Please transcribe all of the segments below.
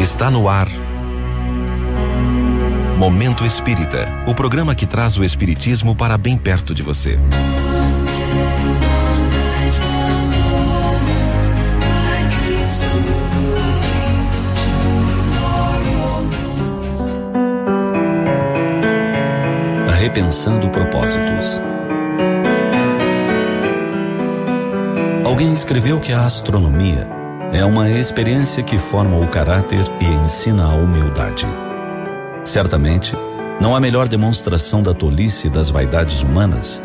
Está no ar. Momento Espírita o programa que traz o Espiritismo para bem perto de você. Repensando propósitos. Alguém escreveu que a astronomia é uma experiência que forma o caráter e ensina a humildade. Certamente, não há melhor demonstração da tolice das vaidades humanas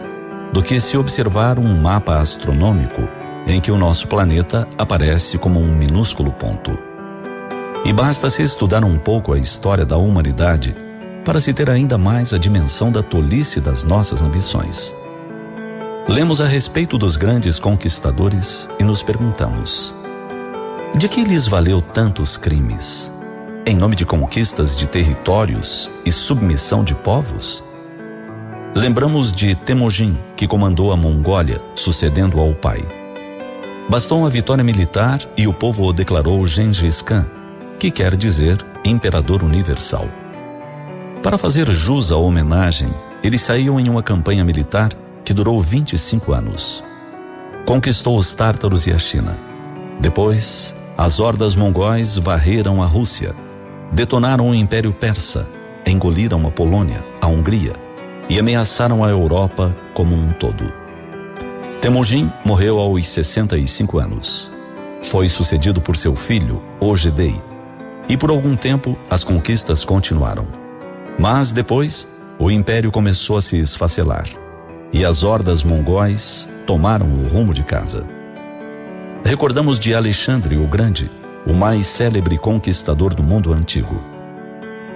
do que se observar um mapa astronômico em que o nosso planeta aparece como um minúsculo ponto. E basta-se estudar um pouco a história da humanidade para se ter ainda mais a dimensão da tolice das nossas ambições. Lemos a respeito dos grandes conquistadores e nos perguntamos: de que lhes valeu tantos crimes? Em nome de conquistas de territórios e submissão de povos? Lembramos de Temujin, que comandou a Mongólia, sucedendo ao pai. Bastou uma vitória militar e o povo o declarou Gengis Khan, que quer dizer Imperador Universal. Para fazer jus à homenagem, eles saíam em uma campanha militar que durou 25 anos. Conquistou os tártaros e a China. Depois, as hordas mongóis varreram a Rússia, detonaram o Império Persa, engoliram a Polônia, a Hungria e ameaçaram a Europa como um todo. Temujin morreu aos 65 anos. Foi sucedido por seu filho, Ogedei, e por algum tempo as conquistas continuaram. Mas depois, o império começou a se esfacelar e as hordas mongóis tomaram o rumo de casa. Recordamos de Alexandre o Grande, o mais célebre conquistador do mundo antigo.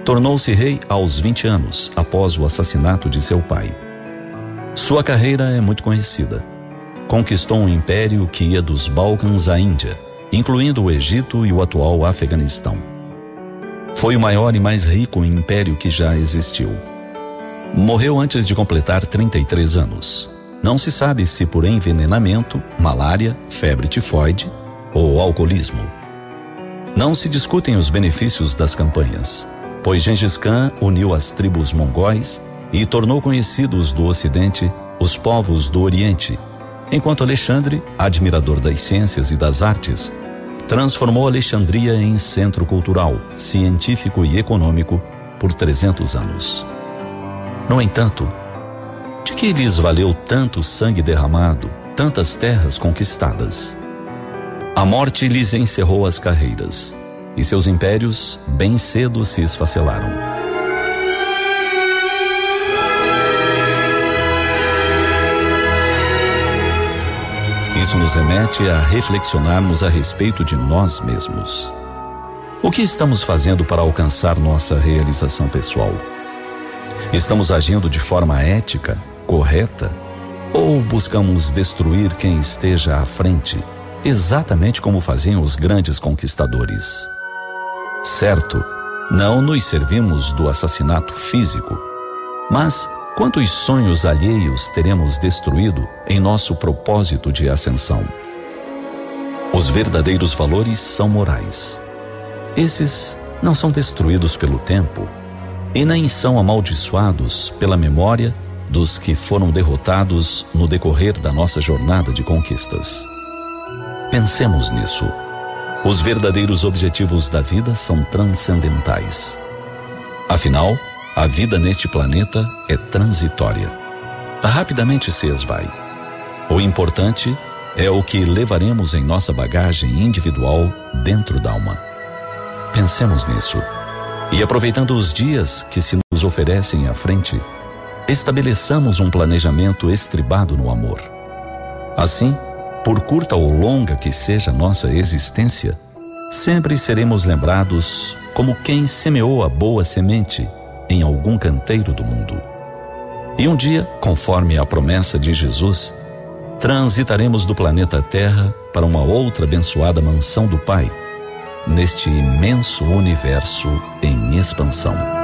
Tornou-se rei aos 20 anos, após o assassinato de seu pai. Sua carreira é muito conhecida. Conquistou um império que ia dos Balcãs à Índia, incluindo o Egito e o atual Afeganistão. Foi o maior e mais rico império que já existiu. Morreu antes de completar 33 anos. Não se sabe se por envenenamento, malária, febre tifoide ou alcoolismo. Não se discutem os benefícios das campanhas, pois Gengis Khan uniu as tribos mongóis e tornou conhecidos do Ocidente os povos do Oriente, enquanto Alexandre, admirador das ciências e das artes, transformou Alexandria em centro cultural, científico e econômico por 300 anos. No entanto, de que lhes valeu tanto sangue derramado, tantas terras conquistadas? A morte lhes encerrou as carreiras, e seus impérios bem cedo se esfacelaram. Isso nos remete a reflexionarmos a respeito de nós mesmos. O que estamos fazendo para alcançar nossa realização pessoal? Estamos agindo de forma ética, correta? Ou buscamos destruir quem esteja à frente, exatamente como faziam os grandes conquistadores? Certo, não nos servimos do assassinato físico, mas Quantos sonhos alheios teremos destruído em nosso propósito de ascensão? Os verdadeiros valores são morais. Esses não são destruídos pelo tempo e nem são amaldiçoados pela memória dos que foram derrotados no decorrer da nossa jornada de conquistas. Pensemos nisso. Os verdadeiros objetivos da vida são transcendentais. Afinal, a vida neste planeta é transitória. Rapidamente se esvai. O importante é o que levaremos em nossa bagagem individual dentro da alma. Pensemos nisso. E aproveitando os dias que se nos oferecem à frente, estabeleçamos um planejamento estribado no amor. Assim, por curta ou longa que seja nossa existência, sempre seremos lembrados como quem semeou a boa semente em algum canteiro do mundo. E um dia, conforme a promessa de Jesus, transitaremos do planeta Terra para uma outra abençoada mansão do Pai, neste imenso universo em expansão.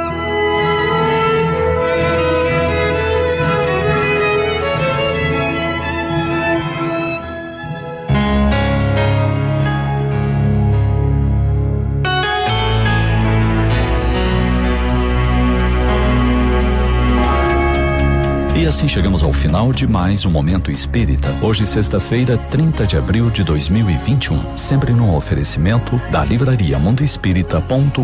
Assim chegamos ao final de mais um Momento Espírita. Hoje, sexta-feira, 30 de abril de 2021. Sempre no oferecimento da livraria mundoespírita.com.br.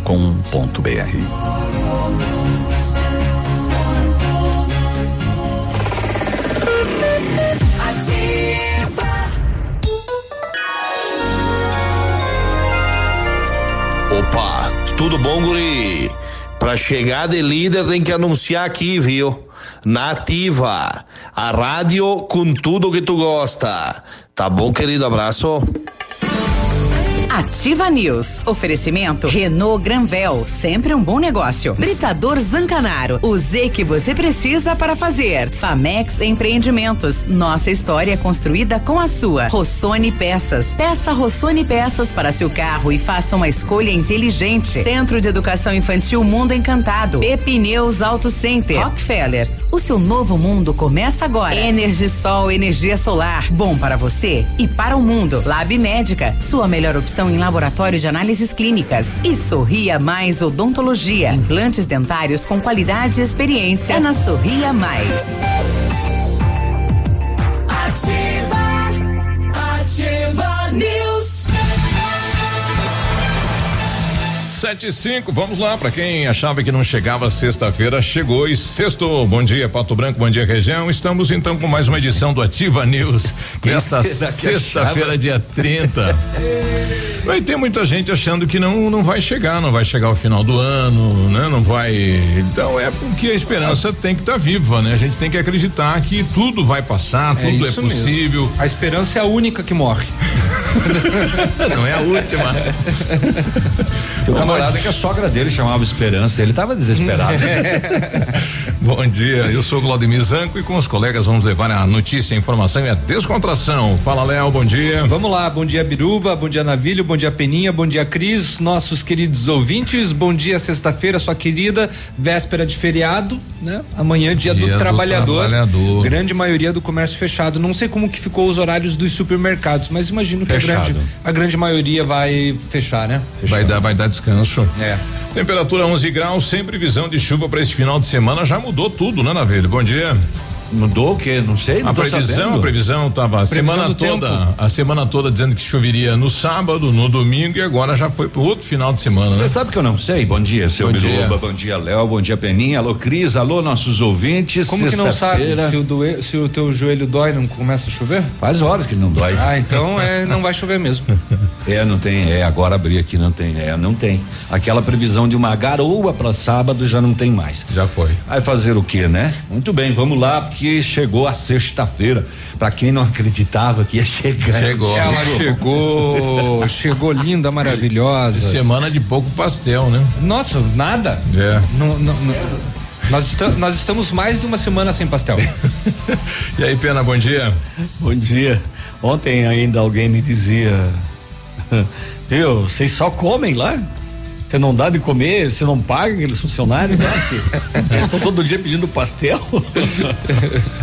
Opa, tudo bom, guri? Pra chegar de líder tem que anunciar aqui, viu? Nativa, a rádio com tudo que tu gosta. Tá bom, querido? Abraço. Ativa News. Oferecimento Renault Granvel, sempre um bom negócio. Britador Zancanaro, o Z que você precisa para fazer. Famex Empreendimentos, nossa história construída com a sua. Rossoni Peças, peça Rossoni Peças para seu carro e faça uma escolha inteligente. Centro de Educação Infantil Mundo Encantado. Pepineus Auto Center. Rockefeller, o seu novo mundo começa agora. Energisol, energia solar, bom para você e para o mundo. Lab Médica, sua melhor opção em laboratório de análises clínicas. E Sorria Mais Odontologia. Implantes dentários com qualidade e experiência. É na Sorria Mais. 75. Vamos lá, para quem achava que não chegava sexta-feira, chegou e sexto. Bom dia, Pato Branco, bom dia, região. Estamos então com mais uma edição do Ativa News. Nesta sexta-feira, dia 30. Vai ter muita gente achando que não não vai chegar, não vai chegar o final do ano, né? Não vai. Então é porque a esperança tem que estar tá viva, né? A gente tem que acreditar que tudo vai passar, é tudo é possível. Mesmo. A esperança é a única que morre. não é a última. Eu camarada que a sogra dele chamava Esperança, ele tava desesperado. Bom dia, eu sou Claudemir Zanco e com os colegas vamos levar a notícia, a informação e a descontração. Fala, Léo, bom dia. Vamos lá, bom dia Biruba, bom dia Navilho, bom dia Peninha, bom dia Cris, nossos queridos ouvintes, bom dia sexta-feira, sua querida, véspera de feriado, né? Amanhã dia, Dia do, do trabalhador. trabalhador. Grande maioria do comércio fechado. Não sei como que ficou os horários dos supermercados, mas imagino que a Fechado. grande, a grande maioria vai fechar, né? Vai dar, vai dar descanso. É. Temperatura 11 graus, sem previsão de chuva para esse final de semana. Já mudou tudo, né, Navelho? Bom dia. Mudou o quê? Não sei, não a previsão, sabendo. a previsão tava a semana toda, tempo. a semana toda dizendo que choveria no sábado, no domingo e agora já foi pro outro final de semana, né? Você sabe que eu não sei? Bom dia, seu Bom Biruba, dia. bom dia, Léo, bom dia, Peninha, alô, Cris, alô, nossos ouvintes. Como que não sabe? Se o, doe- se o teu joelho dói, não começa a chover? Faz horas que não dói. Ah, então é, não vai chover mesmo. É, não tem, é, agora abri aqui, não tem, é, não tem. Aquela previsão de uma garoa para sábado já não tem mais. Já foi. Vai fazer o quê, né? Muito bem, vamos lá, porque chegou a sexta-feira. Pra quem não acreditava que ia chegar. Chegou. Ela chegou, chegou linda, maravilhosa. Semana de pouco pastel, né? Nossa, nada. É. Não- não- não. Nós, esta- nós estamos mais de uma semana sem pastel. E aí, Pena, bom dia. Bom dia. Ontem ainda alguém me dizia, viu, vocês só comem lá? Você não dá de comer, você não paga aqueles funcionários que Eles estão todo dia pedindo pastel.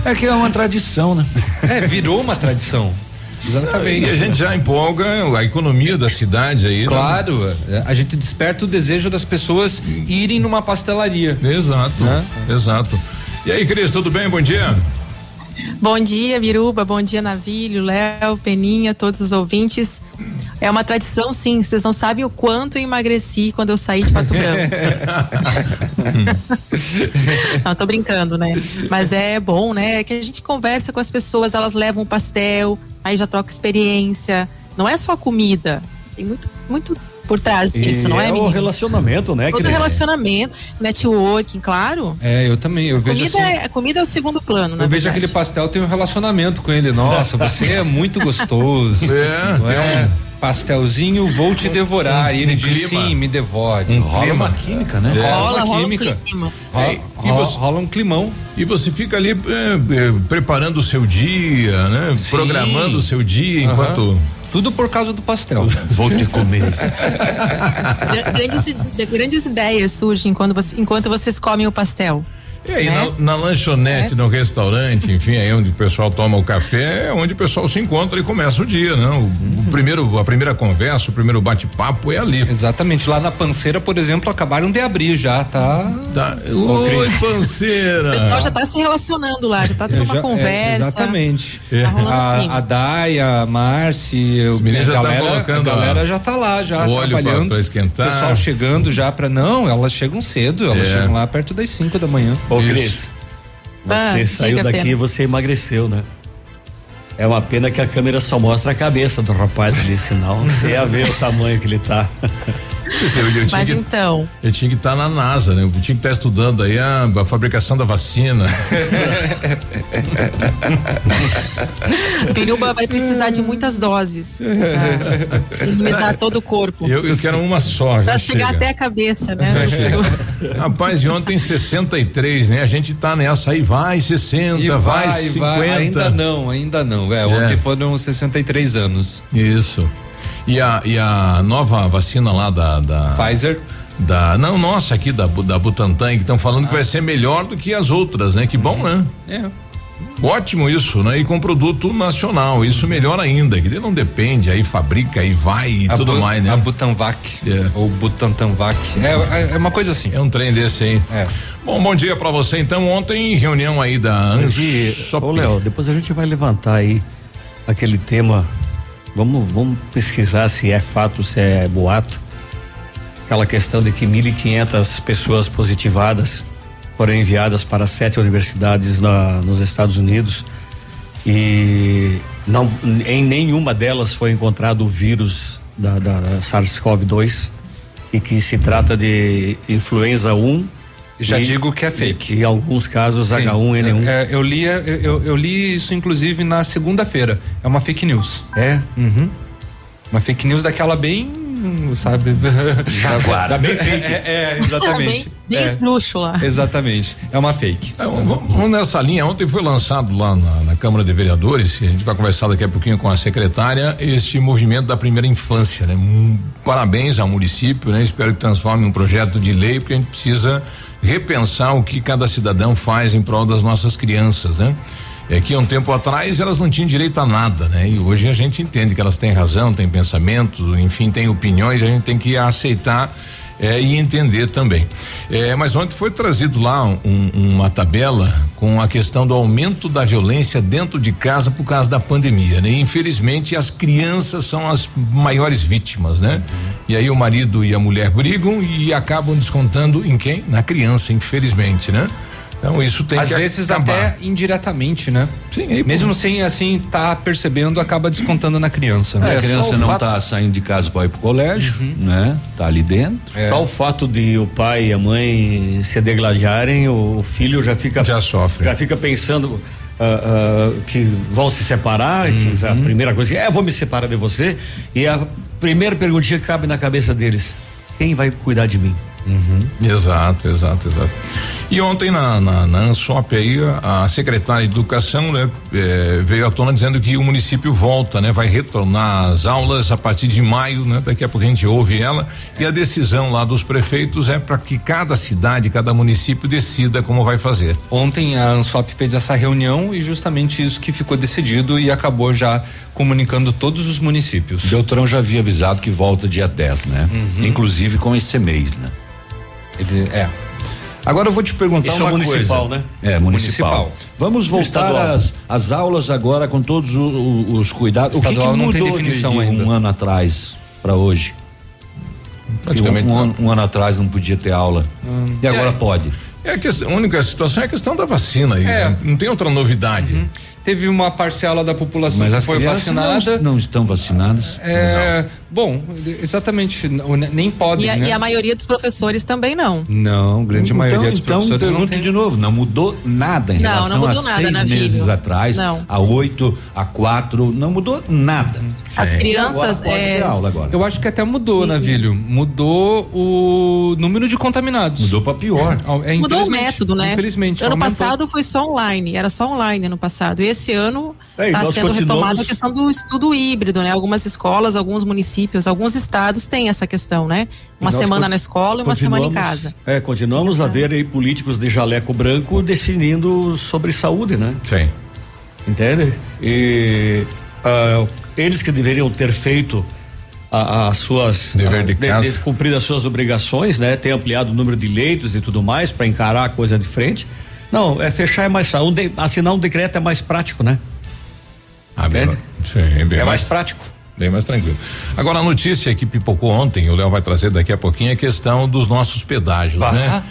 É que é uma tradição, né? É, virou uma tradição. E Exatamente. a gente já empolga a economia da cidade aí, né? Claro, é, a gente desperta o desejo das pessoas irem numa pastelaria. Exato, Né? exato. E aí, Cris, tudo bem? Bom dia. Bom dia, Biruba. Bom dia, Navilho, Léo, Peninha, todos os ouvintes. É uma tradição, sim. Vocês não sabem o quanto eu emagreci quando eu saí de Pato Branco. não, tô brincando, né? Mas é bom, né? É que a gente conversa com as pessoas, elas levam um pastel, aí já troca experiência. Não é só comida. Tem muito, muito por trás disso, não é, o meninos? relacionamento, né? Todo que- relacionamento, networking, claro. É, eu também, eu vejo Comida, assim. é, comida é o segundo plano, na Eu vejo verdade. aquele pastel, tem um relacionamento com ele. Nossa, você é muito gostoso. É, Não tem é? um- Pastelzinho, vou te devorar. E ele um diz clima. sim, me devore. Um Rola clima. uma química, né? Rola, Rola, rola um química. clima. Rola, É, e rola- você- rola um climão. E você fica ali é, é, preparando o seu dia, né? Programando o seu dia Aham. enquanto. Tudo por causa do pastel. Vou te comer. Gra- Grandes, grandes ideias surgem quando você- enquanto vocês comem o pastel. E aí, né? na, na lanchonete, no restaurante, enfim, aí onde o pessoal toma o café, é onde o pessoal se encontra e começa o dia, né? O, o primeiro, a primeira conversa, o primeiro bate-papo é ali. Exatamente. Lá na panceira, por exemplo, acabaram de abrir já, tá? Tá. Oi, panceira. O pessoal já tá se relacionando lá, já tá tendo uma Já- é, conversa. exatamente. É. Tá A, a Daya, a Marci, o- meninos a já tá galera, colocando a galera já tá lá, já o óleo pra- trabalhando. pra esquentar. O pessoal chegando já pra. Não, elas chegam cedo, elas É. chegam lá perto das 5 da manhã. Ô. Cris, você Ah, saiu daqui e você emagreceu, né? É uma pena que a câmera só mostra a cabeça do rapaz ali, senão você ia ver o tamanho que ele tá. Eu, eu tinha Mas que, então, eu tinha que estar na NASA, né? Eu tinha que estar estudando aí a, a fabricação da vacina. Piruba vai precisar de muitas doses imunizar todo o corpo. Eu, eu quero uma só, já Pra chegar chega. até a cabeça, né? Rapaz, e ontem 63, né? A gente tá nessa aí, vai 60, E vai, vai, 50. vai. Ainda não, ainda não. É, ontem foram 63 anos. Isso. E a, e a nova vacina lá da. da Pfizer. Da, não, nossa, aqui da, da Butantan, que estão falando que vai ser melhor do que as outras, né? Que bom, né? É. Ótimo isso, né? E com produto nacional, isso melhor ainda, que ele não depende, aí fabrica e vai e A tudo Bu- mais, né? A Butanvac. É. Ou Butantanvac. É, é uma coisa assim. É um trem desse aí. É. Bom, bom dia pra você. Então, ontem, reunião aí da Anshop. ô Léo, depois a gente vai levantar aí aquele tema. Vamos, vamos pesquisar se é fato, se é boato. Aquela questão de que 1.500 pessoas positivadas foram enviadas para sete universidades na, nos Estados Unidos e não, em nenhuma delas foi encontrado o vírus da, da, da SARS-CoV-2 e que se trata de influenza 1 Já e- digo que é fake. e em alguns casos Sim. H1N1. É, eu, li, eu, eu- eu li isso, inclusive, na segunda-feira. É uma fake news. É? Uhum. Uma fake news daquela bem. Sabe? Jaguara. Da bem fake. É, é, exatamente. Bem, bem É, esdrúxula. exatamente. É uma fake. É, vamos vamos nessa linha. Ontem foi lançado lá na, na Câmara de Vereadores, e a gente vai conversar daqui a pouquinho com a secretária, este movimento da primeira infância, né? Um, parabéns ao município, né? Espero que transforme em um projeto de lei, porque a gente precisa repensar o que cada cidadão faz em prol das nossas crianças, né? É que um tempo atrás elas não tinham direito a nada, né? E hoje a gente entende que elas têm razão, têm pensamento, enfim, têm opiniões, a gente tem que aceitar é, e entender também. É, mas ontem foi trazido lá um- uma tabela com a questão do aumento da violência dentro de casa por causa da pandemia, né? Infelizmente as crianças são as maiores vítimas, né? E aí o marido e a mulher brigam e acabam descontando em quem? Na criança, infelizmente, né? Então isso tem Às que vezes acabar. até indiretamente, né? Sim, aí, Mesmo sem assim tá percebendo, acaba descontando na criança. Né? a É, criança só o não fato- tá saindo de casa para ir pro colégio, né? Tá ali dentro. É. Só o fato de o pai e a mãe se degladiarem, o filho já fica Já sofre. já fica pensando ah, ah, que vão se separar, que a primeira coisa é, vou me separar de você e a primeira perguntinha que cabe na cabeça deles, quem vai cuidar de mim? Exato, exato, exato. E ontem na, na, na ANSOP aí, a, a secretária de Educação, né, eh, veio à tona dizendo que o município volta, né, vai retornar às aulas a partir de maio, né, daqui a pouco a gente ouve ela. E a decisão lá dos prefeitos é para que cada cidade, cada município decida como vai fazer. Ontem a Ansop fez essa reunião e justamente isso que ficou decidido e acabou já comunicando todos os municípios. O Beltrão já havia avisado que volta dia 10, né? Inclusive com esse mês, né? Ele, é. Agora eu vou te perguntar Isso é uma municipal, coisa. né? É, municipal. Municipal. Vamos voltar Estadual. às, às aulas agora com todos o- o- os cuidados. O que, que Estadual não tem mudou de- definição de, ainda. um ano atrás para hoje? Praticamente. um, um ano, um ano atrás não podia ter aula. e agora é. pode. É que a única situação é a questão da vacina aí, É. né? Não tem outra novidade. Teve uma parcela da população Mas que foi vacinada. não, não estão vacinadas. É, bom, exatamente, não, nem podem, E a, né? e a maioria dos professores também não. Não, grande maioria dos então professores não tem. de novo, não mudou nada em Não, não relação mudou a nada, seis meses atrás, Não. a oito, a quatro, não mudou nada. As E crianças. é, ter aula agora. Eu acho que até mudou, Navilho. Mudou o número de contaminados. Mudou para pior. É, Mudou o método, né? Infelizmente. Ano aumentou. passado foi só online, era só online ano passado. E esse ano É, está nós sendo continuamos- retomada a questão do estudo híbrido, né? Algumas escolas, alguns municípios, alguns estados têm essa questão, né? Uma semana na escola e uma semana em casa. É, continuamos a ver aí políticos de jaleco branco definindo sobre saúde, né? Sim. Entende? E ah, eles que deveriam ter feito as suas Dever de ah, casa. cumprir as suas obrigações, né? Ter ampliado o número de leitos e tudo mais para encarar a coisa de frente. Não, é fechar é mais fácil. Assinar um decreto é mais prático, né? Ah, bem, sim, É mais, mais prático. bem mais tranquilo. Agora a notícia que pipocou ontem, o Léo vai trazer daqui a pouquinho, é a questão dos nossos pedágios, Bah. né?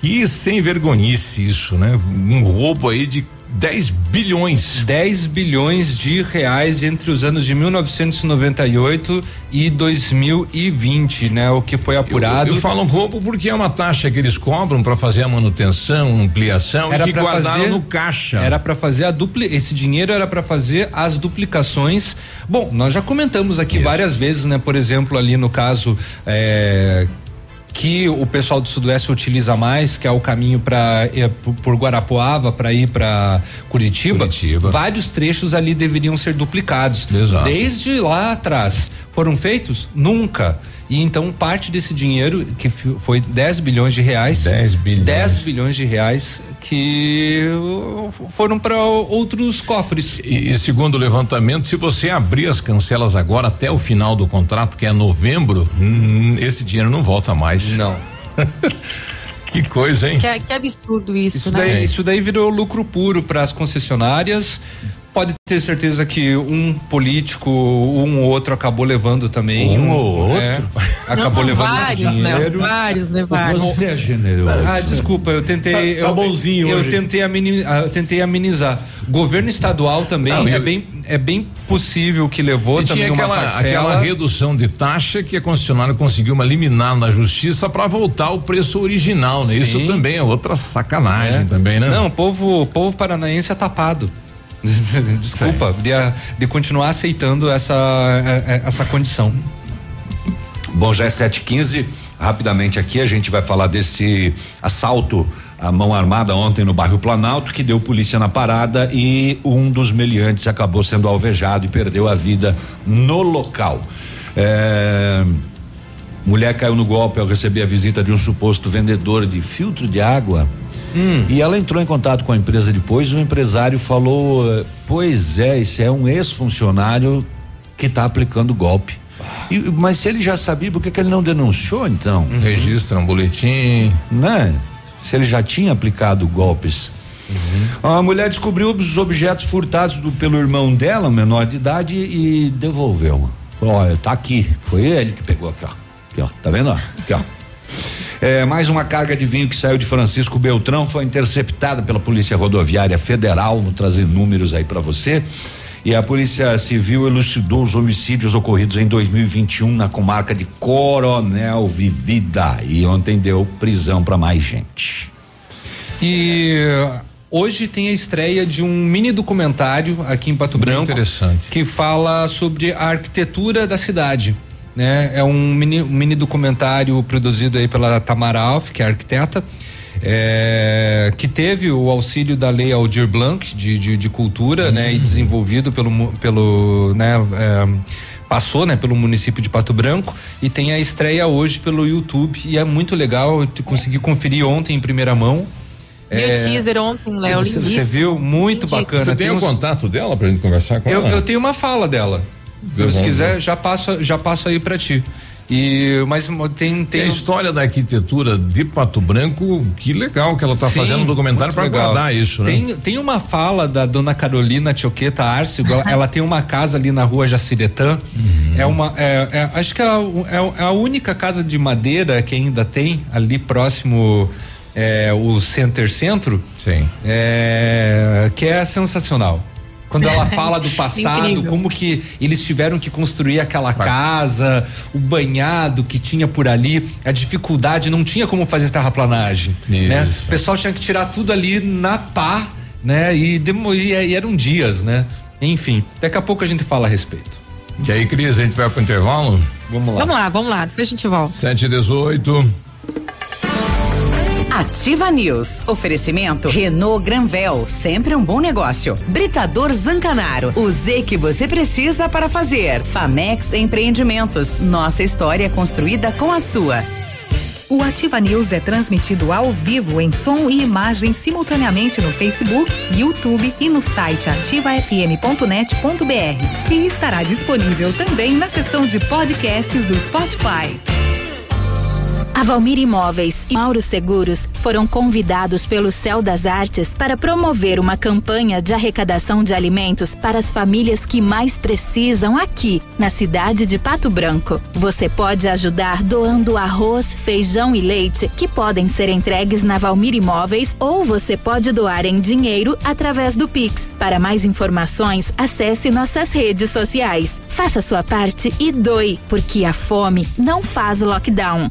Que sem vergonhice isso, né? Um roubo aí de 10 bilhões. 10 bilhões de reais entre os anos de 1998 e 2020, né? O que foi apurado. Eu, eu falo roubo porque é uma taxa que eles cobram para fazer a manutenção, ampliação Era e que guardaram fazer- no caixa. Era para fazer a dupli, esse dinheiro era para fazer as duplicações. Bom, nós já comentamos aqui Isso. várias vezes, né? Por exemplo, ali no caso é, que o pessoal do Sudoeste utiliza mais, que é o caminho para por Guarapuava para ir para Curitiba. Curitiba. Vários trechos ali deveriam ser duplicados. Exato. Desde lá atrás. Foram feitos? Nunca. E então parte desse dinheiro, que foi 10 bilhões de reais. 10 bilhões. 10 bilhões de reais que foram para outros cofres. E, e segundo o levantamento, se você abrir as cancelas agora até o final do contrato, que é novembro, hum, esse dinheiro não volta mais. Não. Que coisa, hein? Que, é- que absurdo isso, Isso né? daí, isso daí virou lucro puro para as concessionárias. Pode ter certeza que um político, um ou outro acabou levando também. Um ou outro? é, acabou Não, levando vários, né? dinheiro. Vários levaram. Você é generoso. Ah, desculpa, eu tentei. Tá- tá eu, bonzinho eu hoje. tentei, amini- ah, eu tentei amenizar. Governo estadual também Não, é, eu- bem, é bem possível que levou E também tinha uma aquela, parcela. aquela redução de taxa que a concessionária conseguiu uma liminar na justiça para voltar ao preço original, né? Isso Sim. também é outra sacanagem É. também, né? Não, o povo, o povo paranaense é tapado. Desculpa, de, de continuar aceitando essa, é, é, essa condição. Bom, já é 7h15. Rapidamente aqui a gente vai falar desse assalto à mão armada ontem no bairro Planalto, que deu polícia na parada e um dos meliantes acabou sendo alvejado e perdeu a vida no local. É, mulher caiu no golpe ao receber a visita de um suposto vendedor de filtro de água. E ela entrou em contato com a empresa depois. O empresário falou: eh, Pois é, isso é um ex-funcionário que está aplicando golpe. E- mas se ele já sabia, por que, que ele não denunciou então? Registra um boletim. Né? Se ele já tinha aplicado golpes. A mulher descobriu os objetos furtados do- pelo irmão dela, menor de idade, e devolveu. Falou, olha, tá aqui. Foi ele que pegou aqui, ó. Aqui, ó. Tá vendo? ó? Aqui, ó. É, mais uma carga de vinho que saiu de Francisco Beltrão foi interceptada pela Polícia Rodoviária Federal. Vou trazer números aí para você. E a Polícia Civil elucidou os homicídios ocorridos em 2021 na comarca de Coronel Vivida. E ontem deu prisão para mais gente. E hoje tem a estreia de um mini documentário aqui em Pato Branco. interessante. Que fala sobre a arquitetura da cidade. Né? É um mini, um mini documentário produzido aí pela Tamara Alf, que é arquiteta. é, que teve o auxílio da lei Aldir Blanc de, de, de cultura, né, e desenvolvido pelo, pelo, né, é, passou, né, pelo município de Pato Branco e tem a estreia hoje pelo YouTube e é muito legal, eu te- consegui conferir ontem em primeira mão. Vi o teaser ontem, Léo, lindíssimo. Você viu? Muito Lindíssimo. bacana. Você tem o uns- contato dela pra gente conversar com eu, ela? eu tenho uma fala dela. Se Vamos você quiser, já passo, já passo aí pra ti. E, mas tem, Tem a história da arquitetura de Pato Branco, que legal que ela está fazendo um documentário para guardar isso, né? Tem, tem uma fala da dona Carolina Tioqueta Arcego, ela, ela tem uma casa ali na rua Jaciretã. Uhum. É uma, é, é- acho que é a, é a única casa de madeira que ainda tem ali próximo é, o Center Centro. Sim. É, que é sensacional. Quando ela fala do passado, como que eles tiveram que construir aquela casa, o banhado que tinha por ali, a dificuldade, não tinha como fazer terraplanagem, né? O pessoal tinha que tirar tudo ali na pá, né? E, demo- e, e eram dias, né? Enfim, daqui a pouco a gente fala a respeito. E aí, Cris, a gente vai pro intervalo? Vamos lá. Vamos lá, vamos lá, depois a gente volta. 7 e 18. Ativa News. Oferecimento Renault Granvel, sempre um bom negócio. Britador Zancanaro, o Z que você precisa para fazer. Famex Empreendimentos, nossa história construída com a sua. O Ativa News é transmitido ao vivo em som e imagem simultaneamente no Facebook, YouTube e no site ativafm.net.br. E estará disponível também na seção de podcasts do Spotify. A Valmir Imóveis e Mauro Seguros foram convidados pelo Céu das Artes para promover uma campanha de arrecadação de alimentos para as famílias que mais precisam aqui, na cidade de Pato Branco. Você pode ajudar doando arroz, feijão e leite, que podem ser entregues na Valmir Imóveis, ou você pode doar em dinheiro através do Pix. Para mais informações, acesse nossas redes sociais. Faça sua parte e doe, porque a fome não faz lockdown.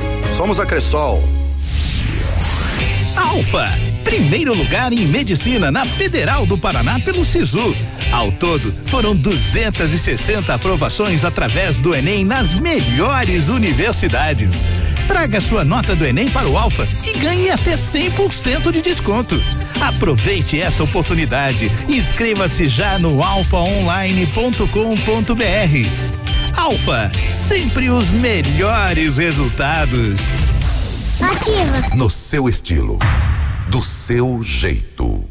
Somos a Cressol. Alfa, primeiro lugar em medicina na Federal do Paraná pelo Sisu. Ao todo, foram 260 aprovações através do Enem nas melhores universidades. Traga sua nota do Enem para o Alfa e ganhe até 100% de desconto. Aproveite essa oportunidade. Inscreva-se já no alfaonline.com.br. Alfa, sempre os melhores resultados. Ativa. No seu estilo, do seu jeito.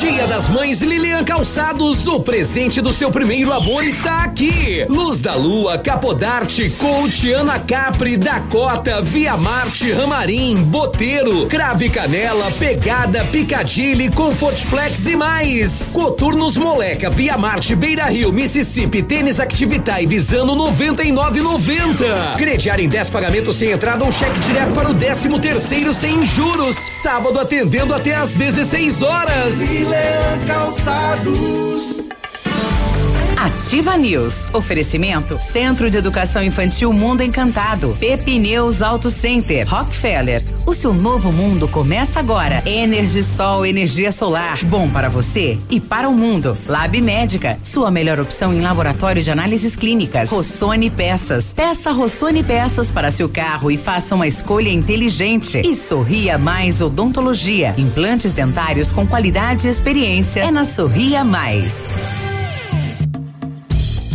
Dia das Mães Lilian Calçados, o presente do seu primeiro amor está aqui. Luz da Lua, Capodarte, Coach, Ana Capri, Dakota, Via Marte, Ramarim, Boteiro, Crave Canela, Pegada, Picadilly, Comfortflex e mais. Coturnos Moleca, Via Marte, Beira Rio, Mississippi, Tênis Activitai, Visano 99,90. Crediar em 10 pagamentos sem entrada ou cheque direto para o 13 terceiro sem juros. Sábado atendendo até às 16 horas. Leão Calçados. Ativa News. Oferecimento Centro de Educação Infantil Mundo Encantado. Pepineus Auto Center. Rockefeller. O seu novo mundo começa agora. Energisol, energia solar. Bom para você e para o mundo. Lab Médica. Sua melhor opção em laboratório de análises clínicas. Rossoni Peças. Peça Rossoni Peças para seu carro e faça uma escolha inteligente. E Sorria Mais Odontologia. Implantes dentários com qualidade e experiência. É na Sorria Mais.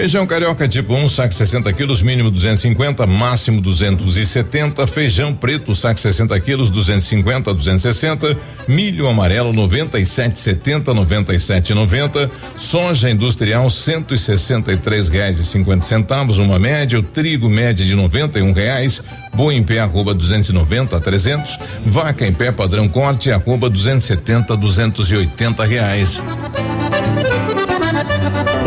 Feijão carioca tipo 1, um, saco 60 quilos, mínimo 250, máximo 270. Feijão preto, saco 60 quilos, 250, 260. Milho amarelo 97,70, 97,90. Soja industrial 163 reais e 50 centavos, uma média. O trigo média de 91 reais. Boi em pé arroba 290 a 300. Vaca em pé padrão corte arroba 270 280 reais.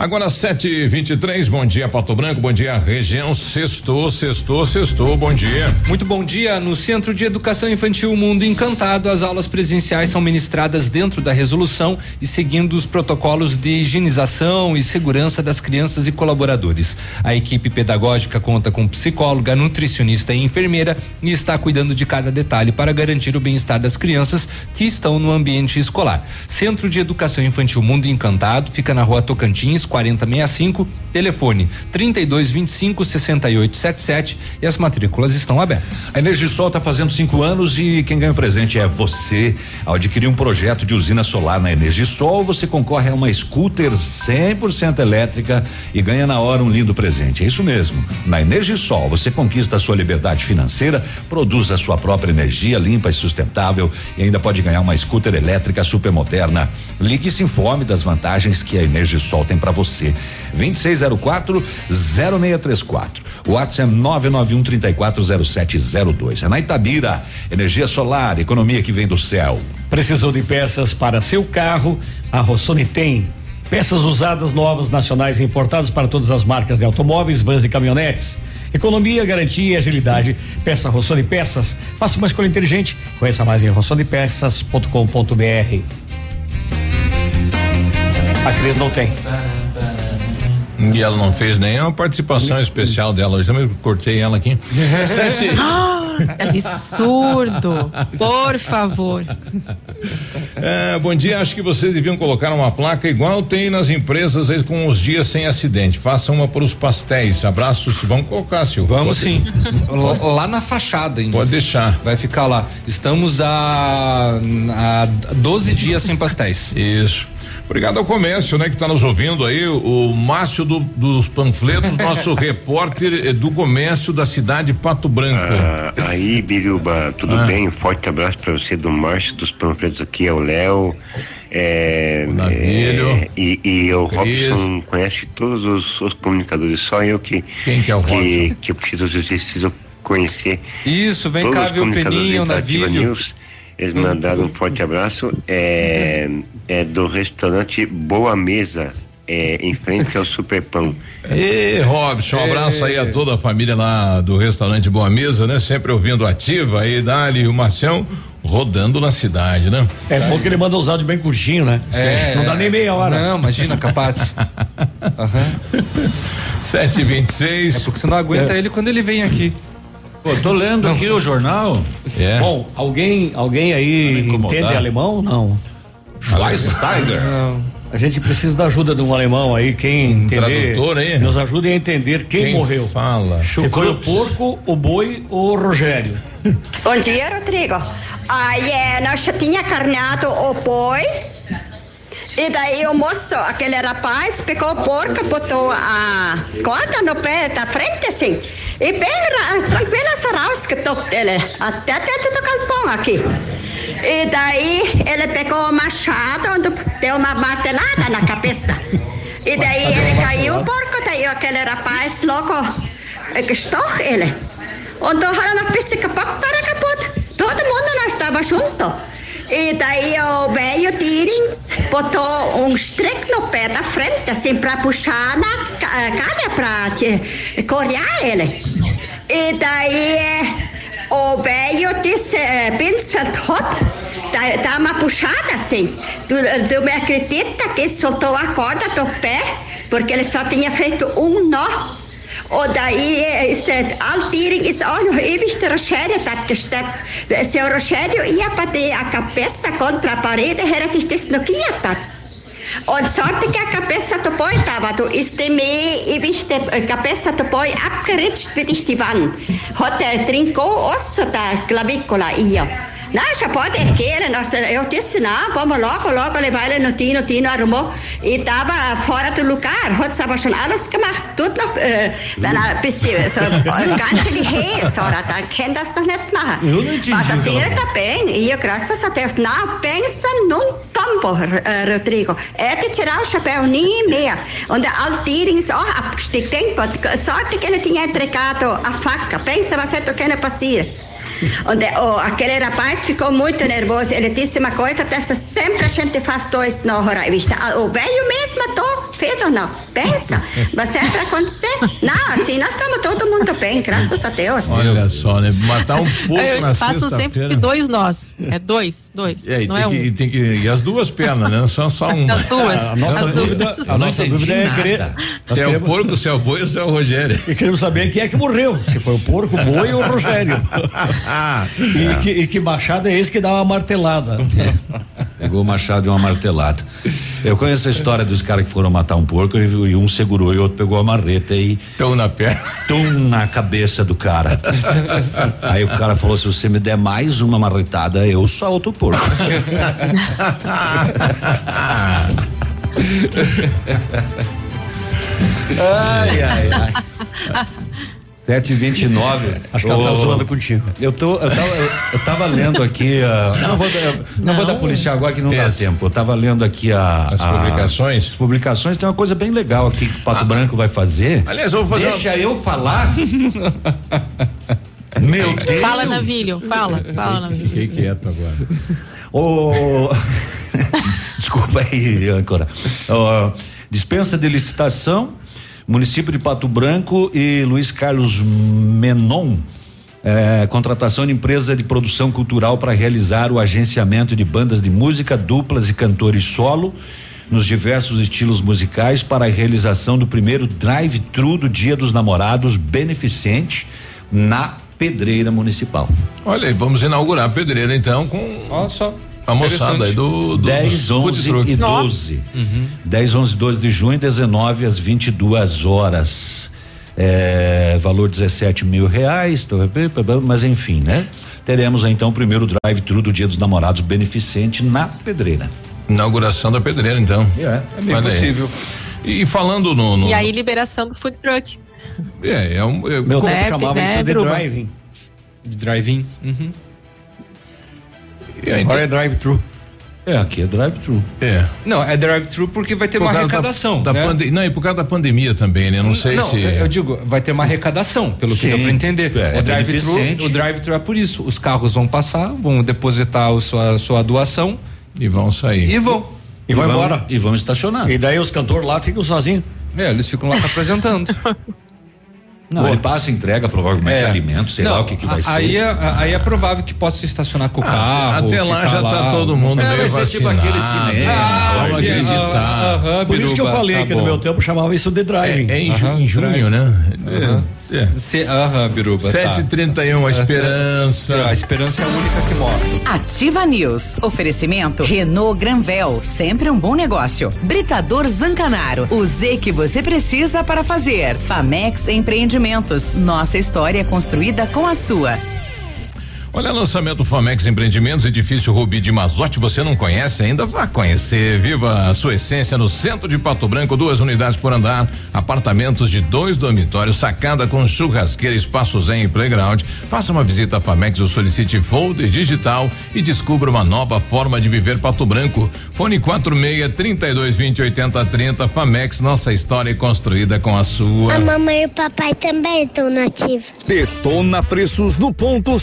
Agora 7:23. Bom dia, Pato Branco. Bom dia, região. Sextou, sextou, sextou. Bom dia. Muito bom dia. No Centro de Educação Infantil Mundo Encantado, as aulas presenciais são ministradas dentro da resolução e seguindo os protocolos de higienização e segurança das crianças e colaboradores. A equipe pedagógica conta com psicóloga, nutricionista e enfermeira e está cuidando de cada detalhe para garantir o bem-estar das crianças que estão no ambiente escolar. Centro de Educação Infantil Mundo Encantado fica na rua Tocantins, 4065, telefone 3225 6877 e as matrículas estão abertas. A Energisol está fazendo cinco anos e quem ganha o presente é você. Ao adquirir um projeto de usina solar na Energisol, você concorre a uma scooter 100% elétrica e ganha na hora um lindo presente. É isso mesmo. Na Energisol, você conquista a sua liberdade financeira, produz a sua própria energia limpa e sustentável e ainda pode ganhar uma scooter elétrica super moderna. Ligue e se informe das vantagens que a Energisol tem para você. 2604 0634. O WhatsApp é 991 340702. É na Itabira. Energia solar, economia que vem do céu. Precisou de peças para seu carro? A Rossoni tem. Peças usadas novas, nacionais e importadas para todas as marcas de automóveis, vans e caminhonetes. Economia, garantia e agilidade. Peça Rossoni Peças. Faça uma escolha inteligente. Conheça mais em rossonipeças.com.br. A Cris não tem. E ela não fez nenhuma participação especial dela. Hoje também cortei ela aqui. Sete. Absurdo. Por favor. É, bom dia, acho que vocês deviam colocar uma placa igual tem nas empresas aí com os dias sem acidente. Faça uma para os pastéis. Abraços, vamos colocar, Silvio. Vamos sim. Lá- na fachada ainda. Pode deixar. Vai ficar lá. Estamos a, a 12 dias sem pastéis. Isso. Obrigado ao comércio, né, que está nos ouvindo aí, o Márcio do- dos panfletos, nosso repórter eh, do comércio da cidade de Pato Branco. Ah, aí, Biruba, tudo Ah. bem? Um forte abraço para você do Márcio dos Panfletos aqui, é o Léo. É, é, e, e o Cris. Robson conhece todos os, os comunicadores, só eu que. Quem que é o Robson? que, que eu preciso, eu preciso conhecer. Isso, vem cá ver o Peninho, Navilho. News. Eles mandaram um forte abraço. É, é do restaurante Boa Mesa, é, em frente ao Super Pão. E Robson, um abraço aí a toda a família lá do restaurante Boa Mesa, né? Sempre ouvindo ativa aí, Dali e o Marcião rodando na cidade, né? É bom que ele manda os áudios bem curtinho, né? É, Não dá nem meia hora. Não, imagina, capaz. Sete vinte e seis. É porque você não aguenta ele quando ele vem aqui. Pô, tô lendo aqui o jornal. É. Bom, alguém, alguém aí entende alemão? Não. Schweinsteiger. A gente precisa da ajuda de um alemão aí, quem entender. tradutor aí? Nos ajudem a entender quem, Quem morreu. fala? Se foi o porco, o boi ou o Rogério? Bom dia, Rodrigo. Aí é, nós já tinha carneado o boi. E daí o moço, aquele rapaz, pegou o porco, botou a corda no pé da frente, assim. E bem ra- tranquilo, essa rausquetou ele até dentro do galpão aqui. E daí ele pegou o machado, deu uma martelada na cabeça. E daí ele caiu, o porco, daí aquele rapaz logo gestou ele. Und da hat er noch ein bisschen gepackt para kaputt. Todo mundo nós estava junto. E daí o velho Tirins botou um streck no pé da frente, assim, para puxar na ca- calha, para te- corear ele. E daí eh, o velho disse, eh, Vincent Hop, dá, dá uma puxada assim. Tu, tu me acredita que soltou a corda do pé, porque ele só tinha feito um nó. Und daí ist der Altiring ist auch noch ewig der Rogerio dort gestellt. Se o Rogerio ia bater a cabeça contra a parede, era sich desloquiert hat. Und sorte que a cabeça do boi estava, du ist dem ewig die cabeça do boi abgerutscht wie durch die Wand. Hat er trincou osso da clavícula ia. Não, já pode erguer, nossa, eu disse, não, vamos logo, logo levar ele no Tino, Tino arrumou e estava fora do lugar, hat aber schon alles gemacht, tut noch, äh, wenn er ein bisschen, so, ganze die Häse, oder, dann kann das doch nicht machen. Eu Mas assim, ela ele tá bem, e graças a Deus, não pensa num tombo, äh, Rodrigo. É de tirar o chapéu, nem mehr. Und der Altiring ist auch abgestiegen, sorte que ele tinha entregado a faca, pensa, was hätte können passieren. Und der, oh, aquele rapaz ficou muito nervoso. Ele disse uma coisa dessa: sempre a gente faz dois na hora. Ah, O velho mesmo, tô fez ou não? Pensa, vai ser para acontecer? Não, assim nós estamos todo mundo bem, graças a Deus. Olha só, né? Matar um pouco Eu na faço sempre dois nós. É dois, dois. É, e não tem, é que, um. e tem que. E as duas pernas, né? Não são só uma. As duas, A nossa as duas. dúvida, a nossa dúvida é nada. querer. Se é o porco, se é o boi ou se é o Rogério. E queremos saber quem é que morreu. Se foi o porco, o boi ou o Rogério. e, que, e que machado é esse que dá uma martelada. Pegou o machado e uma martelada. Eu conheço a história dos caras que foram matar um porco e, e um segurou e o outro pegou a marreta e. Tum na perna. Tum na cabeça do cara. Aí o cara falou: se você me der mais uma marretada, eu solto o porco. ai, ai, ai. 729. Acho que ela tá zoando contigo. Eu, tô, eu, tava, eu, eu tava lendo aqui. ah, não vou, dar- não, vou dar policial agora que não dá tempo. Eu tava lendo aqui a, As a- publicações? As publicações tem uma coisa bem legal aqui que o Pato Branco vai fazer. Aliás, eu vou fazer Deixa eu falar. Meu Deus. Fala, Navilho, fala, fala, Navilho. Fiquei quieto agora. Ô, Desculpa aí, âncora. Ó, dispensa de licitação, município de Pato Branco e Luiz Carlos Menon. é, contratação de empresa de produção cultural para realizar o agenciamento de bandas de música, duplas e cantores solo nos diversos estilos musicais para a realização do primeiro drive-thru do Dia dos Namorados beneficente na Pedreira Municipal. Olha aí, vamos inaugurar a pedreira então com Ó, só. A moçada aí do, do 10, dos food 11 truck. e 12. 10, 11 12 de junho, 19 às 22 horas. É, valor 17 mil reais, tô- mas enfim, né? Teremos então o primeiro drive-thru do Dia dos Namorados beneficente na Pedreira. Inauguração da pedreira, então. É, É bem Olha aí. possível. E falando no. no E aí, liberação do food truck. é, é um. é- Meu como- Né, chamava né, isso de driving. De drive-in. Uhum. E aí, Agora é drive-thru. É, aqui é drive-thru. é. Não, é drive-thru porque vai ter Por uma causa da- arrecadação. Da, né? pande- Não, e por causa da pandemia também, né? Não sei não, se. eu digo, vai ter uma arrecadação, pelo que Sim, deu pra entender. é, é o drive-thru, beneficente. o drive-thru é por isso. Os carros vão passar, vão depositar a sua, sua doação E vão sair. e vão. E vão embora. E vão estacionar. E daí os cantores lá ficam sozinhos. É, eles ficam lá se apresentando. Não, ele passa, entrega provavelmente É. alimentos, sei Não, lá o que, que vai a- ser. Aí é, aí é provável que possa se estacionar com o carro. Até lá já tá lá. todo mundo É, meio vai ser tipo vacinado. aquele cinema. Ah, Vamos acreditar. ah, aham, Por isso que eu falei tá que no meu tempo chamava isso de driving. É, é em, ju- em junho, né? É. É. Se- Aham, Biruba. tá. 7h31, a esperança. A esperança é a única que morre. Ativa News. Oferecimento Renault Granvel, sempre um bom negócio. Britador Zancanaro, o Z que você precisa para fazer. Famex Empreendimentos, nossa história construída com a sua. Olha, lançamento Famex Empreendimentos, edifício Rubi de Mazote, você não conhece ainda? Vá conhecer, viva a sua essência no centro de Pato Branco, duas unidades por andar, apartamentos de dois dormitórios, sacada com churrasqueira, espaço zen e playground. Faça uma visita à Famex ou solicite folder digital e descubra uma nova forma de viver Pato Branco. Fone 46 32 20 80 30, Famex, nossa história é construída com a sua. A mamãe e o papai também estão nativos. Detona preços no ponto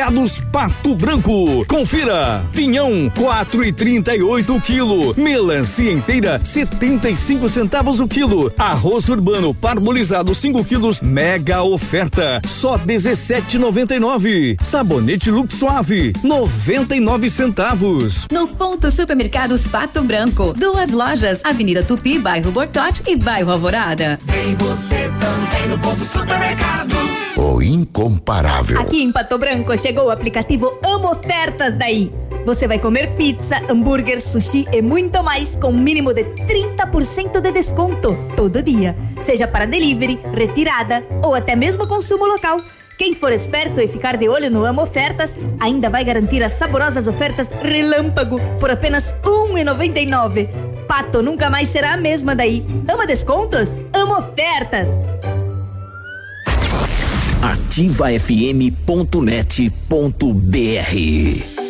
Supermercados Pato Branco. Confira: pinhão 4,38 o quilo, melancia inteira 75 centavos o quilo, arroz urbano parbolizado 5 quilos, mega oferta só 17,99. Sabonete Lux Suave 99 centavos. No ponto Supermercados Pato Branco. Duas lojas, Avenida Tupi, bairro Bortote e bairro Alvorada. Tem você também no ponto supermercado. O incomparável. Aqui em Pato Branco chegou o aplicativo Amo Ofertas daí. Você vai comer pizza, hambúrguer, sushi e muito mais com mínimo de 30% de desconto todo dia. Seja para delivery, retirada ou até mesmo consumo local. Quem for esperto e ficar de olho no Amo Ofertas ainda vai garantir as saborosas ofertas Relâmpago por apenas R$ 1,99. Pato nunca mais será a mesma daí. Ama descontos? Amo ofertas! ativafm.net.br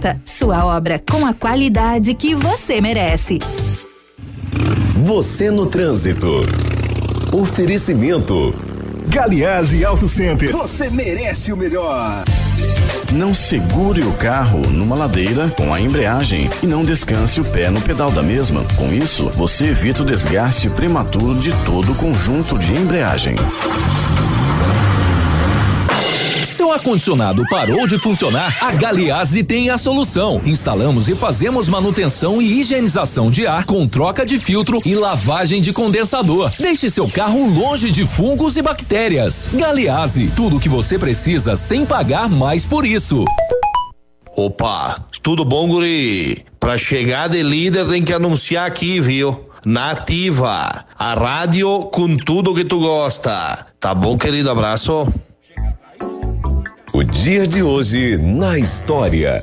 Sua obra com a qualidade que você merece. Você no trânsito. Oferecimento. Galiase Auto Center. Você merece o melhor. Não segure o carro numa ladeira com a embreagem e não descanse o pé no pedal da mesma. Com isso, você evita o desgaste prematuro de todo o conjunto de embreagem. Seu ar-condicionado parou de funcionar? A Galiase tem a solução. Instalamos e fazemos manutenção e higienização de ar com troca de filtro e lavagem de condensador. Deixe seu carro longe de fungos e bactérias. Galiase, tudo o que você precisa sem pagar mais por isso. Opa, tudo bom, guri? Pra chegar de líder tem que anunciar aqui, viu? Nativa, a rádio com tudo que tu gosta. Tá bom, querido? Abraço. O dia de hoje na história.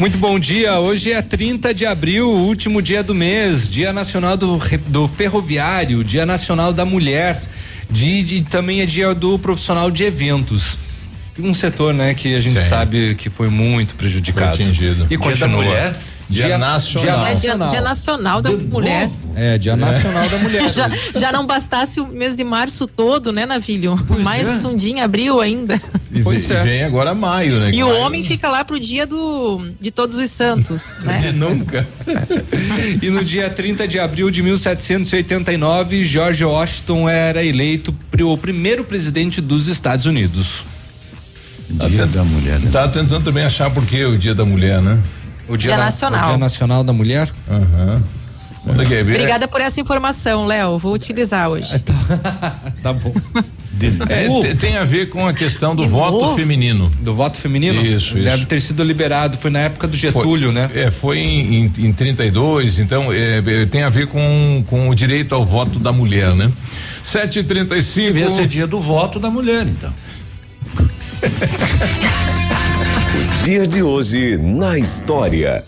Muito bom dia. Hoje é 30 de abril, último dia do mês, Dia Nacional do, do Ferroviário, Dia Nacional da Mulher, de, de, também é dia do profissional de eventos. Um setor, né, que a gente Sim. sabe que foi muito prejudicado. Foi atingido. E Dia da continua. Mulher? Dia nacional. É dia, dia nacional da mulher. É, dia nacional da mulher. Já, já não bastasse o mês de março todo, né, Navilho? Mais é. um dia em abril ainda. E vem, vem agora maio, né? E o Maio- homem fica lá pro dia do de todos os santos, né? De nunca. E no dia 30 de abril de 1789, George Washington era eleito o primeiro presidente dos Estados Unidos. Dia da mulher. Tá tentando também achar por que o dia da mulher, né? O Dia na- nacional. o dia nacional da mulher? Aham. É que é? Obrigada por essa informação, Léo. Vou utilizar hoje. Tá bom. É, te- tem a ver com a questão do voto novo. feminino. Do voto feminino? Isso, Deve isso. ter sido liberado, foi na época do Getúlio, né? É, foi em, em, em 32, então é, é, tem a ver com, com o direito ao voto da mulher, né? 7h35. Devia ser dia do voto da mulher, então. Dia de hoje na história.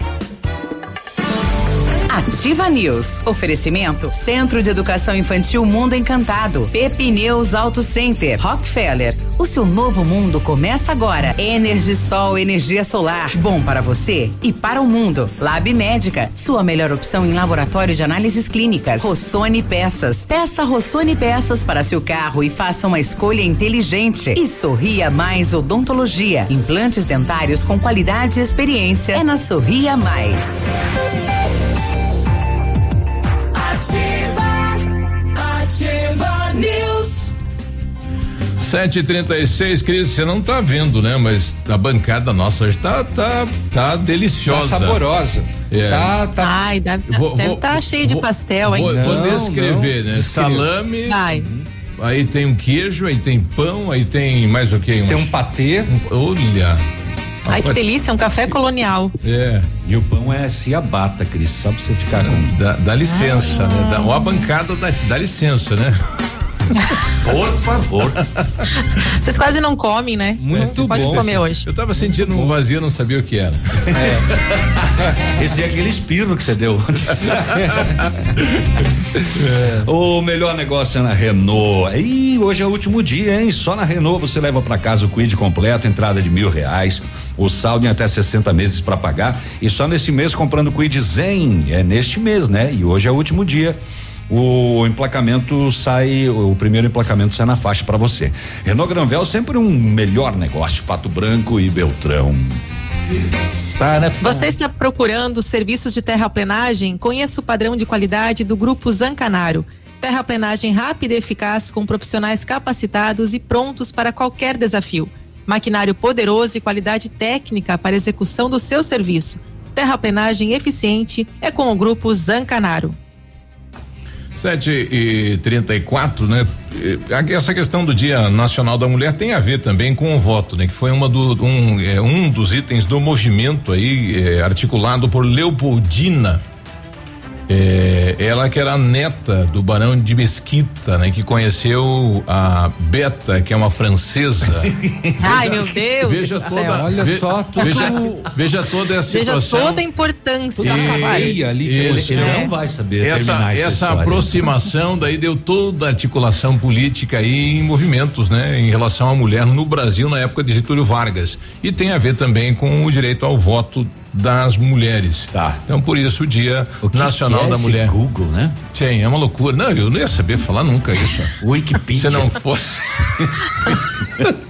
Ativa News. Oferecimento Centro de Educação Infantil Mundo Encantado. Pepineus Auto Center. Rockefeller. O seu novo mundo começa agora. Energisol, energia solar. Bom para você e para o mundo. Lab Médica. Sua melhor opção em laboratório de análises clínicas. Rossoni Peças. Peça Rossoni Peças para seu carro e faça uma escolha inteligente. E Sorria Mais Odontologia. Implantes dentários com qualidade e experiência. É na Sorria Mais. 7h36, Cris, você não tá vendo, né? Mas a bancada nossa hoje tá, tá, tá deliciosa. Tá saborosa. É. Tá, tá. Ai, deve Vou- estar vou- tá cheio de vou- pastel Vou, ainda. vou Não, descrever, não. né? Descreva. Salame, Vai. aí tem um queijo, aí tem pão, aí tem mais o quê? Tem um patê. olha. Ai, que delícia, um café colonial. É. E o pão é ciabatta, Cris, só pra você ficar com. Dá, dá licença, né? Dá, ou a bancada dá, dá licença, né? Por favor. Vocês quase não comem, né? Muito Pode bom. comer hoje. Eu tava sentindo um vazio, não sabia o que era. Esse é aquele espirro que você deu. O melhor negócio é na Renault. E hoje é o último dia, hein? Só na Renault você leva para casa o Quid completo, entrada de mil reais, o saldo em até 60 meses para pagar. E só nesse mês comprando o Quid Zen. É neste mês, né? E hoje é o último dia. O emplacamento sai, o primeiro emplacamento sai na faixa para você. Renault Granvel sempre um melhor negócio, Pato Branco e Beltrão. Para, Você está procurando serviços de terraplenagem? Conheça o padrão de qualidade do Grupo Zancanaro. Terraplenagem rápida e eficaz com profissionais capacitados e prontos para qualquer desafio. Maquinário poderoso e qualidade técnica para execução do seu serviço. Terraplenagem eficiente é com o Grupo Zancanaro. Sete e trinta e quatro, né? Essa questão do Dia Nacional da Mulher tem a ver também com o voto, né? Que foi uma do, um, é, um dos itens do movimento aí é, articulado por Leopoldina. É, ela que era neta do Barão de Mesquita, né? Que conheceu a Beta, que é uma francesa. Ai, meu Deus. Veja toda. Olha ve- só, tudo- veja, veja toda essa Veja situação. toda a importância. E- Bahia ali, que ele- Isso. ele não É. vai saber essa, terminar essa, essa história. aproximação daí deu toda a articulação política aí em movimentos, né, em relação à mulher no Brasil na época de Getúlio Vargas e tem a ver também com o direito ao voto das mulheres. Tá. Então por isso o Dia O que Nacional que é da esse Mulher. Google, né? Sim, é uma loucura. Não, eu não ia saber falar nunca isso. Wikipedia. Se não fosse.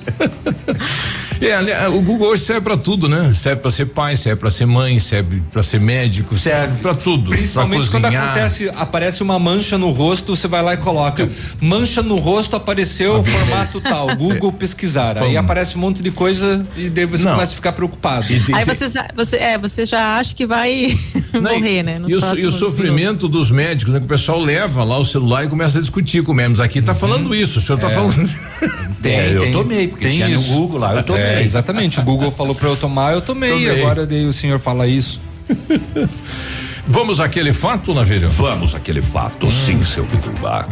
É, o Google hoje serve pra tudo, né? Serve pra ser pai, serve pra ser mãe, serve pra ser médico, serve pra tudo. Principalmente pra quando acontece, aparece uma mancha no rosto, você vai lá e coloca. Mancha no rosto apareceu formato tal, Google pesquisar. Aí aparece um monte de coisa e daí você Não. começa a ficar preocupado. Aí você, você, é, você já acha que vai morrer, né? E o, e o sofrimento dos médicos, né? Que o pessoal leva lá o celular e começa a discutir com o MEMS. Aqui tá falando isso, o senhor tá É. falando. É, eu tomei, porque tinha no Google lá, eu tomei. É, exatamente. O Google falou pra eu tomar, eu tomei. Tomei. Agora daí o senhor fala isso. Vamos àquele fato, Navilho? Vamos àquele fato, sim, seu Biruba.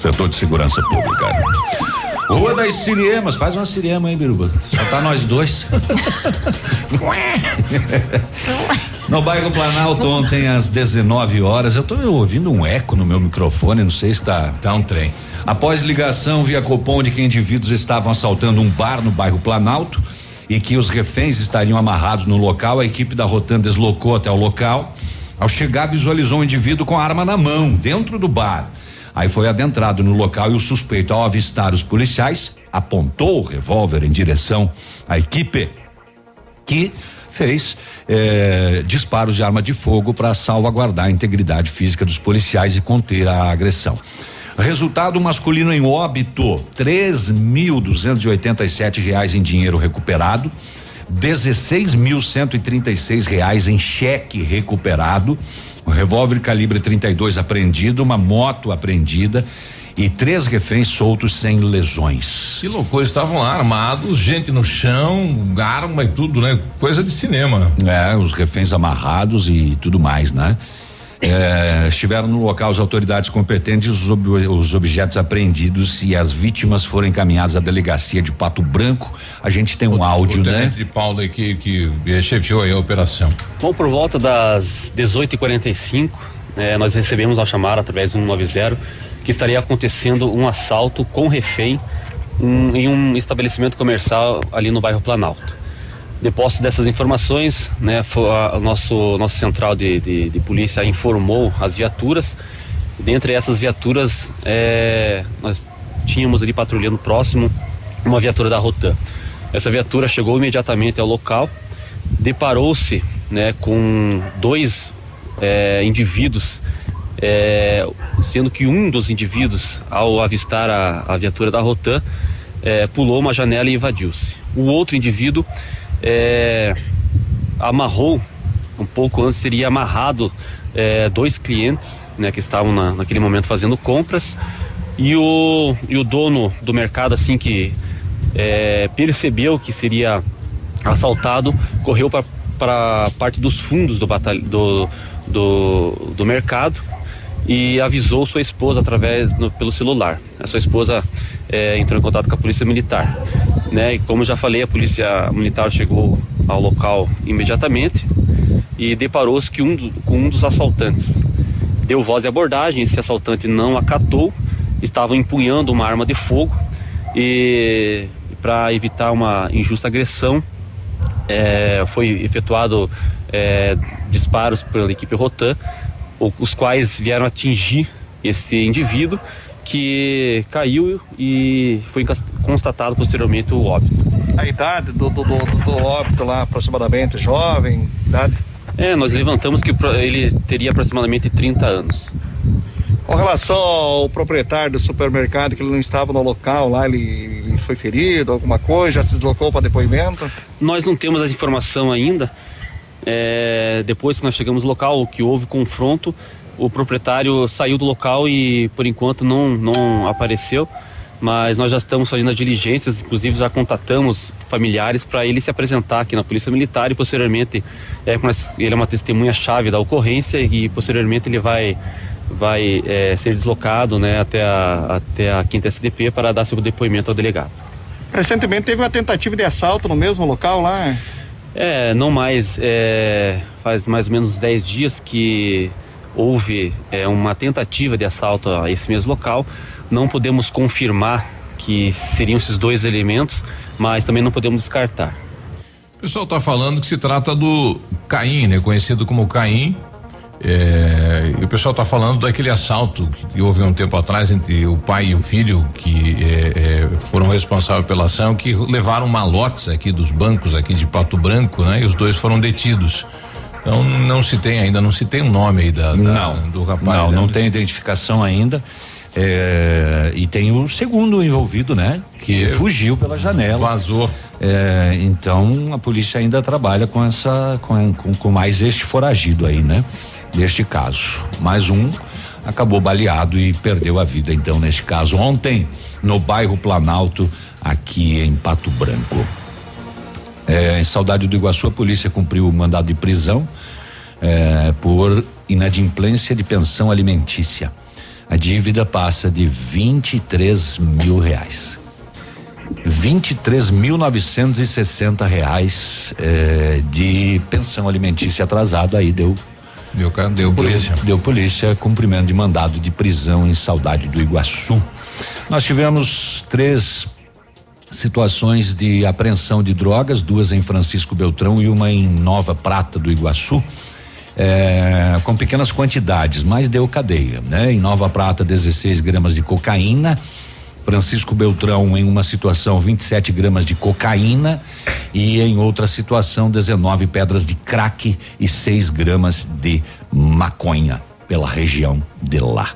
Setor de segurança pública. Rua das Siriemas, faz uma siriema, hein, Biruba? Só tá nós dois. no bairro Planalto, ontem às 19 horas, eu tô ouvindo um eco no meu microfone, não sei se tá. Tá um trem. Após ligação via Copom de que indivíduos estavam assaltando um bar no bairro Planalto e que os reféns estariam amarrados no local, a equipe da Rotan deslocou até o local. Ao chegar, visualizou um indivíduo com a arma na mão, dentro do bar. Aí foi adentrado no local e o suspeito, ao avistar os policiais, apontou o revólver em direção à equipe, que fez eh, disparos de arma de fogo para salvaguardar a integridade física dos policiais e conter a agressão. Resultado masculino em óbito, três mil duzentos e oitenta e sete reais em dinheiro recuperado, dezesseis mil cento e trinta e seis reais em cheque recuperado, um revólver calibre 32 apreendido, uma moto apreendida e três reféns soltos sem lesões. Que loucura, estavam lá armados, gente no chão, arma e tudo, né? Coisa de cinema. É, os reféns amarrados e tudo mais, né? É, estiveram no local as autoridades competentes, os, ob- os objetos apreendidos e as vítimas foram encaminhadas à delegacia de Pato Branco. A gente tem um áudio, o né? de Paulo aí que, que eh, chefiou aí a operação. Bom, por volta das 18h45, eh, nós recebemos uma chamada através do 190 que estaria acontecendo um assalto com refém um- em um estabelecimento comercial ali no bairro Planalto. Depois dessas informações, né, a- nosso, nosso central de, de, de polícia informou as viaturas. Dentre essas viaturas, eh, nós tínhamos ali patrulhando próximo uma viatura da Rotan. Essa viatura chegou imediatamente ao local, deparou-se né, com dois eh, indivíduos, eh, sendo que um dos indivíduos, ao avistar a, a viatura da Rotan, eh, pulou uma janela e evadiu-se. O outro indivíduo eh, amarrou, um pouco antes seria amarrado eh, dois clientes né, que estavam na- naquele momento fazendo compras e o, e o dono do mercado assim que eh, percebeu que seria assaltado correu para a parte dos fundos do, batalha, do, do, do mercado e avisou sua esposa através no- pelo celular. A sua esposa eh, entrou em contato com a polícia militar, né? E como já falei, a polícia militar chegou ao local imediatamente e deparou-se um, com um dos assaltantes deu voz de abordagem. Esse assaltante não acatou, estava empunhando uma arma de fogo e para evitar uma injusta agressão é, foi efetuado é, disparos pela equipe Rotan, os quais vieram atingir esse indivíduo que caiu e foi constatado posteriormente o óbito. A idade do, do, do, do óbito lá, aproximadamente, jovem, idade? É, nós levantamos que ele teria aproximadamente 30 anos. Com relação ao proprietário do supermercado, que ele não estava no local lá, ele, ele foi ferido, alguma coisa, já se deslocou para depoimento? Nós não temos essa informação ainda. É, depois que nós chegamos no local, que houve confronto, o proprietário saiu do local e por enquanto não, não apareceu, mas nós já estamos fazendo as diligências, inclusive já contatamos familiares para ele se apresentar aqui na Polícia Militar e posteriormente é, ele é uma testemunha-chave da ocorrência e posteriormente ele vai vai é, ser deslocado né, até, a, até a quinta SDP para dar seu depoimento ao delegado. Recentemente teve uma tentativa de assalto no mesmo local lá. É, não mais. É, faz mais ou menos 10 dias que houve é, uma tentativa de assalto a esse mesmo local. Não podemos confirmar que seriam esses dois elementos, mas também não podemos descartar. O pessoal está falando que se trata do Caim, né? Conhecido como Caim. É, e o pessoal está falando daquele assalto que, houve um tempo atrás entre o pai e o filho que é, é, foram responsáveis pela ação, que levaram malotes aqui dos bancos aqui de Pato Branco, né? E os dois foram detidos. Então não se tem ainda, não se tem o um nome aí da, da, não, do rapaz. Não, né? não tem identificação ainda. É, e tem o segundo envolvido, né? Que fugiu pela janela. Vazou. É, então a polícia ainda trabalha com essa, com, com, com mais este foragido aí, né? Neste caso. Mais um acabou baleado e perdeu a vida, então, neste caso. Ontem, no bairro Planalto, aqui em Pato Branco. É, em Saudade do Iguaçu, a polícia cumpriu o mandado de prisão é, por inadimplência de pensão alimentícia. A dívida passa de 23 mil reais. 23.960 reais é, de pensão alimentícia atrasado aí deu Deu, deu polícia. Deu, deu polícia, cumprimento de mandado de prisão em Saudade do Iguaçu. Nós tivemos três situações de apreensão de drogas, duas em Francisco Beltrão e uma em Nova Prata do Iguaçu. É, com pequenas quantidades, mas deu cadeia, né? Em Nova Prata, 16 gramas de cocaína. Francisco Beltrão, em uma situação, 27 gramas de cocaína. E em outra situação, 19 pedras de crack e 6 gramas de maconha pela região de lá.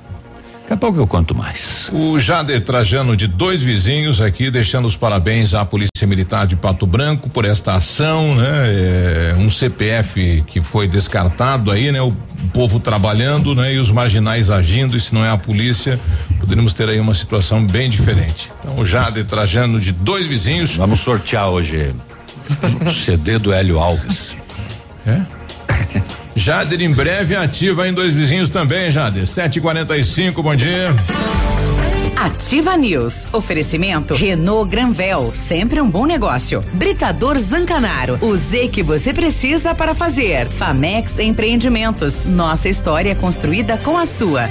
Daqui a pouco eu conto mais. O Jader Trajano de dois vizinhos aqui, deixando os parabéns à Polícia Militar de Pato Branco por esta ação, né? É, um CPF que foi descartado aí, né? O povo trabalhando, né? E os marginais agindo, e se não é a polícia, poderíamos ter aí uma situação bem diferente. Então, o Jader Trajano de dois vizinhos. Vamos sortear hoje o CD do Hélio Alves. É? Jader em breve ativa em dois vizinhos também, Jader. 7:45, bom dia. Ativa News. Oferecimento Renault Granvel, sempre um bom negócio. Britador Zancanaro, o Z que você precisa para fazer. Famex Empreendimentos, nossa história construída com a sua.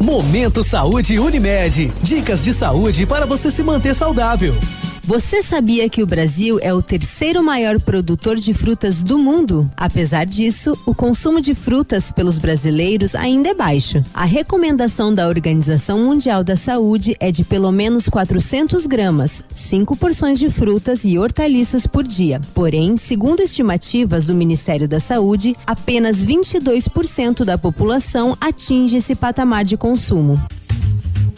Momento Saúde Unimed. Dicas de saúde para você se manter saudável. Você sabia que o Brasil é o terceiro maior produtor de frutas do mundo? Apesar disso, o consumo de frutas pelos brasileiros ainda é baixo. A recomendação da Organização Mundial da Saúde é de pelo menos 400 gramas, 5 porções de frutas e hortaliças por dia. Porém, segundo estimativas do Ministério da Saúde, apenas 22% da população atinge esse patamar de consumo.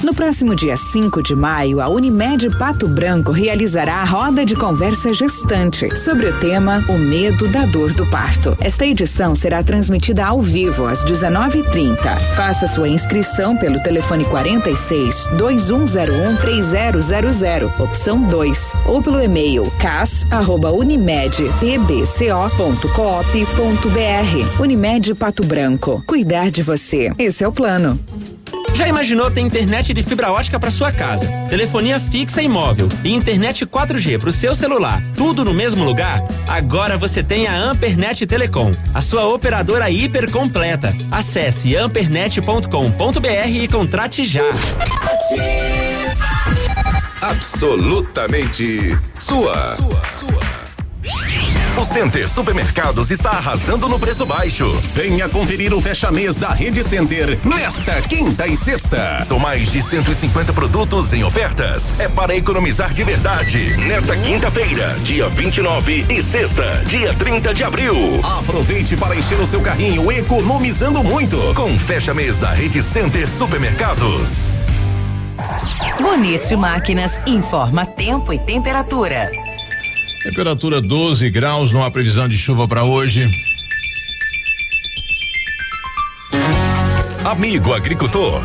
No próximo dia 5 de maio, a Unimed Pato Branco realizará a roda de conversa gestante sobre o tema O Medo da Dor do Parto. Esta edição será transmitida ao vivo às 19h30. Faça sua inscrição pelo telefone 46 2101 3000, opção 2, ou pelo e-mail cas@unimedpbco.coop.br. Unimed Pato Branco. Cuidar de você. Esse é o plano. Já imaginou ter internet de fibra ótica para sua casa, telefonia fixa e móvel e internet 4G para o seu celular, tudo no mesmo lugar? Agora você tem a Ampernet Telecom, a sua operadora hiper completa. Acesse ampernet.com.br e contrate já. Absolutamente sua. O Center Supermercados está arrasando no preço baixo. Venha conferir o fecha-mês da Rede Center nesta quinta e sexta. São mais de 150 produtos em ofertas. É para economizar de verdade. Nesta quinta-feira, dia 29 e sexta, dia 30 de abril. Aproveite para encher o seu carrinho economizando muito com fecha-mês da Rede Center Supermercados. Bonito Máquinas informa tempo e temperatura. Temperatura 12 graus, não há previsão de chuva para hoje. Amigo agricultor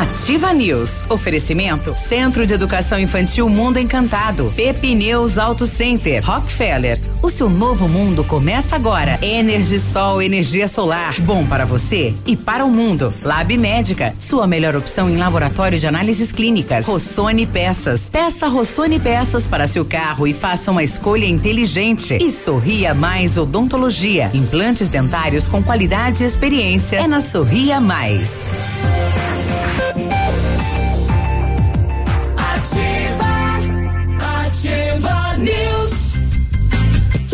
Ativa News. Oferecimento Centro de Educação Infantil Mundo Encantado. Pepineus Auto Center. Rockefeller. O seu novo mundo começa agora. Energisol, energia solar. Bom para você e para o mundo. Lab Médica. Sua melhor opção em laboratório de análises clínicas. Rossoni Peças. Peça Rossoni Peças para seu carro e faça uma escolha inteligente. E Sorria Mais Odontologia. Implantes dentários com qualidade e experiência. É na Sorria Mais.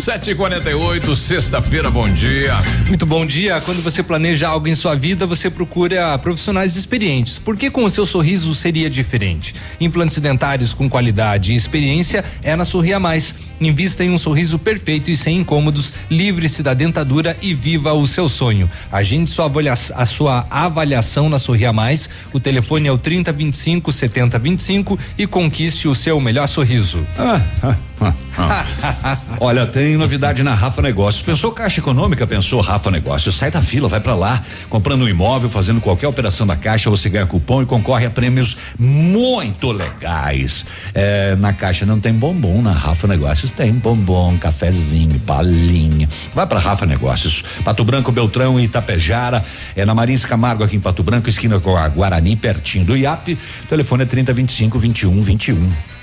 7h48, sexta-feira, bom dia. Muito bom dia. Quando você planeja algo em sua vida, você procura profissionais experientes. Por que com o seu sorriso seria diferente? Implantes dentários com qualidade e experiência é na Sorria Mais. Invista em um sorriso perfeito e sem incômodos, livre-se da dentadura e viva o seu sonho. Agende sua avalia- a sua avaliação na Sorria Mais. O telefone é o 3025 7025 e conquiste o seu melhor sorriso. Ah, ah, ah, ah. Olha, tem novidade na Rafa Negócios. Pensou Caixa Econômica? Pensou Rafa Negócios. Sai da fila, vai pra lá. Comprando um imóvel, fazendo qualquer operação da Caixa, você ganha cupom e concorre a prêmios muito legais. É, na Caixa não tem bombom, na Rafa Negócios tem bombom, cafezinho, balinha. Vai pra Rafa Negócios. Pato Branco, Beltrão e Itapejara. É na Marins Camargo, aqui em Pato Branco, esquina com a Guarani, pertinho do IAP. Telefone é 3025 21 21.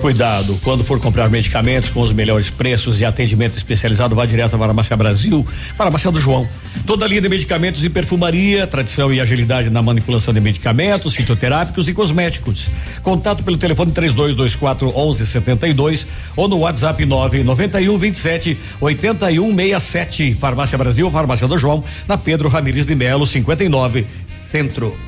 Cuidado, quando for comprar medicamentos com os melhores preços e atendimento especializado, vá direto à Farmácia Brasil, Farmácia do João. Toda a linha de medicamentos e perfumaria, tradição e agilidade na manipulação de medicamentos, fitoterápicos e cosméticos. Contato pelo telefone 3224 1172 ou no WhatsApp 991 27 8167. Farmácia Brasil, Farmácia do João, na Pedro Ramires de Melo, 59, Centro.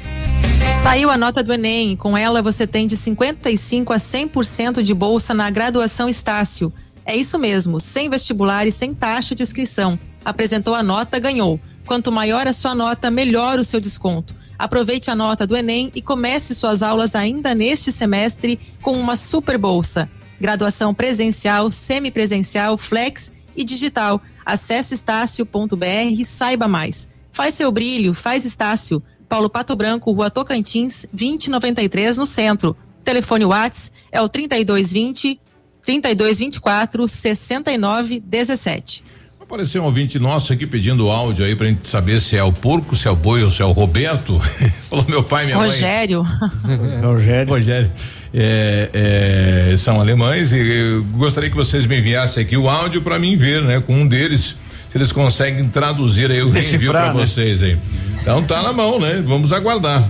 Saiu a nota do Enem. Com ela, você tem de 55 a 100% de bolsa na graduação Estácio. É isso mesmo, sem vestibular e sem taxa de inscrição. Apresentou a nota, ganhou. Quanto maior a sua nota, melhor o seu desconto. Aproveite a nota do Enem e comece suas aulas ainda neste semestre com uma super bolsa. Graduação presencial, semipresencial, flex e digital. Acesse estácio.br e saiba mais. Faz seu brilho, faz Estácio. Paulo Pato Branco, Rua Tocantins, 2093 no centro. Telefone Whats é o 3220 3224 6917. Apareceu um ouvinte nosso aqui pedindo áudio aí pra gente saber se é o porco, se é o boi ou se é o Roberto. Falou meu pai e minha Rogério. mãe. Rogério. Rogério. É, é, são alemães e gostaria que vocês me enviassem aqui o áudio para mim ver, né? Com um deles, se eles conseguem traduzir aí, eu envio Decifrar, para né? vocês aí. Então tá na mão, né? Vamos aguardar.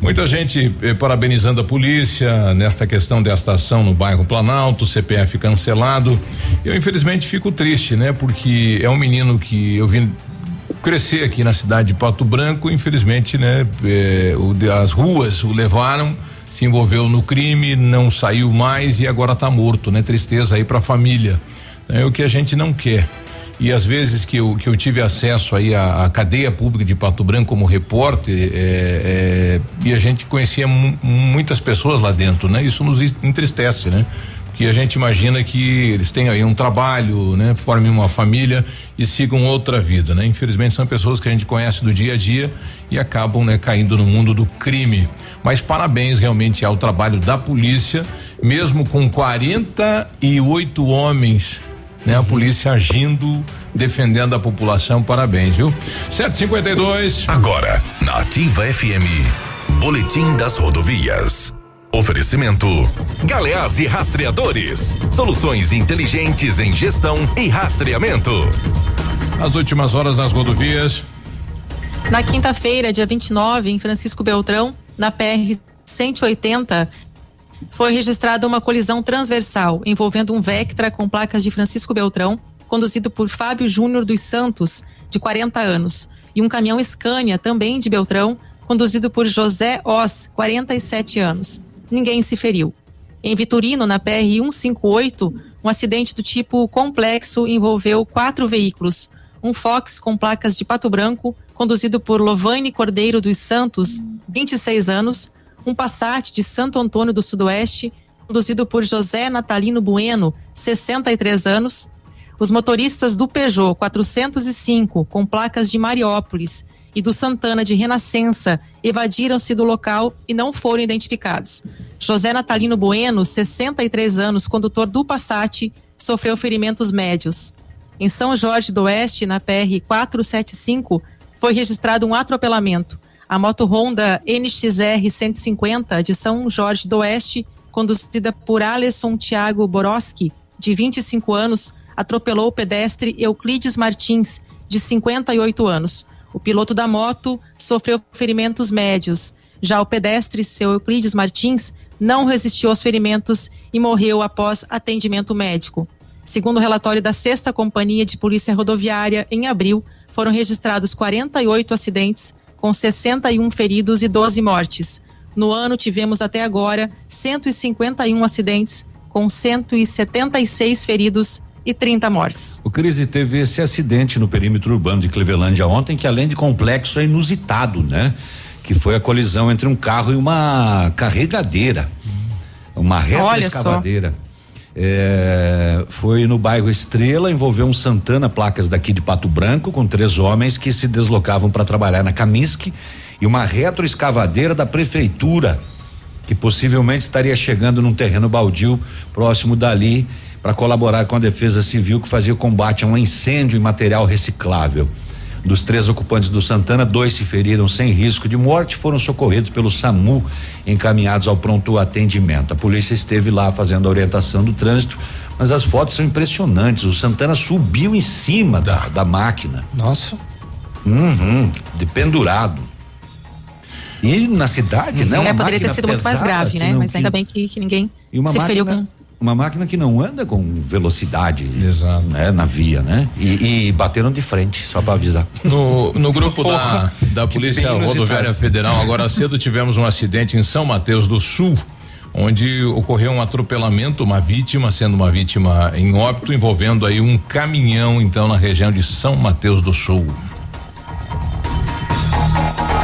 Muita gente eh, parabenizando a polícia nesta questão desta ação no bairro Planalto, CPF cancelado. Eu infelizmente fico triste, né? Porque é um menino que eu vim crescer aqui na cidade de Pato Branco, infelizmente, né? eh, o as ruas o levaram, se envolveu no crime, não saiu mais e agora está morto, né? Tristeza aí para a família. É o que a gente não quer. E às vezes que eu, que eu tive acesso aí à, à cadeia pública de Pato Branco como repórter, é, é, e a gente conhecia mu- muitas pessoas lá dentro, né? Isso nos is- entristece, né? Porque a gente imagina que eles têm aí um trabalho, né? Formem uma família e sigam outra vida, né? Infelizmente são pessoas que a gente conhece do dia a dia e acabam, né? Caindo no mundo do crime. Mas parabéns realmente ao trabalho da polícia, mesmo com 48 homens né? A polícia agindo, defendendo a população, parabéns, viu? 752. Agora, na Ativa FM, Boletim das Rodovias. Oferecimento: Galeás e Rastreadores. Soluções inteligentes em gestão e rastreamento. As últimas horas nas rodovias. Na quinta-feira, dia 29, em Francisco Beltrão, na PR 180, foi registrada uma colisão transversal envolvendo um Vectra com placas de Francisco Beltrão, conduzido por Fábio Júnior dos Santos, de 40 anos, e um caminhão Scania, também de Beltrão, conduzido por José Oz, 47 anos. ninguém se feriu. Em Vitorino, na PR 158, um acidente do tipo complexo envolveu quatro veículos. Um Fox com placas de pato branco, conduzido por Lovane Cordeiro dos Santos, 26 anos, um Passat de Santo Antônio do Sudoeste, conduzido por José Natalino Bueno, 63 anos, os motoristas do Peugeot 405, com placas de Mariópolis, e do Santana de Renascença evadiram-se do local e não foram identificados. José Natalino Bueno, 63 anos, condutor do Passat, sofreu ferimentos médios. Em São Jorge do Oeste, na PR 475, foi registrado um atropelamento. A moto Honda NXR 150 de São Jorge do Oeste, conduzida por Alisson Thiago Boroski, de 25 anos, atropelou o pedestre Euclides Martins, de 58 anos. O piloto da moto sofreu ferimentos médios. Já o pedestre, seu Euclides Martins, não resistiu aos ferimentos e morreu após atendimento médico. Segundo o relatório da Sexta Companhia de Polícia Rodoviária, em abril, foram registrados 48 acidentes, com 61 feridos e 12 mortes. No ano, tivemos até agora 151 acidentes, com 176 feridos e 30 mortes. O Crise teve esse acidente no perímetro urbano de Clevelândia ontem, que além de complexo é inusitado, né? Que foi a colisão entre um carro e uma carregadeira. Uma retroescavadeira. É, foi no bairro Estrela, envolveu um Santana, placas daqui de Pato Branco, com três homens que se deslocavam para trabalhar na Camisque e uma retroescavadeira da prefeitura, que possivelmente estaria chegando num terreno baldio próximo dali para colaborar com a Defesa Civil que fazia o combate a um incêndio em material reciclável. Dos três ocupantes do Santana, dois se feriram sem risco de morte, foram socorridos pelo SAMU, encaminhados ao pronto atendimento. A polícia esteve lá fazendo a orientação do trânsito, mas as fotos são impressionantes. O Santana subiu em cima da, da máquina. Nossa. Uhum, de pendurado. E na cidade, né? é, Uma poderia ter sido muito mais grave, né? Mas ainda bem que, que ninguém e uma se feriu máquina, com. Uma máquina que não anda com velocidade né, na via, né? E, e bateram de frente, só para avisar. No, no grupo da, da Polícia. Rodoviária Federal, agora cedo tivemos um acidente em São Mateus do Sul, onde ocorreu um atropelamento, uma vítima, sendo uma vítima em óbito, envolvendo aí um caminhão, então, na região de São Mateus do Sul.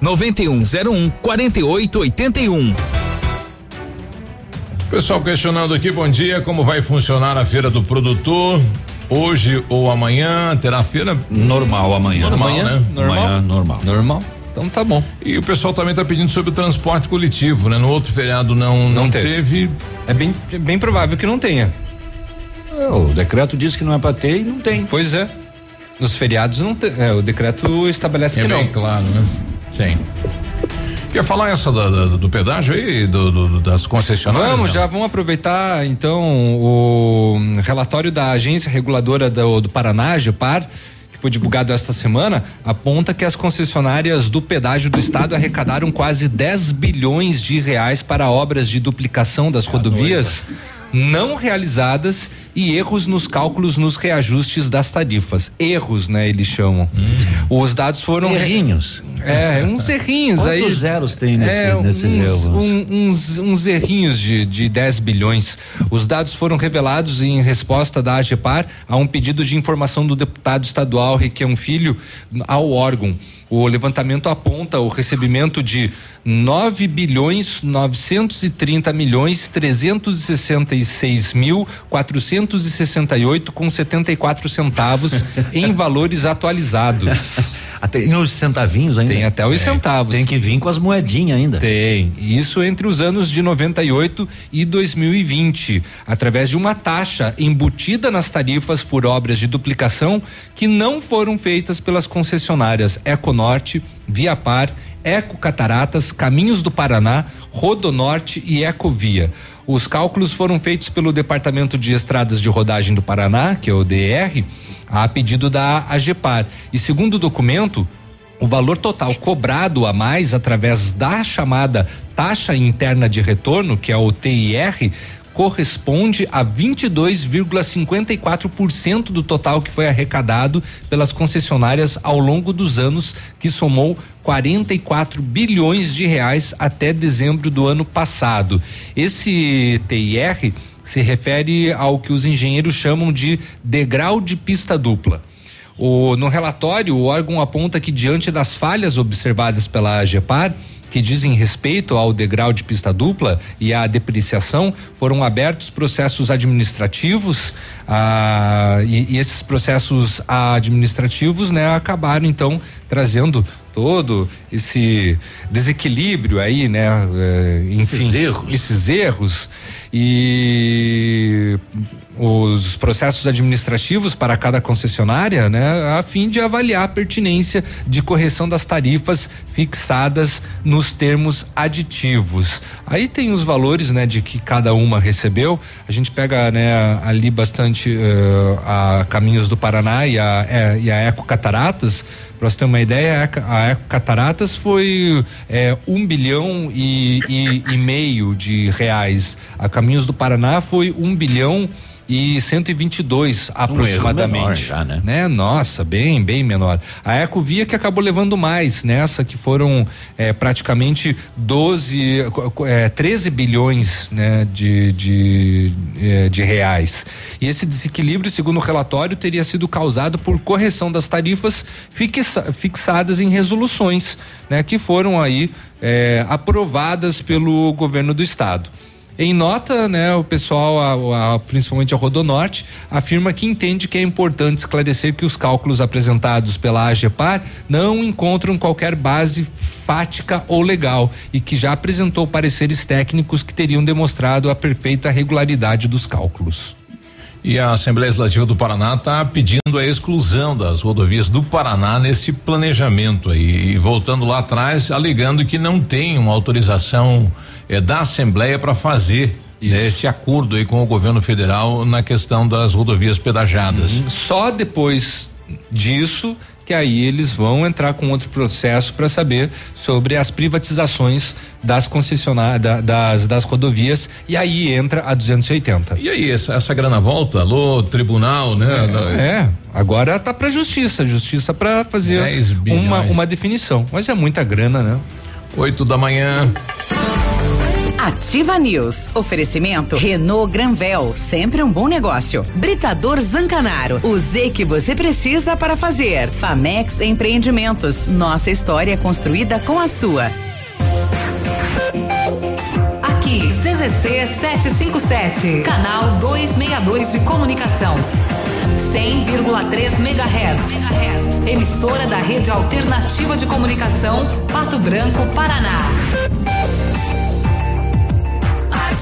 99101 4881. Pessoal questionando aqui, bom dia, como vai funcionar a feira do produtor? Hoje ou amanhã terá feira? Normal amanhã. Normal, Amanhã, né? normal. Amanhã, normal. Normal. Então tá bom. E o pessoal também está pedindo sobre o transporte coletivo, né? No outro feriado não não, teve. É bem, é bem provável que não tenha. É, O decreto diz que não é para ter e não tem. Pois é. Nos feriados não tem. É, o decreto estabelece É que bem não. claro, né? Sim. Quer falar essa da- da- do pedágio aí, do, do- das concessionárias? Vamos, não? já vamos aproveitar então o relatório da Agência Reguladora do, do Paraná, GEPAR, que foi divulgado esta semana, aponta que as concessionárias do pedágio do estado arrecadaram quase 10 bilhões de reais para obras de duplicação das rodovias não realizadas e erros nos cálculos nos reajustes das tarifas. Erros, né, eles chamam. Os dados foram Errinhos. É, uns errinhos aí. Quantos zeros tem nesse- é, nesses uns, erros? um- uns, uns errinhos de, de 10 bilhões. Os dados foram revelados em resposta da AGEPAR a um pedido de informação do deputado estadual Requião Filho ao órgão. O levantamento aponta o recebimento de 9 bilhões 930 milhões 366 mil 468 com 74 centavos em valores atualizados. Até tem os centavinhos ainda. Tem até os centavos. Tem que vir com as moedinhas ainda. Tem. Isso entre os anos de 98 e 2020, através de uma taxa embutida nas tarifas por obras de duplicação que não foram feitas pelas concessionárias Econorte, Viapar, Eco Cataratas, Caminhos do Paraná, Rodonorte e Ecovia. Os cálculos foram feitos pelo Departamento de Estradas de Rodagem do Paraná, que é o DR, a pedido da AGEPAR. E segundo o documento, o valor total cobrado a mais através da chamada taxa interna de retorno, que é o TIR, corresponde a 22,54% do total que foi arrecadado pelas concessionárias ao longo dos anos, que somou 44 bilhões de reais até dezembro do ano passado. Esse TIR se refere ao que os engenheiros chamam de degrau de pista dupla. O, no relatório, o órgão aponta que, diante das falhas observadas pela AGEPAR, que dizem respeito ao degrau de pista dupla e à depreciação, foram abertos processos administrativos ah, e, e, esses processos administrativos, né, acabaram então trazendo todo esse desequilíbrio aí, né, eh, enfim, esses erros, esses erros. E os processos administrativos para cada concessionária, né, a fim de avaliar a pertinência de correção das tarifas fixadas nos termos aditivos. Aí tem os valores, né, de que cada uma recebeu. A gente pega, né, ali bastante uh, a Caminhos do Paraná e a, é, e a Eco Cataratas. Para você ter uma ideia, a Eco Cataratas foi é, um bilhão e, e, e meio de reais. A Caminhos do Paraná foi um bilhão e 122 aproximadamente. Um já, né? né? Nossa, bem, bem menor. A Ecovia que acabou levando mais nessa, que foram é, praticamente 12, é, 13 bilhões né, de, de, é, de reais. E esse desequilíbrio, segundo o relatório, teria sido causado por correção das tarifas fixa, fixadas em resoluções, né, que foram aí é, aprovadas pelo governo do estado. Em nota, né, o pessoal, a, a, principalmente a Rodonorte, afirma que entende que é importante esclarecer que os cálculos apresentados pela AGEPAR não encontram qualquer base fática ou legal e que já apresentou pareceres técnicos que teriam demonstrado a perfeita regularidade dos cálculos. E a Assembleia Legislativa do Paraná está pedindo a exclusão das rodovias do Paraná nesse planejamento aí. E voltando lá atrás, alegando que não tem uma autorização é, da Assembleia para fazer né, esse acordo aí com o governo federal na questão das rodovias pedajadas. Uhum. Só depois disso que aí eles vão entrar com outro processo para saber sobre as privatizações das concessionárias da, das, das rodovias e aí entra a 280. E aí essa, essa grana volta, alô, tribunal, né? É, é agora tá para justiça, justiça para fazer uma uma definição, mas é muita grana, né? Oito da manhã. Ativa News. Oferecimento Renault Granvel, sempre um bom negócio. Britador Zancanaro, o Z que você precisa para fazer. Famex Empreendimentos, nossa história construída com a sua. Aqui, CZC 757, canal 262 de comunicação. 100,3 MHz. Emissora da Rede Alternativa de Comunicação, Pato Branco, Paraná.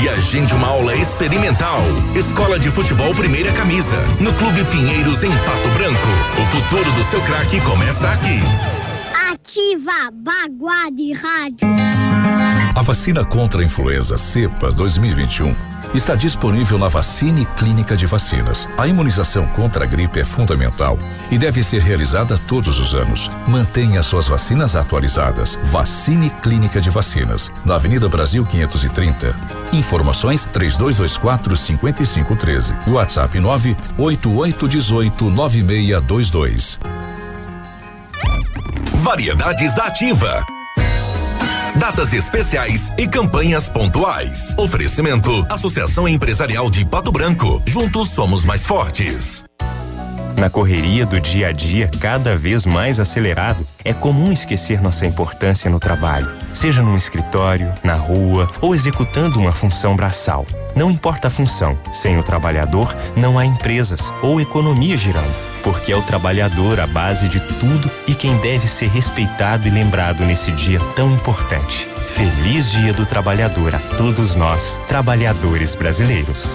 e agende uma aula experimental. Escola de Futebol Primeira Camisa, no Clube Pinheiros, em Pato Branco. O futuro do seu craque começa aqui. Ativa Baguá de Rádio. A vacina contra a influenza cepas 2021 está disponível na Vacine Clínica de Vacinas. A imunização contra a gripe é fundamental e deve ser realizada todos os anos. Mantenha suas vacinas atualizadas. Vacine Clínica de Vacinas, na Avenida Brasil 530. Informações 3224 5513. WhatsApp 98818 9622. Variedades da Ativa. Datas especiais e campanhas pontuais. Oferecimento: Associação Empresarial de Pato Branco. Juntos somos mais fortes. Na correria do dia a dia, cada vez mais acelerado, é comum esquecer nossa importância no trabalho, seja num escritório, na rua ou executando uma função braçal. Não importa a função, sem o trabalhador não há empresas ou economia girando, porque é o trabalhador a base de tudo e quem deve ser respeitado e lembrado nesse dia tão importante. Feliz Dia do Trabalhador a todos nós, trabalhadores brasileiros.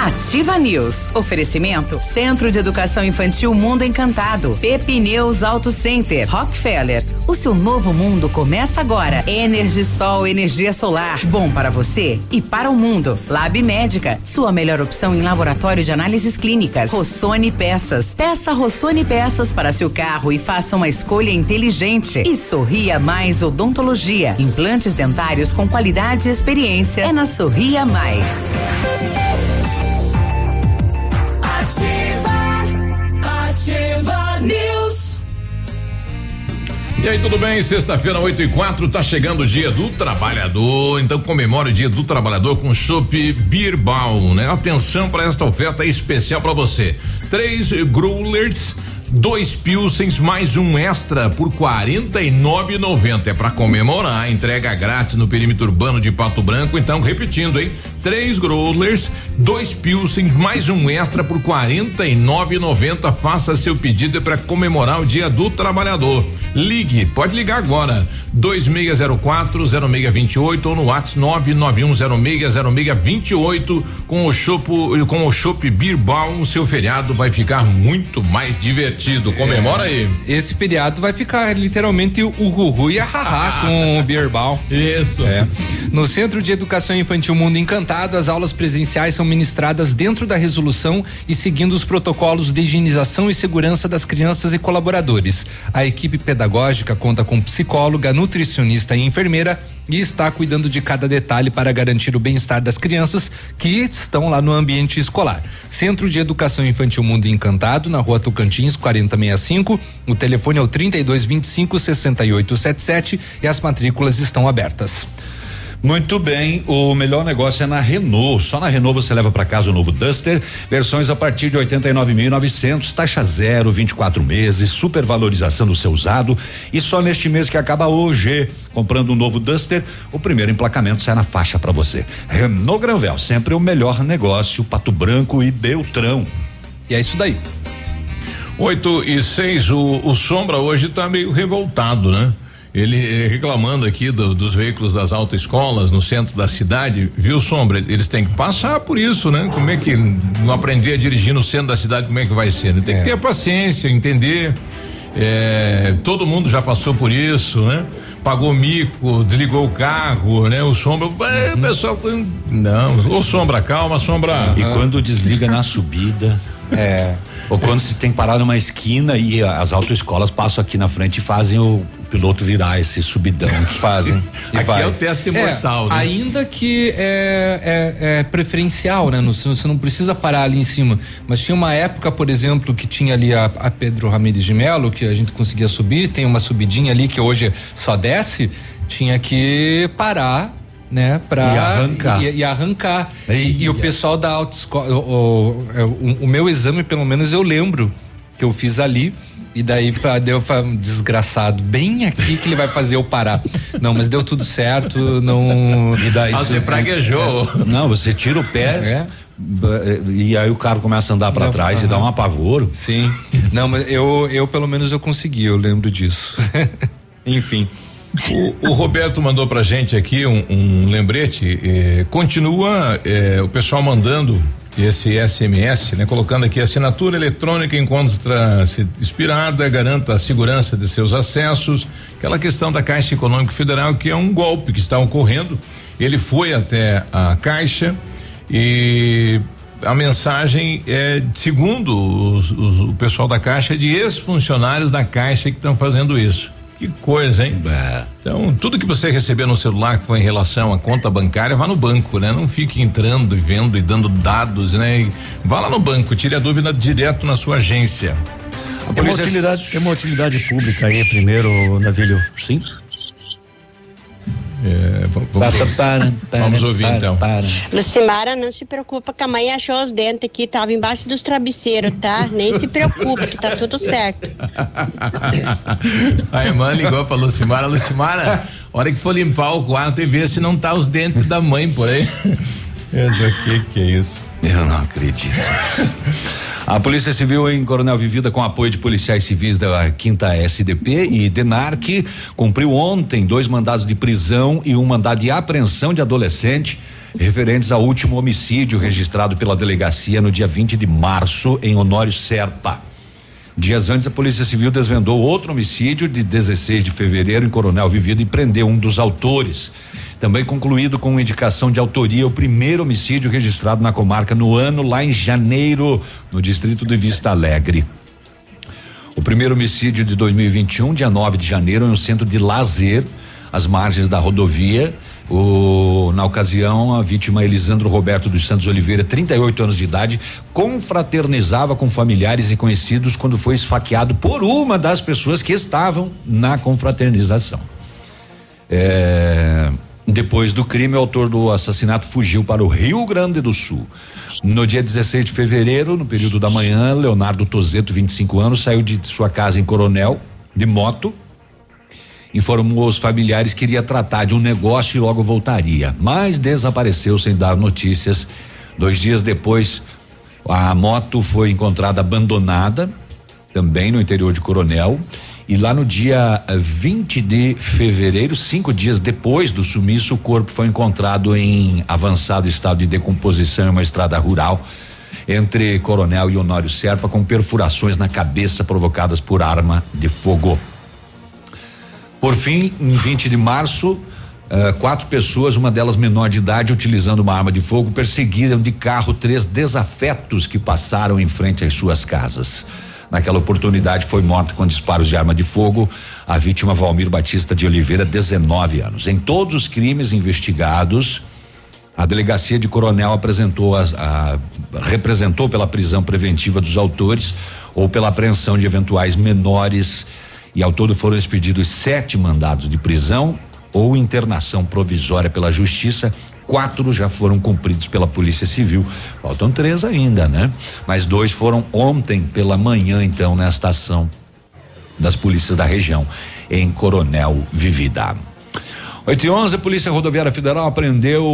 Ativa News. Oferecimento Centro de Educação Infantil Mundo Encantado. Pepineus Auto Center. Rockefeller. O seu novo mundo começa agora. Energisol, energia solar. Bom para você e para o mundo. Lab Médica. Sua melhor opção em laboratório de análises clínicas. Rossoni Peças. Peça Rossoni Peças para seu carro e faça uma escolha inteligente. E Sorria Mais Odontologia. Implantes dentários com qualidade e experiência. É na Sorria Mais. E aí, tudo bem? Sexta-feira, 8 e 4, tá chegando o dia do trabalhador. Então comemore o dia do trabalhador com Chopp Birbal, né? Atenção para esta oferta especial para você. Três growlers. Dois Pilsens mais um extra por R$ 49,90. É para comemorar. Entrega grátis no perímetro urbano de Pato Branco. Então, repetindo, hein? Três growlers, dois Pilsens mais um extra por R$ 49,90. Faça seu pedido para comemorar o Dia do Trabalhador. Ligue, pode ligar agora. 2604-0628 ou no WhatsApp 991060628 com o chopp com o chopp Birbal, o seu feriado vai ficar muito mais divertido. Comemora aí. É, Esse feriado vai ficar literalmente o Ruhu e a Haha com o Bierbal. Isso. É. No Centro de Educação Infantil Mundo Encantado, as aulas presenciais são ministradas dentro da resolução e seguindo os protocolos de higienização e segurança das crianças e colaboradores. A equipe pedagógica conta com psicóloga, nutricionista e enfermeira e está cuidando de cada detalhe para garantir o bem-estar das crianças que estão lá no ambiente escolar. Centro de Educação Infantil Mundo Encantado, na rua Tocantins, 4065. O telefone é o 3225 6877 e as matrículas estão abertas. Muito bem, o melhor negócio é na Renault. Só na Renault você leva para casa o novo Duster, versões a partir de 89.900, taxa zero, 24 meses, supervalorização do seu usado e só neste mês que acaba hoje, comprando um novo Duster, o primeiro emplacamento sai na faixa para você. Renault Granvel, sempre o melhor negócio, Pato Branco e Beltrão. E é isso daí. 8 e 6, o, o Sombra hoje tá meio revoltado, né? Ele eh, reclamando aqui do- dos veículos das autoescolas no centro da cidade, viu, Sombra? Eles têm que passar por isso, né? Como é que não aprender a dirigir no centro da cidade, como é que vai ser? né? Tem que ter paciência, entender. É, todo mundo já passou por isso, né? Pagou mico, desligou o carro, né? O Sombra, é, o pessoal, não, ô Sombra, calma, Sombra. E quando desliga na subida. É. Ou quando se tem que parar numa esquina e as autoescolas passam aqui na frente e fazem o piloto virar esse subidão. Fazem. E Aqui vai. é o teste É, mortal, né? Ainda que é, é- é preferencial, né? Não- Você não precisa parar ali em cima. Mas tinha uma época, por exemplo, que tinha ali a, a Pedro Ramirez de Melo, que a gente conseguia subir, tem uma subidinha ali que hoje só desce, tinha que parar. Né, pra E arrancar. E, e arrancar. E, e o pessoal da autoescola. O, o- é, o- o meu exame, pelo menos, eu lembro que eu fiz ali. E daí deu desgraçado, bem aqui que ele vai fazer eu parar. Não, mas deu tudo certo, não. E daí Ah, você praguejou. Não, você tira o pé É. e aí o carro começa a andar pra Não, trás e dá um apavoro. Sim. Não, mas eu, eu pelo menos eu consegui, eu lembro disso. Enfim. O, o Roberto mandou pra gente aqui um, um lembrete. eh, continua eh, o pessoal mandando esse SMS, né? Colocando aqui assinatura eletrônica encontra-se expirada, garanta a segurança de seus acessos. Aquela questão da Caixa Econômica Federal que é um golpe que está ocorrendo. Ele foi até a Caixa e a mensagem é, segundo os- os- o pessoal da Caixa, é de ex-funcionários da Caixa que estão fazendo isso. Que coisa, hein? Então, tudo que você receber no celular que foi em relação à conta bancária, vá no banco, né? Não fique entrando e vendo e dando dados, né? E vá lá no banco, tire a dúvida direto na sua agência. A Tem uma, utilidade, tem uma utilidade pública aí primeiro, Navilho. Sim. É, vamos, vamos ouvir então. Lucimara, não se preocupa que a mãe achou os dentes aqui, tava embaixo dos travesseiros, tá? Nem se preocupe, que tá tudo certo. A irmã ligou pra Lucimara, Lucimara, hora que for limpar o quarto e ver se não tá os dentes da mãe por aí. O que que é isso? Eu não acredito. A Polícia Civil em Coronel Vivida, com apoio de policiais civis da Quinta SDP e DENARC, cumpriu ontem dois mandados de prisão e um mandado de apreensão de adolescente referentes ao último homicídio registrado pela delegacia no dia 20 de março em Honório Serpa. Dias antes, a Polícia Civil desvendou outro homicídio de 16 de fevereiro em Coronel Vivido e prendeu um dos autores. Também concluído com indicação de autoria o primeiro homicídio registrado na comarca no ano, lá em janeiro, no distrito de Vista Alegre. O primeiro homicídio de 2021, dia 9 de janeiro, em um centro de lazer, às margens da rodovia. O, na ocasião, a vítima Elisandro Roberto dos Santos Oliveira, 38 anos de idade, confraternizava com familiares e conhecidos quando foi esfaqueado por uma das pessoas que estavam na confraternização. É, depois do crime, o autor do assassinato fugiu para o Rio Grande do Sul. No dia 16 de fevereiro, no período da manhã, Leonardo Tozeto, 25 anos, saiu de sua casa em Coronel de moto. Informou aos familiares que iria tratar de um negócio e logo voltaria, mas desapareceu sem dar notícias. Dois dias depois, a moto foi encontrada abandonada, também no interior de Coronel. E lá no dia eh, 20 de fevereiro, cinco dias depois do sumiço, o corpo foi encontrado em avançado estado de decomposição em uma estrada rural entre Coronel e Honório Serpa, com perfurações na cabeça provocadas por arma de fogo. Por fim, em 20 de março, eh, quatro pessoas, uma delas menor de idade, utilizando uma arma de fogo, perseguiram de carro três desafetos que passaram em frente às suas casas. Naquela oportunidade foi morta com disparos de arma de fogo a vítima Valmir Batista de Oliveira, 19 anos. Em todos os crimes investigados, a delegacia de Coronel apresentou as- a, representou pela prisão preventiva dos autores ou pela apreensão de eventuais menores e ao todo foram expedidos sete mandados de prisão ou internação provisória pela justiça. Quatro já foram cumpridos pela Polícia Civil. Faltam três ainda, né? Mas dois foram ontem pela manhã, então, nesta ação das polícias da região, em Coronel Vivida. 8 e 11, a Polícia Rodoviária Federal apreendeu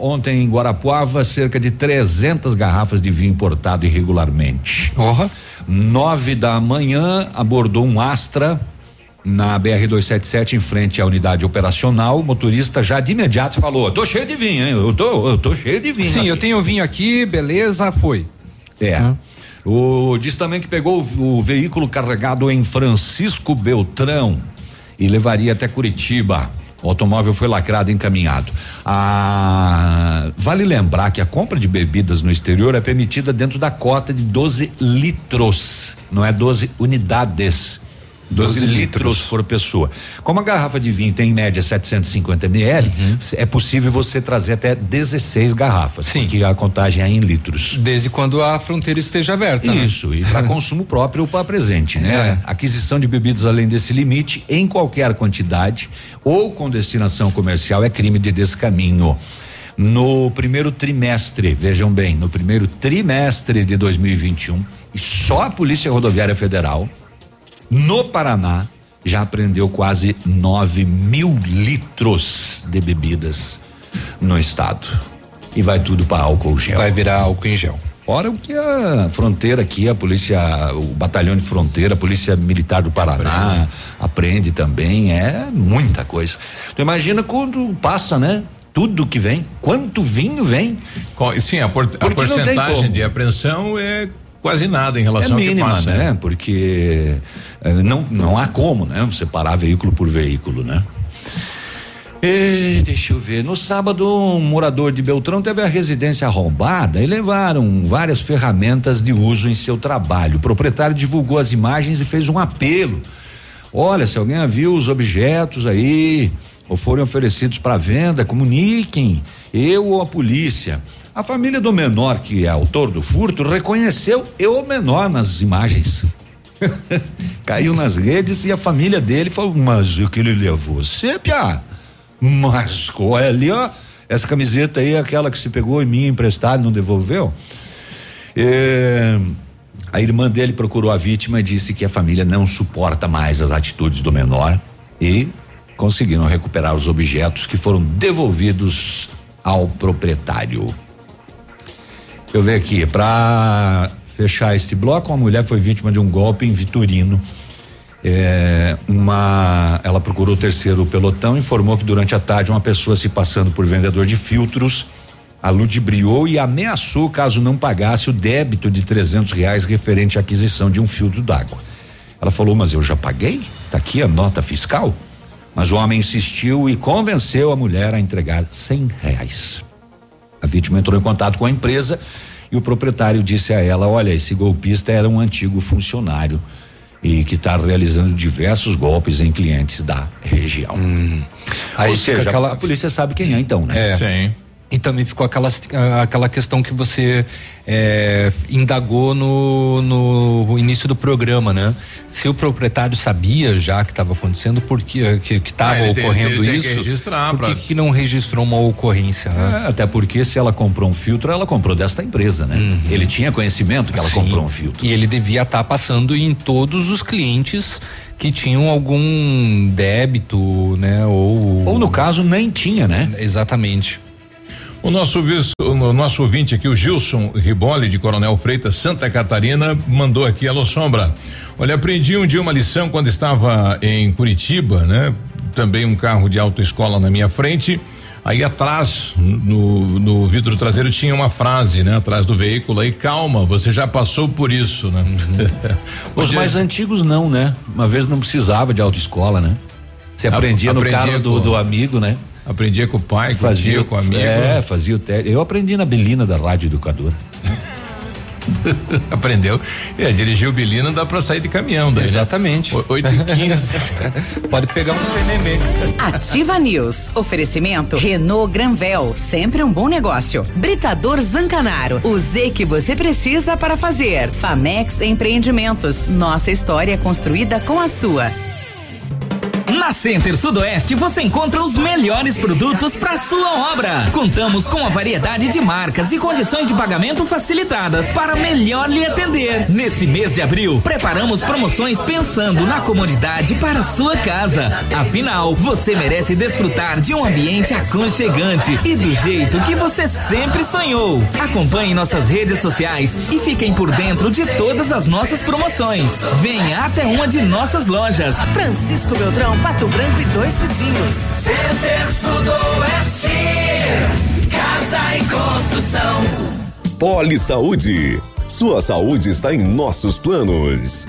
ontem em Guarapuava cerca de 300 garrafas de vinho importado irregularmente. Porra. Nove da manhã, abordou um Astra na BR-277 em frente à unidade operacional. O motorista já de imediato falou: tô cheio de vinho, hein? Eu tô, eu tô cheio de vinho. Sim, aqui." eu tenho vinho aqui, beleza, foi. É. O diz também que pegou o, o veículo carregado em Francisco Beltrão e levaria até Curitiba. O automóvel foi lacrado e encaminhado. Ah, vale lembrar que a compra de bebidas no exterior é permitida dentro da cota de 12 litros, não é 12 unidades. 12, 12 litros por pessoa. Como a garrafa de vinho tem em média 750 ml, é possível você trazer até 16 garrafas, porque a contagem é em litros. Desde quando a fronteira esteja aberta. né? Isso, e para consumo próprio ou para presente, né? Aquisição de bebidas além desse limite, em qualquer quantidade ou com destinação comercial, é crime de descaminho. No primeiro trimestre, vejam bem, no primeiro trimestre de 2021, e só a Polícia Rodoviária Federal no Paraná, já apreendeu quase 9 mil litros de bebidas no estado. E vai tudo para álcool gel. Vai virar álcool em gel. Fora o que a fronteira aqui, a polícia, o batalhão de fronteira, a polícia militar do Paraná aprende também, é muita coisa. Tu imagina quando passa, né? Tudo que vem, quanto vinho vem. Sim, a, por- a porcentagem de apreensão é quase nada em É relação mínima, ao que passa. né? Porque eh, não, não há como, né? Você parar veículo por veículo, né? E, deixa eu ver. No sábado, um morador de Beltrão teve a residência arrombada e levaram várias ferramentas de uso em seu trabalho. O proprietário divulgou as imagens e fez um apelo. Olha, se alguém viu os objetos aí ou forem oferecidos para venda, comuniquem, eu ou a polícia. A família do menor, que é autor do furto, reconheceu eu o menor nas imagens. Caiu nas redes e a família dele falou: Mas o que ele levou? Você, Pia? Mas olha ali, ó. Essa camiseta aí é aquela que se pegou em mim emprestada e não devolveu? É, a irmã dele procurou a vítima e disse que a família não suporta mais as atitudes do menor e conseguiram recuperar os objetos que foram devolvidos ao proprietário. Deixa eu ver aqui, para fechar este bloco, uma mulher foi vítima de um golpe em Vitorino. É, uma, ela procurou o terceiro pelotão e informou que durante a tarde uma pessoa se passando por vendedor de filtros a ludibriou e ameaçou caso não pagasse o débito de trezentos reais referente à aquisição de um filtro d'água. Ela falou, mas eu já paguei? Tá aqui a nota fiscal. Mas o homem insistiu e convenceu a mulher a entregar cem reais. A vítima entrou em contato com a empresa e o proprietário disse a ela: Olha, esse golpista era um antigo funcionário e que está realizando diversos golpes em clientes da região. Aí Ou seja, aquela- a polícia sabe quem é, então, né? É. Sim. E também ficou aquela, aquela questão que você é, indagou no, no início do programa, né? Se o proprietário sabia já que estava acontecendo, porque que estava Ah, ele tem- ocorrendo tem que isso, registrar por que, que não registrou uma ocorrência? Né? É, até porque se ela comprou um filtro, ela comprou desta empresa, né? Ele tinha conhecimento que ela Sim. comprou um filtro. E ele devia estar passando em todos os clientes que tinham algum débito, né? Ou ou no caso nem tinha, né? Exatamente. O nosso, o nosso ouvinte aqui, o Gilson Riboli, de Coronel Freitas, Santa Catarina, mandou aqui, alô Sombra. Olha, aprendi um dia uma lição quando estava em Curitiba, né? Também um carro de autoescola na minha frente. Aí atrás, no, no vidro traseiro, tinha uma frase, né? Atrás do veículo aí, calma, você já passou por isso, né? Os Hoje- mais antigos não, né? Uma vez não precisava de autoescola, né? Você Ap- aprendia no aprendia carro do, do amigo, né? Aprendia com o pai, com o fazia tio, com o amigo. É, fazia o teste. Eu aprendi na Belina da Rádio Educadora. Aprendeu. É, dirigir o Bilina dá pra sair de caminhão daí. Exatamente. Né? 8 e 15 Pode pegar um PNM. Ativa News. Oferecimento Renault Granvel, sempre um bom negócio. Britador Zancanaro, o Z que você precisa para fazer. Famex Empreendimentos, nossa história construída com a sua. Na Center Sudoeste você encontra os melhores produtos para sua obra. Contamos com a variedade de marcas e condições de pagamento facilitadas para melhor lhe atender. Nesse mês de abril, preparamos promoções pensando na comodidade para sua casa. Afinal, você merece desfrutar de um ambiente aconchegante e do jeito que você sempre sonhou. Acompanhe nossas redes sociais e fiquem por dentro de todas as nossas promoções. Venha até uma de nossas lojas. Francisco Beltrão, Pato Branco e dois vizinhos. Center Sudoeste, casa e construção. Poli Saúde. Sua saúde está em nossos planos.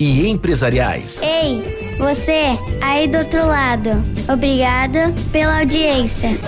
e empresariais. Ei, você aí do outro lado. Obrigado pela audiência.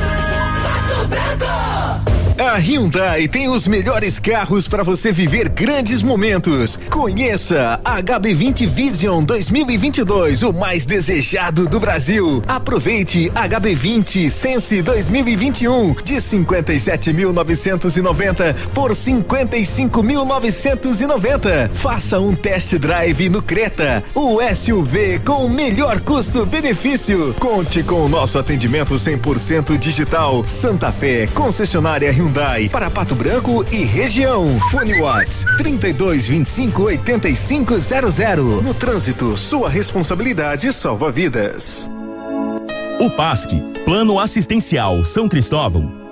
A Hyundai tem os melhores carros para você viver grandes momentos. Conheça a HB20 Vision 2022, o mais desejado do Brasil. Aproveite HB20 Sense 2021 de 57.990 por 55.990. Faça um test drive no Creta, o SUV com o melhor custo-benefício. Conte com o nosso atendimento 100% digital. Santa Fé, concessionária Hyundai para Pato Branco e região. Fone Watts 32 25 8500. No trânsito, sua responsabilidade salva vidas. O PASC, Plano Assistencial São Cristóvão,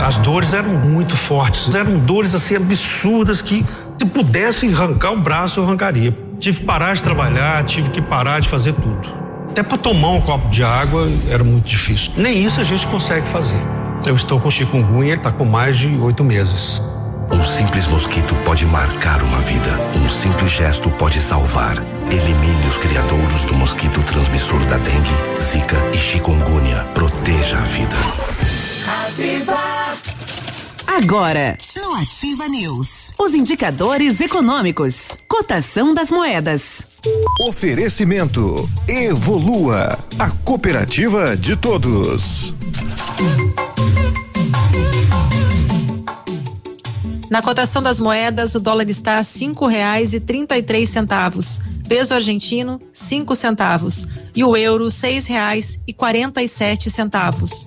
As dores eram muito fortes, eram dores assim absurdas que se pudesse arrancar o braço eu arrancaria. Tive que parar de trabalhar, tive que parar de fazer tudo. Até para tomar um copo de água era muito difícil. Nem isso a gente consegue fazer. Eu estou com chikungunya, está com mais de oito meses. Um simples mosquito pode marcar uma vida. Um simples gesto pode salvar. Elimine os criadouros do mosquito transmissor da dengue, zika e chikungunya. Proteja a vida. Ativa. Agora, no Ativa News, os indicadores econômicos, cotação das moedas. Oferecimento Evolua, a cooperativa de todos. Na cotação das moedas, o dólar está a cinco reais e trinta e três centavos. Peso argentino, cinco centavos. E o euro, seis reais e quarenta e sete centavos.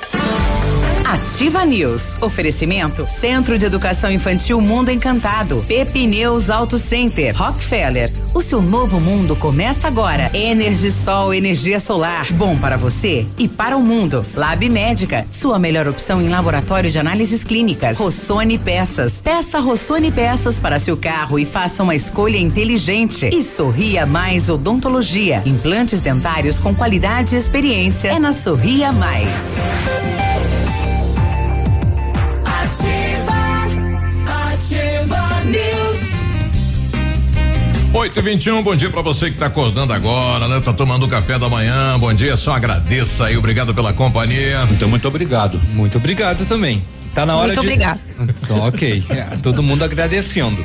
Ativa News. Oferecimento Centro de Educação Infantil Mundo Encantado. Pepineus Auto Center. Rockefeller. O seu novo mundo começa agora. Energisol, energia solar. Bom para você e para o mundo. Lab Médica. Sua melhor opção em laboratório de análises clínicas. Rossoni Peças. Peça Rossoni Peças para seu carro e faça uma escolha inteligente. E Sorria Mais Odontologia. Implantes dentários com qualidade e experiência. É na Sorria Mais. 8 e 21 bom dia pra você que tá acordando agora, né? Tá tomando o café da manhã. Bom dia, só agradeça aí, obrigado pela companhia. Então, muito obrigado. Muito obrigado também. Tá na hora Muito de. obrigada. Então, ok. É, todo mundo agradecendo.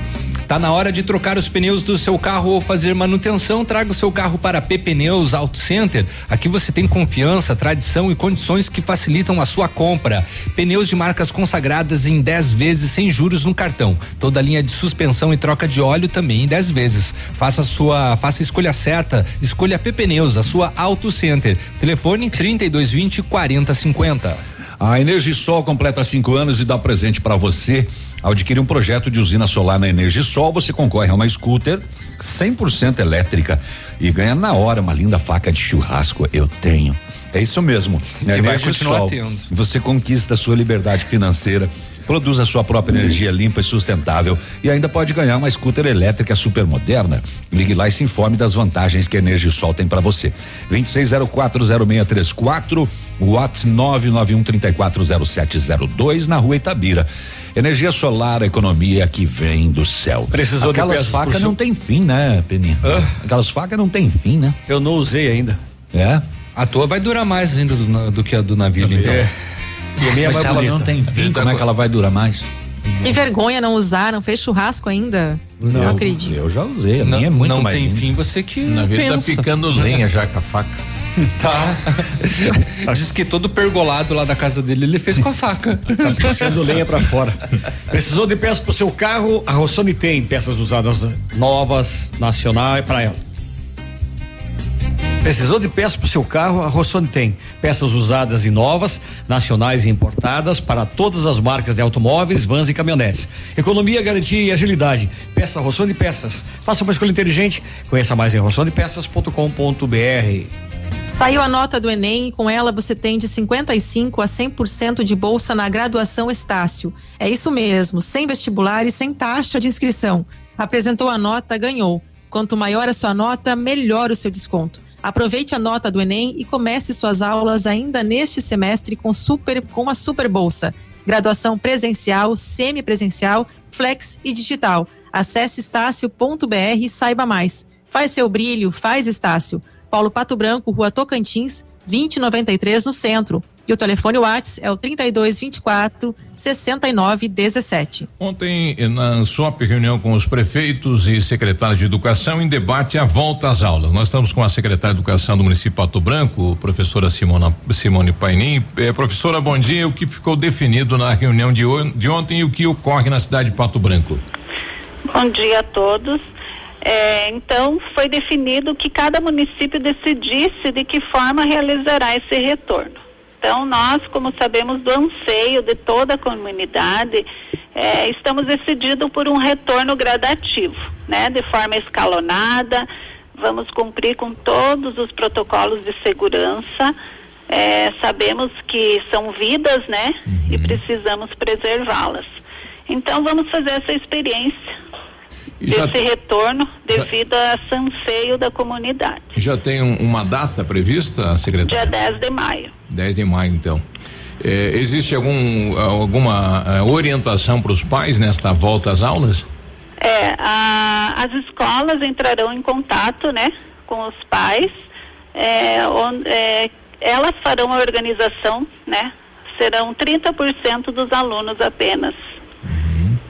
Tá na hora de trocar os pneus do seu carro ou fazer manutenção. Traga o seu carro para P Pneus Auto Center. Aqui você tem confiança, tradição e condições que facilitam a sua compra. Pneus de marcas consagradas em 10 vezes sem juros no cartão. Toda linha de suspensão e troca de óleo também em 10 vezes. Faça a sua, faça a escolha certa. Escolha P Pneus, a sua Auto Center. Telefone 3220 4050. A Energisol completa cinco anos e dá presente para você. Ao adquirir um projeto de usina solar na Energisol, você concorre a uma scooter 100% elétrica e ganha na hora uma linda faca de churrasco. Eu tenho. É isso mesmo. Na E vai continuar tendo. você conquista a sua liberdade financeira Produz a sua própria energia limpa e sustentável e ainda pode ganhar uma scooter elétrica super moderna. Ligue lá e se informe das vantagens que a Energisol tem para você. 26040634 Watts 991340702 na rua Itabira. Energia solar, economia que vem do céu. Precisou de Aquelas pro facas não tem fim, né, Peninha? Aquelas facas não tem fim, né? Eu não usei ainda. É? A tua vai durar mais ainda do, do que a do navio, então. É. E a minha é Mas mais se ela não tem fim, como é que ela vai durar mais? Que vergonha não usar, não fez churrasco ainda. Não, Eu- acredito. Eu já usei, a Não, minha é muito não mais tem fim, você que Na vida tá pensa. picando lenha já com a faca. Tá. Diz que todo pergolado lá da casa dele ele fez com a faca. Tá ficando lenha pra fora. Precisou de peças pro seu carro? A Rossoni tem peças usadas novas, nacional para ela. Precisou de peças pro seu carro? A Rossoni tem peças usadas e novas, nacionais e importadas para todas as marcas de automóveis, vans e caminhonetes. Economia, garantia e agilidade. Peça Rossoni Peças. Faça uma escolha inteligente. Conheça mais em rossonipeças.com.br. Saiu a nota do Enem e com ela você tem de 55 a 100% de bolsa na graduação Estácio. É isso mesmo, sem vestibular e sem taxa de inscrição. Apresentou a nota, ganhou. Quanto maior a sua nota, melhor o seu desconto. Aproveite a nota do Enem e comece suas aulas ainda neste semestre com super com uma super bolsa. Graduação presencial, semipresencial, flex e digital. Acesse estácio.br e saiba mais. Faz seu brilho, faz Estácio. Paulo Pato Branco, Rua Tocantins, 2093 no centro. E o telefone Whats é o 3224 6917. Ontem, na SOP, reunião com os prefeitos e secretários de educação em debate a volta às aulas. Nós estamos com a secretária de educação do município de Pato Branco, professora Simona, Simone Painin. Eh, professora, bom dia. O que ficou definido na reunião de, on- de ontem e o que ocorre na cidade de Pato Branco? Bom dia a todos. É, então, foi definido que cada município decidisse de que forma realizará esse retorno. Então, nós, como sabemos do anseio de toda a comunidade, é, estamos decididos por um retorno gradativo, né, de forma escalonada. Vamos cumprir com todos os protocolos de segurança. É, sabemos que são vidas, né, e precisamos preservá-las. Então, vamos fazer essa experiência já, desse retorno devido a esse anseio da comunidade. já tem um- uma data prevista, secretária? Dia 10 de maio. 10 de maio, então. Eh, existe algum, alguma eh, orientação para os pais nesta volta às aulas? É, a- as escolas entrarão em contato, né, com os pais, é, on- é, elas farão a organização, né, serão 30% dos alunos apenas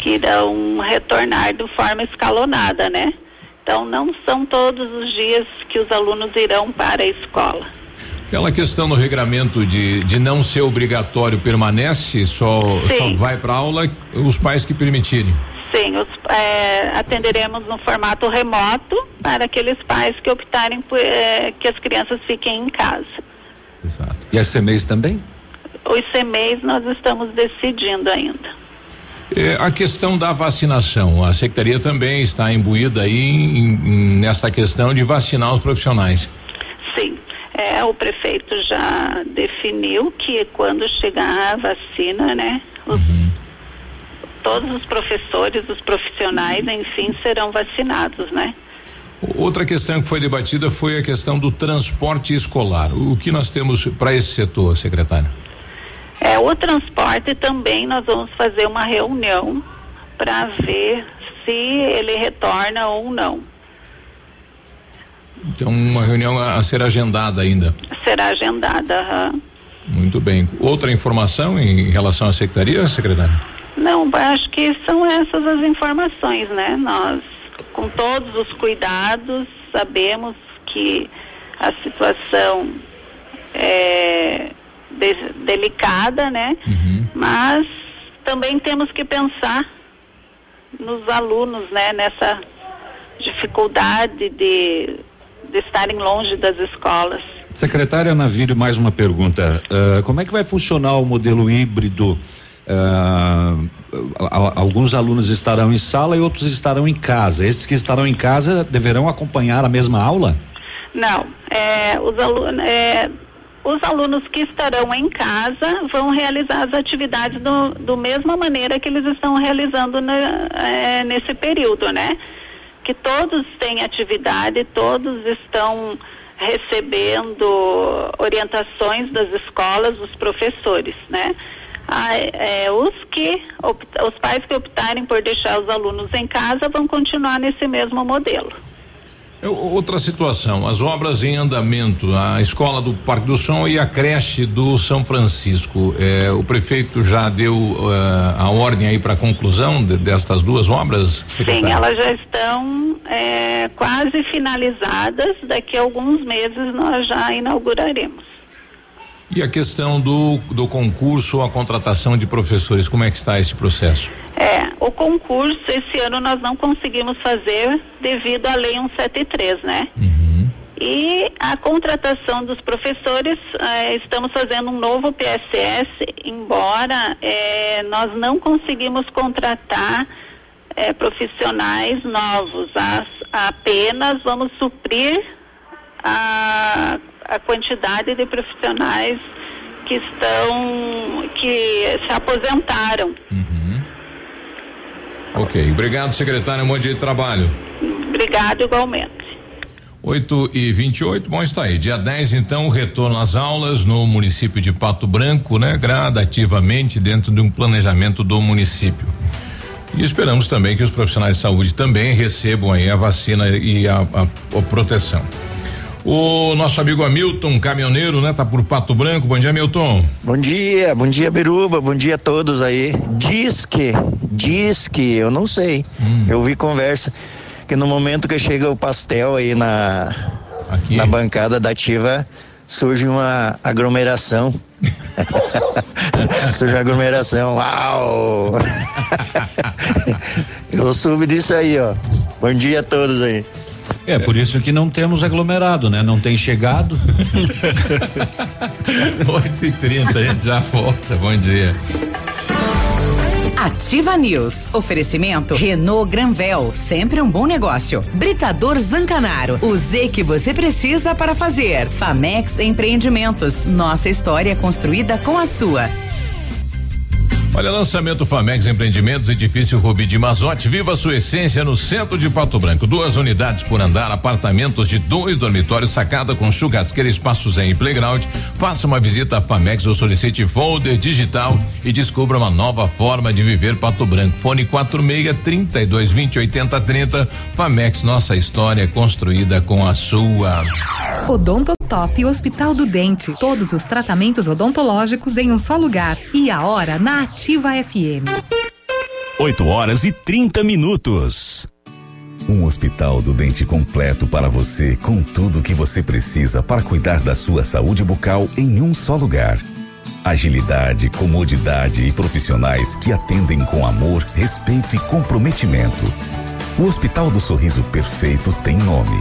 que irão retornar de forma escalonada, né? Então não são todos os dias que os alunos irão para a escola. Aquela questão no regramento de, de não ser obrigatório permanece, só, só vai para aula os pais que permitirem. Sim, os, é, atenderemos no formato remoto para aqueles pais que optarem por é, que as crianças fiquem em casa. E as CMEs também? Os CMEs nós estamos decidindo ainda. Eh, a questão da vacinação, a secretaria também está imbuída aí em- em- nessa questão de vacinar os profissionais. Sim, é, o prefeito já definiu que quando chegar a vacina, né, os- todos os professores, os profissionais, enfim, serão vacinados, né? Outra questão que foi debatida foi a questão do transporte escolar. O que nós temos para esse setor, secretário? É, o transporte também nós vamos fazer uma reunião para ver se ele retorna ou não. Então, uma reunião a, a ser agendada ainda. Será agendada. aham. Muito bem. Outra informação em relação à secretaria, secretário? Não, acho que são essas as informações, né? Nós, com todos os cuidados, sabemos que a situação é de- delicada, né? Mas também temos que pensar nos alunos, né? Nessa dificuldade de, de estarem longe das escolas. Secretária Navírio, mais uma pergunta. Ah, como é que vai funcionar o modelo híbrido? A- alguns alunos estarão em sala e outros estarão em casa. Esses que estarão em casa deverão acompanhar a mesma aula? Não, é, os alunos, é, os alunos que estarão em casa vão realizar as atividades do, do mesma maneira que eles estão realizando na, é, nesse período, né? Que todos têm atividade, todos estão recebendo orientações das escolas, dos professores, né? Ah, é, os que os pais que optarem por deixar os alunos em casa vão continuar nesse mesmo modelo. Outra situação, as obras em andamento, a escola do Parque do Som e a creche do São Francisco. Eh, o prefeito já deu uh, a ordem aí para a conclusão de, destas duas obras? Secretário? Sim, elas já estão eh, quase finalizadas. Daqui a alguns meses nós já inauguraremos. E a questão do, do concurso, a contratação de professores, como é que está esse processo? É, o concurso esse ano nós não conseguimos fazer devido à lei 173, né? Uhum. E a contratação dos professores, eh, estamos fazendo um novo PSS, embora eh, nós não conseguimos contratar eh, profissionais novos, as, apenas vamos suprir a a quantidade de profissionais que estão, que se aposentaram. Uhum. Ok, obrigado secretário, um bom dia de trabalho. Obrigado igualmente. 8 e 28, bom, está aí. Dia 10, então, retorno às aulas no município de Pato Branco, né? Gradativamente dentro de um planejamento do município. E esperamos também que os profissionais de saúde também recebam aí a vacina e a, a, a proteção. O nosso amigo Hamilton, caminhoneiro, né? Tá por Pato Branco. Bom dia, Milton. Bom dia, bom dia, Biruba. Bom dia a todos aí. Diz que, diz que, eu não sei. Hum. Eu vi conversa que no momento que chega o pastel aí na, Aqui. na bancada da ativa, surge uma aglomeração. surge uma aglomeração. Uau! eu soube disso aí, ó. Bom dia a todos aí. É, por isso que não temos aglomerado, né? Não tem chegado. 8 e 30 a gente já volta. Bom dia. Ativa News. Oferecimento Renault Granvel, sempre um bom negócio. Britador Zancanaro, o Z que você precisa para fazer. Famex Empreendimentos, nossa história construída com a sua. Olha, lançamento Famex Empreendimentos, edifício Rubi de Mazote, viva a sua essência no centro de Pato Branco. Duas unidades por andar, apartamentos de dois dormitórios, sacada com churrasqueira, espaços em playground. Faça uma visita à Famex ou solicite folder digital e descubra uma nova forma de viver Pato Branco. Fone 46 32 20 80 30. Famex, nossa história construída com a sua. Odonto Top Hospital do Dente. Todos os tratamentos odontológicos em um só lugar. E a hora na Ativa FM. 8 horas e 30 minutos. Um hospital do dente completo para você, com tudo o que você precisa para cuidar da sua saúde bucal em um só lugar. Agilidade, comodidade e profissionais que atendem com amor, respeito e comprometimento. O Hospital do Sorriso Perfeito tem nome.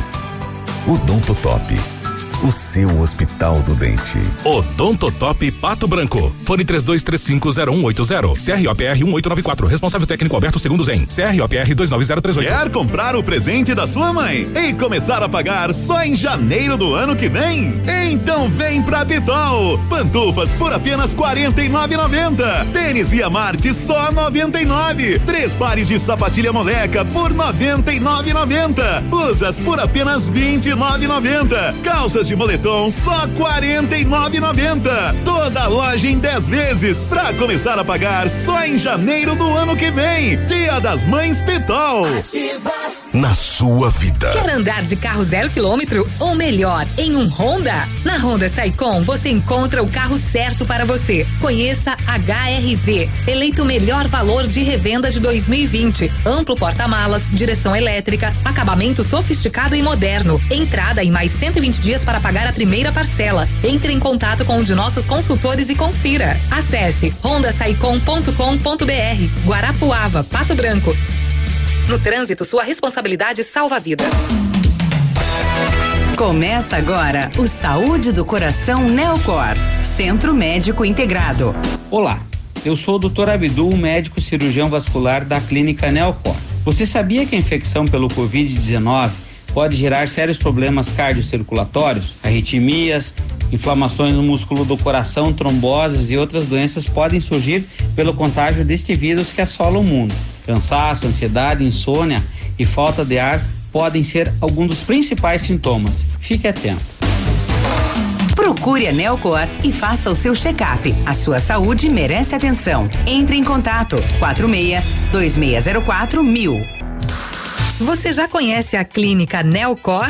Odontotop o seu Hospital do Dente. Odontotop Pato Branco. Fone 32350180. CROPR 1894. Responsável técnico Alberto Segundos em CROPR 29038. Quer comprar o presente da sua mãe e começar a pagar só em janeiro do ano que vem? Então vem pra Pitol. Pantufas por apenas 49,90. Tênis Via Marte só 99. Três pares de sapatilha moleca por 99,90. Blusas por apenas 29,90. Calças de de moletom só 49,90. Toda loja em 10 vezes para começar a pagar só em janeiro do ano que vem. Dia das Mães Pitol. Ativa. Na sua vida. Quer andar de carro zero quilômetro ou melhor, em um Honda? Na Honda Saicom você encontra o carro certo para você. Conheça HRV, eleito o melhor valor de revenda de 2020. Amplo porta-malas, direção elétrica, acabamento sofisticado e moderno. Entrada em mais 120 dias para pagar a primeira parcela. Entre em contato com um de nossos consultores e confira. Acesse rondasaicom.com.br. Guarapuava, Pato Branco. No trânsito, sua responsabilidade salva vidas. Começa agora o Saúde do Coração Neocor, Centro Médico Integrado. Olá, eu sou o Dr. Abdul, médico cirurgião vascular da Clínica Neocor. Você sabia que a infecção pelo Covid-19 pode gerar sérios problemas cardiocirculatórios, arritmias, Inflamações no músculo do coração, tromboses e outras doenças podem surgir pelo contágio deste vírus que assola o mundo. Cansaço, ansiedade, insônia e falta de ar podem ser alguns dos principais sintomas. Fique atento. Procure a Nelcor e faça o seu check-up. A sua saúde merece atenção. Entre em contato 46 2604 mil. Você já conhece a clínica Neocor?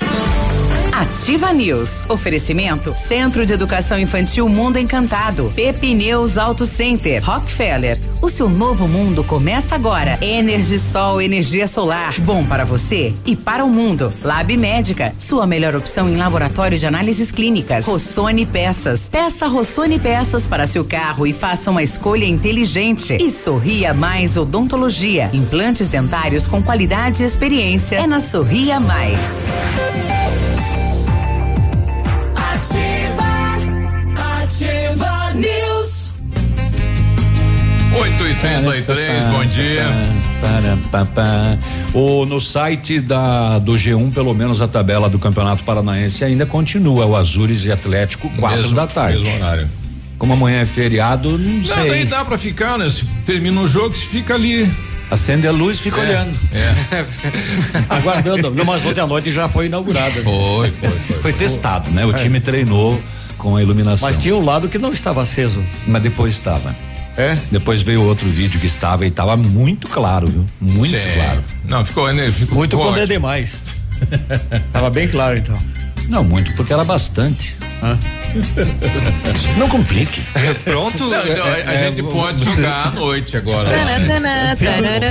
Yeah. Ativa News. Oferecimento Centro de Educação Infantil Mundo Encantado. Pepineus Auto Center. Rockefeller. O seu novo mundo começa agora. Energisol, energia solar. Bom para você e para o mundo. Lab Médica. Sua melhor opção em laboratório de análises clínicas. Rossoni Peças. Peça Rossoni Peças para seu carro e faça uma escolha inteligente. E Sorria Mais Odontologia. Implantes dentários com qualidade e experiência. É na Sorria Mais. 883, bom dia. O, no site da, do G1, pelo menos a tabela do Campeonato Paranaense ainda continua. O Azures e Atlético, quatro Mesmo- da tarde. mesmo horário. Como amanhã é feriado, não Não, sei. daí dá pra ficar, né? Se termina o jogo, se fica ali. Acende a luz, fica É, olhando. É. Aguardando. Não, mas ontem à noite já foi inaugurada. Foi, foi, foi. Foi testado, né? O É. time treinou com a iluminação. Mas tinha um lado que não estava aceso. Mas depois estava. É? Depois veio outro vídeo que estava e estava muito claro, viu? Muito Sim. claro. Não, ficou, né? Ficou, Muito ficou quando é ótimo. demais. Tava bem claro então. Não, muito porque era bastante. Não complique. Pronto? Não, então, a, a É, gente é, pode você- jogar à noite agora.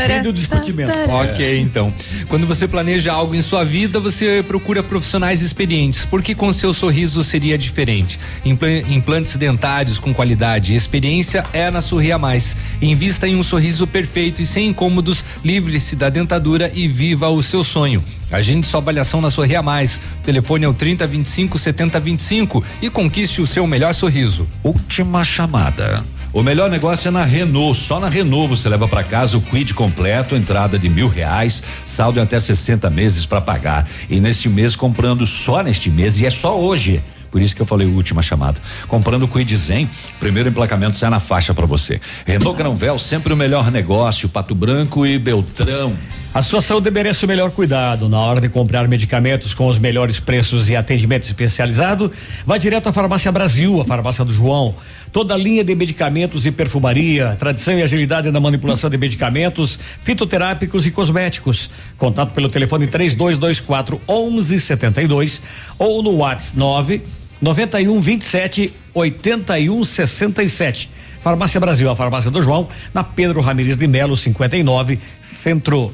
Fim do discutimento. Ok, então. Quando você planeja algo em sua vida, você procura profissionais experientes, porque com seu sorriso seria diferente. Impla- implantes dentários com qualidade e experiência é na Sorria Mais. Invista em um sorriso perfeito e sem incômodos, livre-se da dentadura e viva o seu sonho. Agende sua avaliação na Sorria Mais. O telefone é o 30 25 70 25 e conquiste o seu melhor sorriso. Última chamada. O melhor negócio é na Renault. Só na Renault você leva para casa o quid completo, entrada de mil reais, saldo em até 60 meses para pagar. E neste mês, comprando só neste mês, e é só hoje. Por isso que eu falei última chamada. Comprando o Quid Zen, primeiro emplacamento sai na faixa para você. Renault Granvel, sempre o melhor negócio. Pato Branco e Beltrão. A sua saúde merece o melhor cuidado. Na hora de comprar medicamentos com os melhores preços e atendimento especializado, vá direto à Farmácia Brasil, a farmácia do João. Toda a linha de medicamentos e perfumaria, tradição e agilidade na manipulação de medicamentos, fitoterápicos e cosméticos. Contato pelo telefone 3224 1172 ou no WhatsApp 9 91 27 81 67. Farmácia Brasil, a farmácia do João, na Pedro Ramires de Melo, 59, Centro.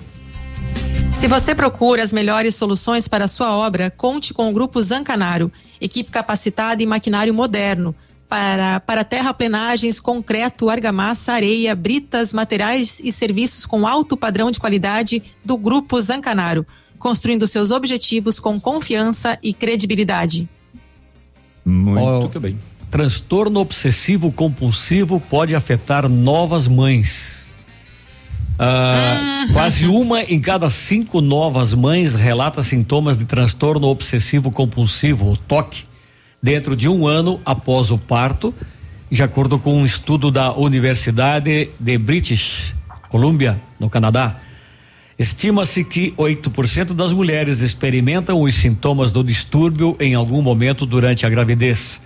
Se você procura as melhores soluções para a sua obra, conte com o Grupo Zancanaro, equipe capacitada e maquinário moderno para, para terraplenagens, concreto, argamassa, areia, britas, materiais e serviços com alto padrão de qualidade do Grupo Zancanaro, construindo seus objetivos com confiança e credibilidade. Muito Ó, bem. Transtorno obsessivo compulsivo pode afetar novas mães. Ah, Quase uma em cada cinco novas mães relata sintomas de transtorno obsessivo compulsivo, o TOC, dentro de um ano após o parto, de acordo com um estudo da Universidade de British Columbia, no Canadá. Estima-se que 8% das mulheres experimentam os sintomas do distúrbio em algum momento durante a gravidez.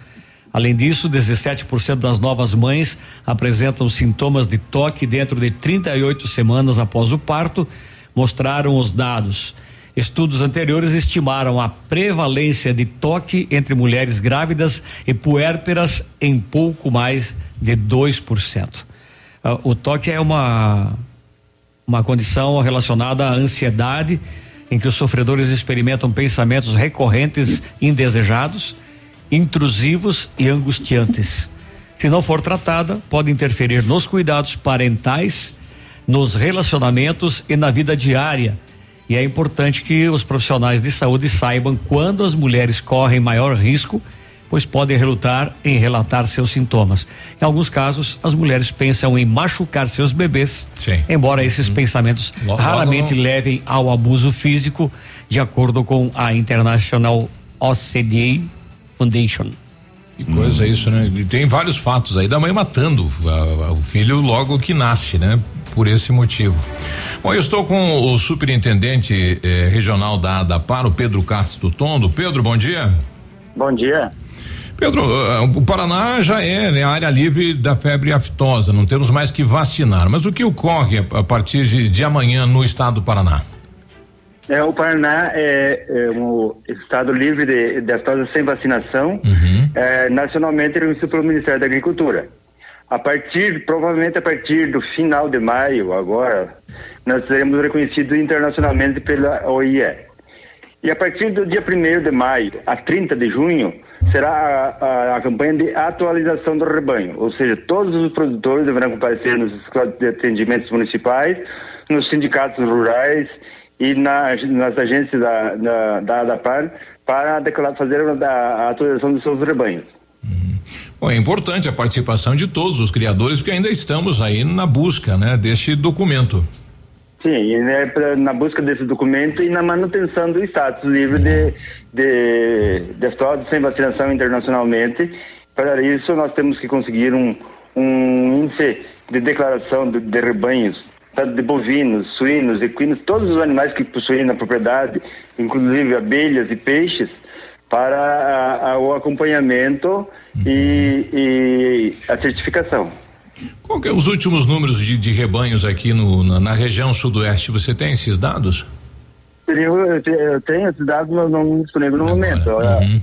Além disso, 17% das novas mães apresentam sintomas de toque dentro de 38 semanas após o parto, mostraram os dados. Estudos anteriores estimaram a prevalência de toque entre mulheres grávidas e puérperas em pouco mais de 2%. Ah, o toque é uma uma condição relacionada à ansiedade, em que os sofredores experimentam pensamentos recorrentes indesejados intrusivos e angustiantes. Se não for tratada, pode interferir nos cuidados parentais, nos relacionamentos e na vida diária. E é importante que os profissionais de saúde saibam quando as mulheres correm maior risco, pois podem relutar em relatar seus sintomas. Em alguns casos, as mulheres pensam em machucar seus bebês, embora esses pensamentos Logo, raramente logo. levem ao abuso físico, de acordo com a International OCDA Foundation. Que coisa é isso, né? E tem vários fatos aí da mãe matando a- a- o filho logo que nasce, né? Por esse motivo. Bom, eu estou com o superintendente eh, regional da ADAPAR, o Pedro Castro Tondo. Pedro, bom dia. Bom dia. Pedro, ah, o Paraná já é né, a área livre da febre aftosa, não temos mais que vacinar. Mas o que ocorre a, a partir de, de amanhã no estado do Paraná? É, o Paraná é, é um estado livre de, de aftosa sem vacinação, é, nacionalmente reconhecido pelo Ministério da Agricultura. A partir, provavelmente a partir do final de maio, agora, nós seremos reconhecidos internacionalmente pela OIE. E a partir do dia 1 de maio a 30 de junho, será a, a- a campanha de atualização do rebanho, ou seja, todos os produtores deverão comparecer nos escolas de atendimentos municipais, nos sindicatos rurais e nas, nas agências da, da, da ADAPAR para declarar, fazer a, atualização dos seus rebanhos. Bom, é importante a participação de todos os criadores, porque ainda estamos aí na busca, né, deste documento. Sim, né, pra- na busca desse documento e na manutenção do status livre de, de, de aftosa sem vacinação internacionalmente. Para isso, nós temos que conseguir um, um índice de declaração de, de rebanhos, tanto de bovinos, suínos, equinos, todos os animais que possuem na propriedade, inclusive abelhas e peixes, para a- a- o acompanhamento e, e a certificação. Qual é os últimos números de, de rebanhos aqui no, na, na região sudoeste? Você tem esses dados? Eu, eu te- eu tenho esses dados, mas não disponível no momento. Eu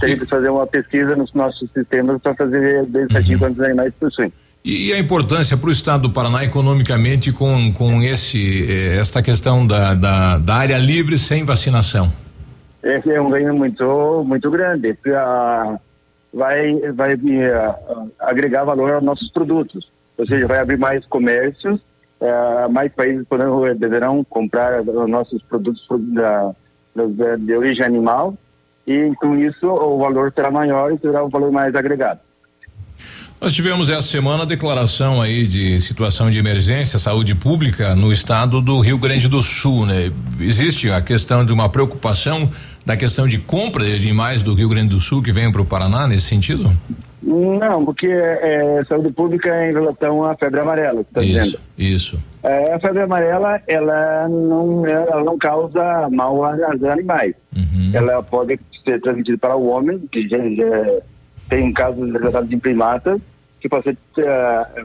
Teria que fazer uma pesquisa nos nossos sistemas para fazer bem certinho quantos animais possuem. E a importância para o estado do Paraná economicamente com, com esse, eh, esta questão da, da, da área livre sem vacinação? Esse é um ganho muito, muito grande. Ah, vai vai ah, agregar valor aos nossos produtos. Ou seja, vai abrir mais comércios, ah, mais países poderão, deverão comprar os nossos produtos da, da- de origem animal e com isso o valor será maior e será um valor mais agregado. Nós tivemos essa semana a declaração aí de situação de emergência, saúde pública no estado do Rio Grande do Sul, né? Existe a questão de uma preocupação da questão de compra de animais do Rio Grande do Sul que venham para o Paraná nesse sentido? Não, porque é, saúde pública é em relação à febre amarela, está dizendo. Isso. É, a febre amarela, ela não, ela não causa mal aos animais. Ela pode ser transmitida para o homem, que já, já tem um caso de primatas, que pode ser eh,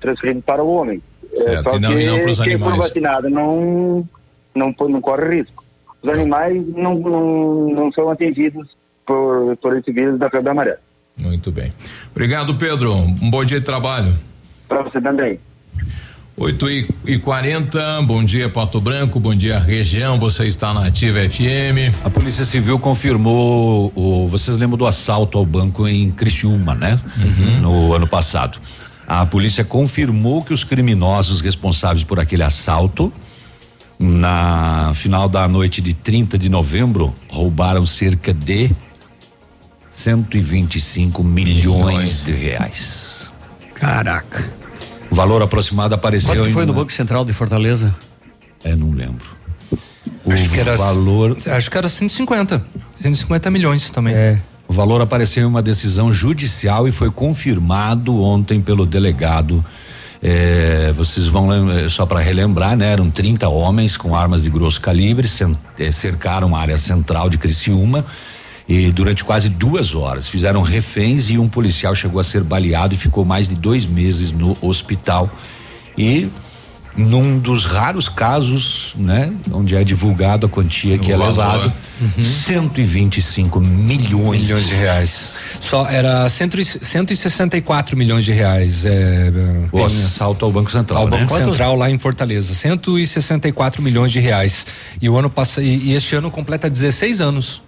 transferido para o homem. É, Certo, só e não- que e não pros quem for animais. vacinado não, não, não corre risco. Os animais não, não, não são atingidos por, por esse vírus da febre amarela. Muito bem. Obrigado, Pedro. Um bom dia de trabalho. Para você também. 8 e, e 40 bom dia Pato Branco, bom dia região, você está na Ativa FM. A Polícia Civil confirmou o. Vocês lembram do assalto ao banco em Criciúma, né? No ano passado. A polícia confirmou que os criminosos responsáveis por aquele assalto, na final da noite de 30 de novembro, roubaram cerca de 125 milhões de reais. Caraca. O valor aproximado apareceu Quanto que em foi no uma- Banco Central de Fortaleza? É, não lembro. O Acho que era, valor. Acho que era 150. 150 milhões também. O valor apareceu em uma decisão judicial e foi confirmado ontem pelo delegado. Eh, vocês vão eh, só para relembrar, né? Eram 30 homens com armas de grosso calibre, eh, cercaram a área central de Criciúma e durante quase duas horas fizeram reféns e um policial chegou a ser baleado e ficou mais de dois meses no hospital. E num dos raros casos, né, onde é divulgado a quantia que O é levado, 125 milhões, Milhões de reais. Só era cento e- 164 milhões de reais. É, O assalto ao Banco Central, Ao né? Banco Quantos- Central lá em Fortaleza. 164 milhões de reais. E o ano passado e, e este ano completa 16 anos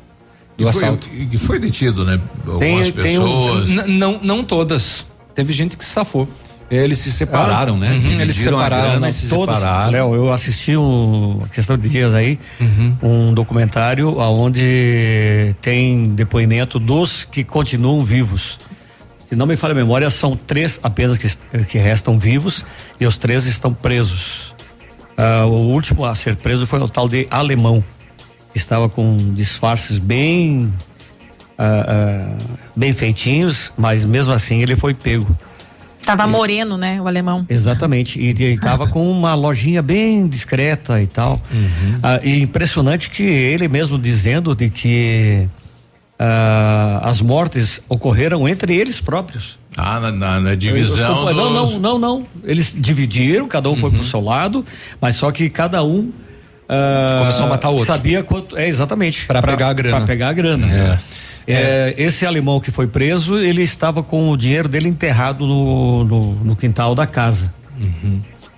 do E foi- assalto. E foi detido, né? Algumas um- pessoas. N- não, não todas. Teve gente que se safou. Eles se separaram, né? Uhum, eles se separaram. grana né? se Todas, separaram. Léo, eu assisti um questão de dias aí, Uhum. um documentário onde tem depoimento dos que continuam vivos. Se não me falha a memória, são três apenas que, que restam vivos e os três estão presos. Ah, o último a ser preso foi o tal de alemão, estava com disfarces bem ah, ah, bem feitinhos, mas mesmo assim ele foi pego. Tava moreno, né, o alemão. Exatamente. E ele estava com uma lojinha bem discreta e tal. Ah, e impressionante que ele mesmo dizendo de que as mortes ocorreram entre eles próprios. Ah, na, na- na divisão. Não, não, dos- não, não. Eles dividiram, cada um foi pro seu lado, mas só que cada um ah, Começou a matar outro. Sabia quanto. É, exatamente. Pra pegar a grana. Pra pegar a grana. É, esse alemão que foi preso, ele estava com o dinheiro dele enterrado no, no, no quintal da casa.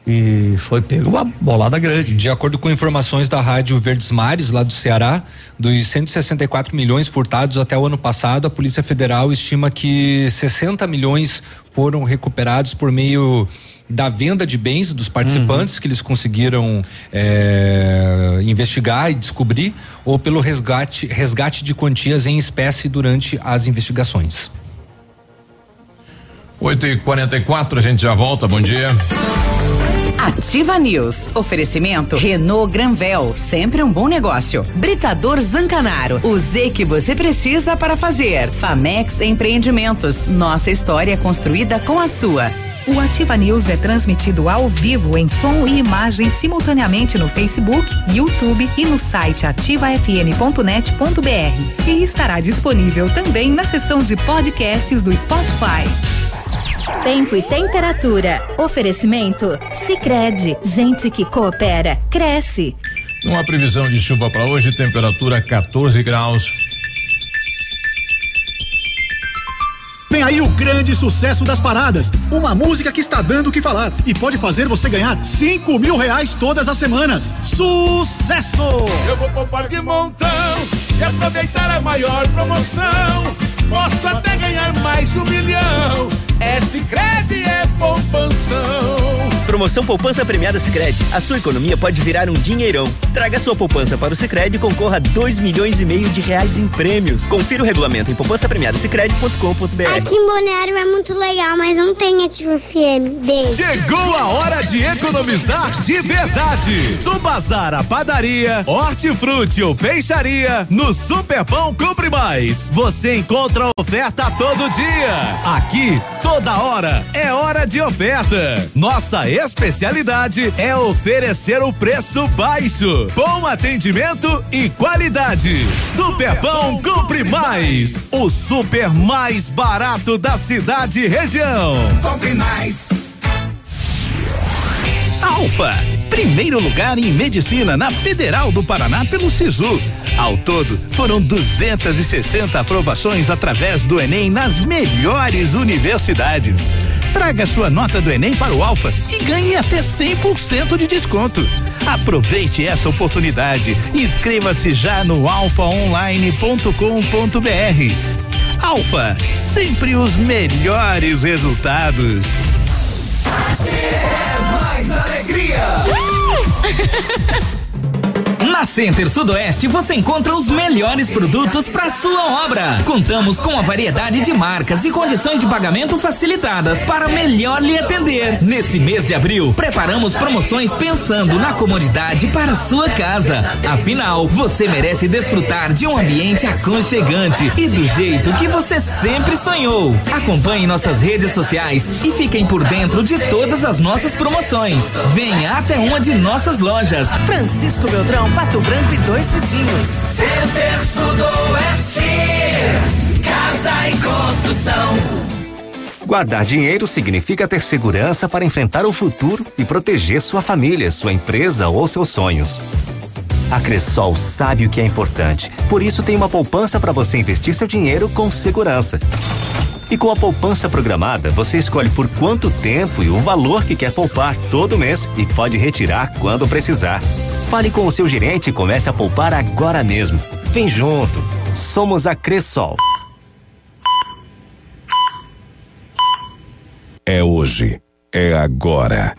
E foi pego uma bolada grande. De acordo com informações da Rádio Verdes Mares, lá do Ceará, dos 164 milhões furtados até o ano passado, a Polícia Federal estima que 60 milhões foram recuperados por meio da venda de bens dos participantes que eles conseguiram eh, investigar e descobrir, ou pelo resgate, resgate de quantias em espécie durante as investigações. 8 e 44 a gente já volta. Bom dia. Ativa News. Oferecimento Renault Granvel, sempre um bom negócio. Britador Zancanaro, o Z que você precisa para fazer. Famex Empreendimentos, nossa história construída com a sua. O Ativa News é transmitido ao vivo em som e imagem simultaneamente no Facebook, YouTube e no site ativafm.net.br. E estará disponível também na seção de podcasts do Spotify. Tempo e temperatura. Oferecimento? Sicredi Gente que coopera, cresce. Uma previsão de chuva para hoje, temperatura 14 graus. Vem aí o grande sucesso das paradas. Uma música que está dando o que falar e pode fazer você ganhar 5 mil reais todas as semanas. Sucesso! Eu vou poupar de montão e aproveitar a maior promoção. Posso até ganhar mais de um milhão. É Sicredi, é poupanção. Promoção Poupança Premiada Sicredi. A sua economia pode virar um dinheirão. Traga sua poupança para o Sicredi e concorra a 2 milhões e meio de reais em prêmios. Confira o regulamento em poupançapremiadasicredi.com.br. Aqui em Balneário é muito legal, mas não tem ativo FM. Beijo. Chegou a hora de economizar de verdade. Do bazar à padaria, hortifruti ou peixaria, no Superpão Compre Mais. Você encontra oferta todo dia. Aqui, toda hora, é hora de oferta. Nossa especialidade é oferecer o preço baixo, bom atendimento e qualidade. Superpão Compre Mais. O super mais barato da cidade e região. Compre mais. Alfa, primeiro lugar em medicina na Federal do Paraná pelo Sisu. Ao todo, foram 260 aprovações através do Enem nas melhores universidades. Traga sua nota do Enem para o Alfa e ganhe até 100% de desconto. Aproveite essa oportunidade. Inscreva-se já no alfaonline.com.br. Alfa, sempre os melhores resultados. Mais alegria. Na Center Sudoeste você encontra os melhores produtos para sua obra. Contamos com a variedade de marcas e condições de pagamento facilitadas para melhor lhe atender. Nesse mês de abril, preparamos promoções pensando na comodidade para sua casa. Afinal, você merece desfrutar de um ambiente aconchegante e do jeito que você sempre sonhou. Acompanhe nossas redes sociais e fiquem por dentro de todas as nossas promoções. Venha até uma de nossas lojas. Francisco Beltrão, Pato Branco e dois vizinhos. Center Sudoeste. Casa e construção. Guardar dinheiro significa ter segurança para enfrentar o futuro e proteger sua família, sua empresa ou seus sonhos. A Cressol sabe o que é importante, por isso tem uma poupança para você investir seu dinheiro com segurança. E com a poupança programada, você escolhe por quanto tempo e o valor que quer poupar todo mês e pode retirar quando precisar. Fale com o seu gerente e comece a poupar agora mesmo. Vem junto. Somos a Cressol. É hoje. É agora.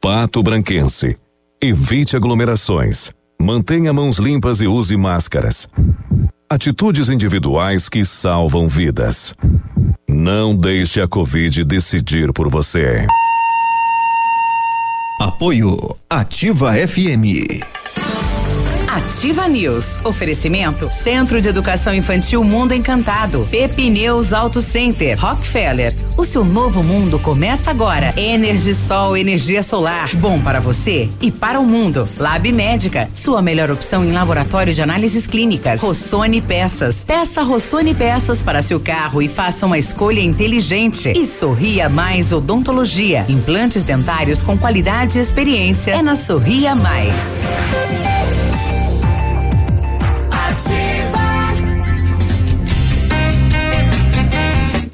Pato Branquense. Evite aglomerações. Mantenha mãos limpas e use máscaras. Atitudes individuais que salvam vidas. Não deixe a Covid decidir por você. Apoio Ativa FM. Ativa News. Oferecimento Centro de Educação Infantil Mundo Encantado. Pepineus Auto Center. Rockefeller. O seu novo mundo começa agora. Energisol, energia solar. Bom para você e para o mundo. Lab Médica. Sua melhor opção em laboratório de análises clínicas. Rossoni Peças. Peça Rossoni Peças para seu carro e faça uma escolha inteligente. E Sorria Mais Odontologia. Implantes dentários com qualidade e experiência. É na Sorria Mais.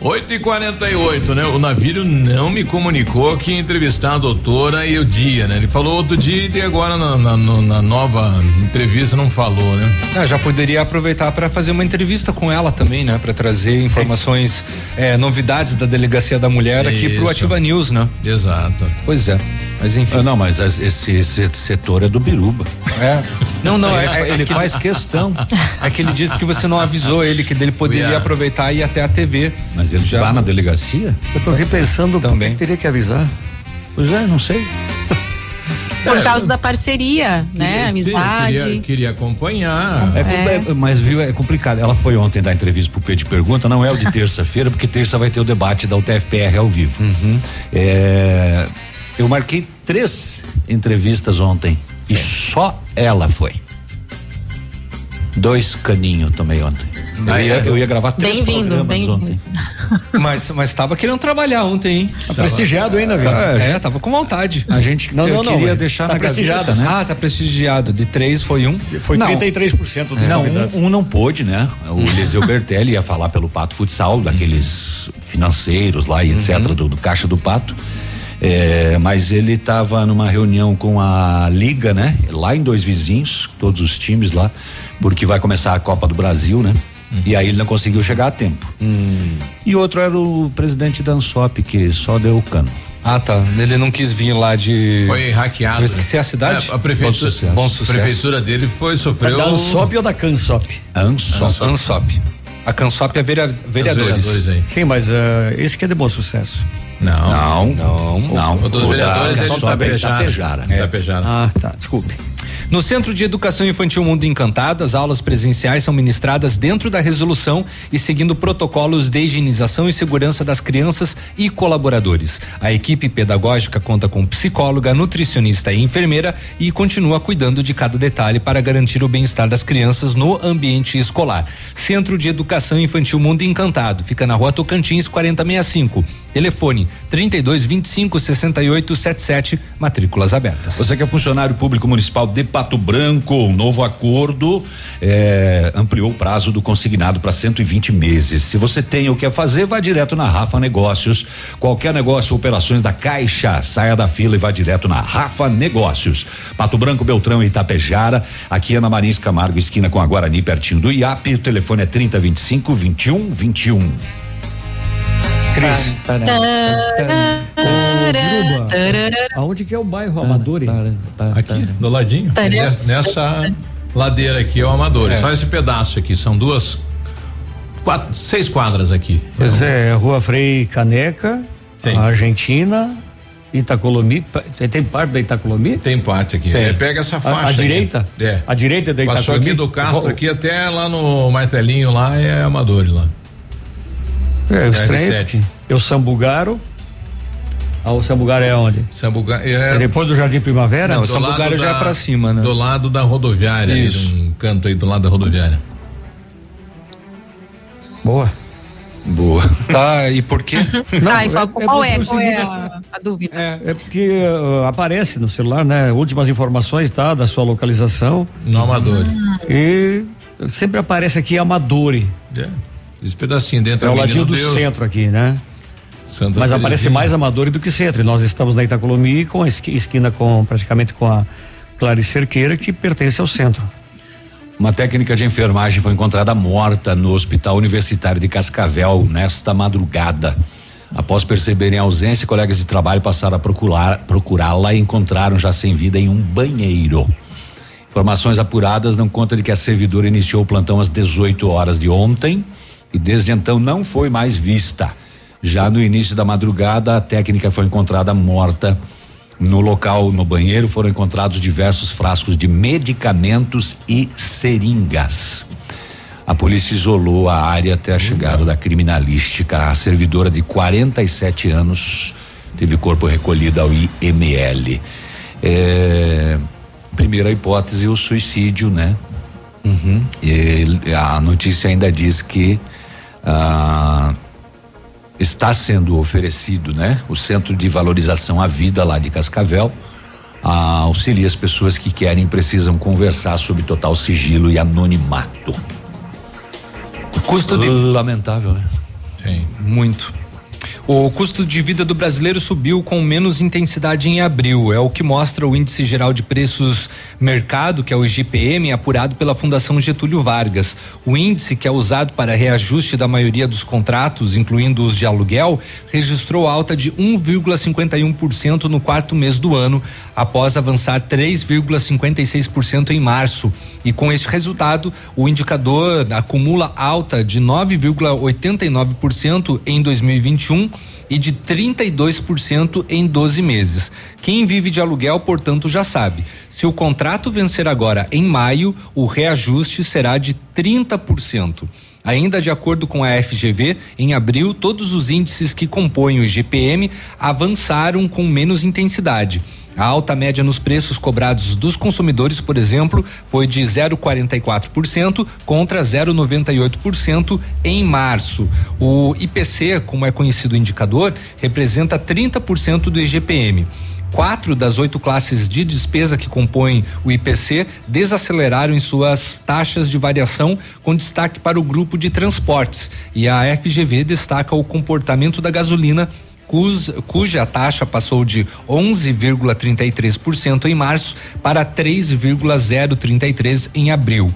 8 e 48 né? O navio não me comunicou que ia entrevistar a doutora e o dia, né? Ele falou outro dia e agora na, na, na nova entrevista não falou, né? Ah, já poderia aproveitar para fazer uma entrevista com ela também, né? Para trazer informações, é, novidades da delegacia da mulher aqui Isso. pro Ativa News, né? Exato. Pois é. Mas enfim. Ah, não, mas as- esse, esse setor é do Biruba. É. Não, não, é, é- ele é faz questão. É que ele disse que você não avisou ele que ele poderia aproveitar e ir até a TV. Mas ele já na delegacia? Eu tô repensando também. teria que avisar. Pois é, não sei. Por causa da parceria, né? Amizade. Queria, queria acompanhar. É, com- é, mas viu, é complicado. Ela foi ontem dar entrevista pro P de Pergunta, não é o de terça-feira, porque terça vai ter o debate da UTFPR ao vivo. É, eu marquei três entrevistas ontem e só ela foi. Dois caninhos tomei ontem. Eu ia, eu ia gravar três Bem-vindo, programas bem-vindo. ontem. Mas, mas tava querendo trabalhar ontem, hein? Tá prestigiado ainda, viu? É, tava com vontade. A gente Não, não, não, queria deixar tá na prestigiado, gaveta, né? Ah, tá prestigiado. De três foi um. Foi Não. 33% dos Não, convidados. um, um não pôde, né? O Eliseu Bertelli ia falar pelo Pato Futsal, daqueles financeiros lá e etc., do, do Caixa do Pato. É, mas ele estava numa reunião com a Liga, né? Lá em Dois Vizinhos, todos os times lá, porque vai começar a Copa do Brasil, né? E aí ele não conseguiu chegar a tempo. E outro era o presidente da Ansop, que só deu o cano. Ah, tá. Ele não quis vir lá de. Foi hackeado. Eu esqueci a cidade. É, a prefeitura, Bom sucesso. Bom sucesso. A prefeitura dele foi sofreu. Da Ansop ou da Cansop? Ansop. Ansop. A Cansop é verea- vereadores. vereadores aí. Sim, mas eh, esse que é de bom sucesso. Não. Não, Não. não. O dos da vereadores ele Ansop tá é Tapejara. Tapejara. É. Tapejara. Ah, tá. Desculpe. No Centro de Educação Infantil Mundo Encantado, as aulas presenciais são ministradas dentro da resolução e seguindo protocolos de higienização e segurança das crianças e colaboradores. A equipe pedagógica conta com psicóloga, nutricionista e enfermeira e continua cuidando de cada detalhe para garantir o bem-estar das crianças no ambiente escolar. Centro de Educação Infantil Mundo Encantado fica na Rua Tocantins 4065. Telefone 32 25 68 77, matrículas abertas. Você que é funcionário público municipal de Pato Branco, um novo acordo eh, ampliou o prazo do consignado para 120 meses. Se você tem o que fazer, vá direto na Rafa Negócios. Qualquer negócio, operações da Caixa, saia da fila e vá direto na Rafa Negócios. Pato Branco, Beltrão e Itapejara. Aqui é na Marins Camargo, esquina com a Guarani, pertinho do IAP. O telefone é 3025 21 21. Cris. Ô, Biruba, Aonde que é o bairro Amadori? Aqui, do ladinho. Nessa, nessa ladeira aqui é o Amador. É. Só esse pedaço aqui. São duas. Quatro, seis quadras aqui. Pois é, Rua Frei Caneca. Argentina, Itacolomi. Tem, parte da Itacolomi? Tem parte aqui. Tem. É, pega essa A- faixa. a aqui. direita? É. A direita da Passou Itacolomi? aqui do Castro Ro- aqui até lá no martelinho lá é Amador lá. É. R7. porque Eu Sambugaro. Ah, o Sambugaro é onde? Sambuga, É é, depois do Jardim Primavera? Não, o lado já é da- pra cima, né? Do lado da rodoviária, Isso. um canto aí do lado da rodoviária. Boa. Boa. Tá, e por quê? ah, e qual, é- qual é é, qual é seguinte- a, a dúvida? É porque uh, aparece no celular, né? Últimas informações, tá? Da sua localização. No Amador. E sempre aparece aqui Amadori. É. Esse pedacinho dentro É o ladinho do Deus, centro aqui, né? Santa Mas aparece Terezinha. mais Amadori do que centro. E nós estamos na Itacolomi com a esquina com praticamente com a Clarice Cerqueira, que pertence ao centro. Uma técnica de enfermagem foi encontrada morta no Hospital Universitário de Cascavel nesta madrugada. Após perceberem a ausência, colegas de trabalho passaram a procurá-la e encontraram já sem vida em um banheiro. Informações apuradas dão conta de que a servidora iniciou o plantão às 18 horas de ontem e desde então não foi mais vista. Já no início da madrugada, a técnica foi encontrada morta. No local, no banheiro, foram encontrados diversos frascos de medicamentos e seringas. A polícia isolou a área até a chegada da criminalística. A servidora de 47 anos teve corpo recolhido ao IML. É, primeira hipótese, o suicídio, né? Uhum. E a notícia ainda diz que ah, está sendo oferecido, né? O Centro de Valorização à Vida lá de Cascavel ah, auxilia as pessoas que querem e precisam conversar sob total sigilo e anonimato. Custo de lamentável, né? Sim, muito. O custo de vida do brasileiro subiu com menos intensidade em abril. É o que mostra o Índice Geral de Preços Mercado, que é o IGPM, apurado pela Fundação Getúlio Vargas. O índice, que é usado para reajuste da maioria dos contratos, incluindo os de aluguel, registrou alta de 1,51% no quarto mês do ano, após avançar 3,56% em março. E com este resultado, o indicador acumula alta de 9,89% em 2021 e de 32% em 12 meses. Quem vive de aluguel, portanto, já sabe. Se o contrato vencer agora em maio, o reajuste será de 30%. Ainda de acordo com a FGV, em abril, todos os índices que compõem o IGPM avançaram com menos intensidade. A alta média nos preços cobrados dos consumidores, por exemplo, foi de 0,44% contra 0,98% em março. O IPC, como é conhecido o indicador, representa 30% do IGPM. Quatro das oito classes de despesa que compõem o IPC desaceleraram em suas taxas de variação, com destaque para o grupo de transportes. E a FGV destaca o comportamento da gasolina cuja taxa passou de 11,33% em março para 3,033 em abril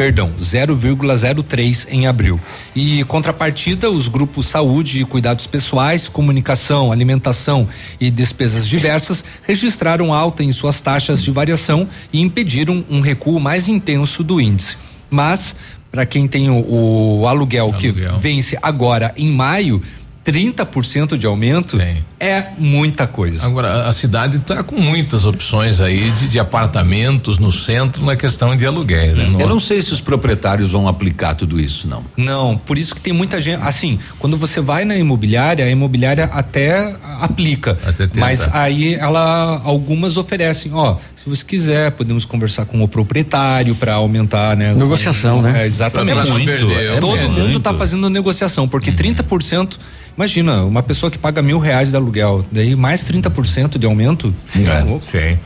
perdão, 0,03 em abril. E contrapartida, os grupos saúde e cuidados pessoais, comunicação, alimentação e despesas diversas registraram alta em suas taxas de variação e impediram um recuo mais intenso do índice. Mas para quem tem o, o aluguel, aluguel, que vence agora em maio, 30% de aumento Sim. é muita coisa. Agora, a cidade está com muitas opções aí de, de, apartamentos no centro na questão de aluguéis. Né? Eu não sei se os proprietários vão aplicar tudo isso, não. Não, por isso que tem muita gente. Assim, quando você vai na imobiliária, a imobiliária até aplica. Até mas aí ela, algumas oferecem, ó, se você quiser, podemos conversar com o proprietário para aumentar, né? Negociação, né? É, exatamente. Muito, é, Todo mundo está fazendo negociação, porque uhum. 30% Imagina, uma pessoa que paga mil reais de aluguel, daí mais 30% de aumento. É, sim.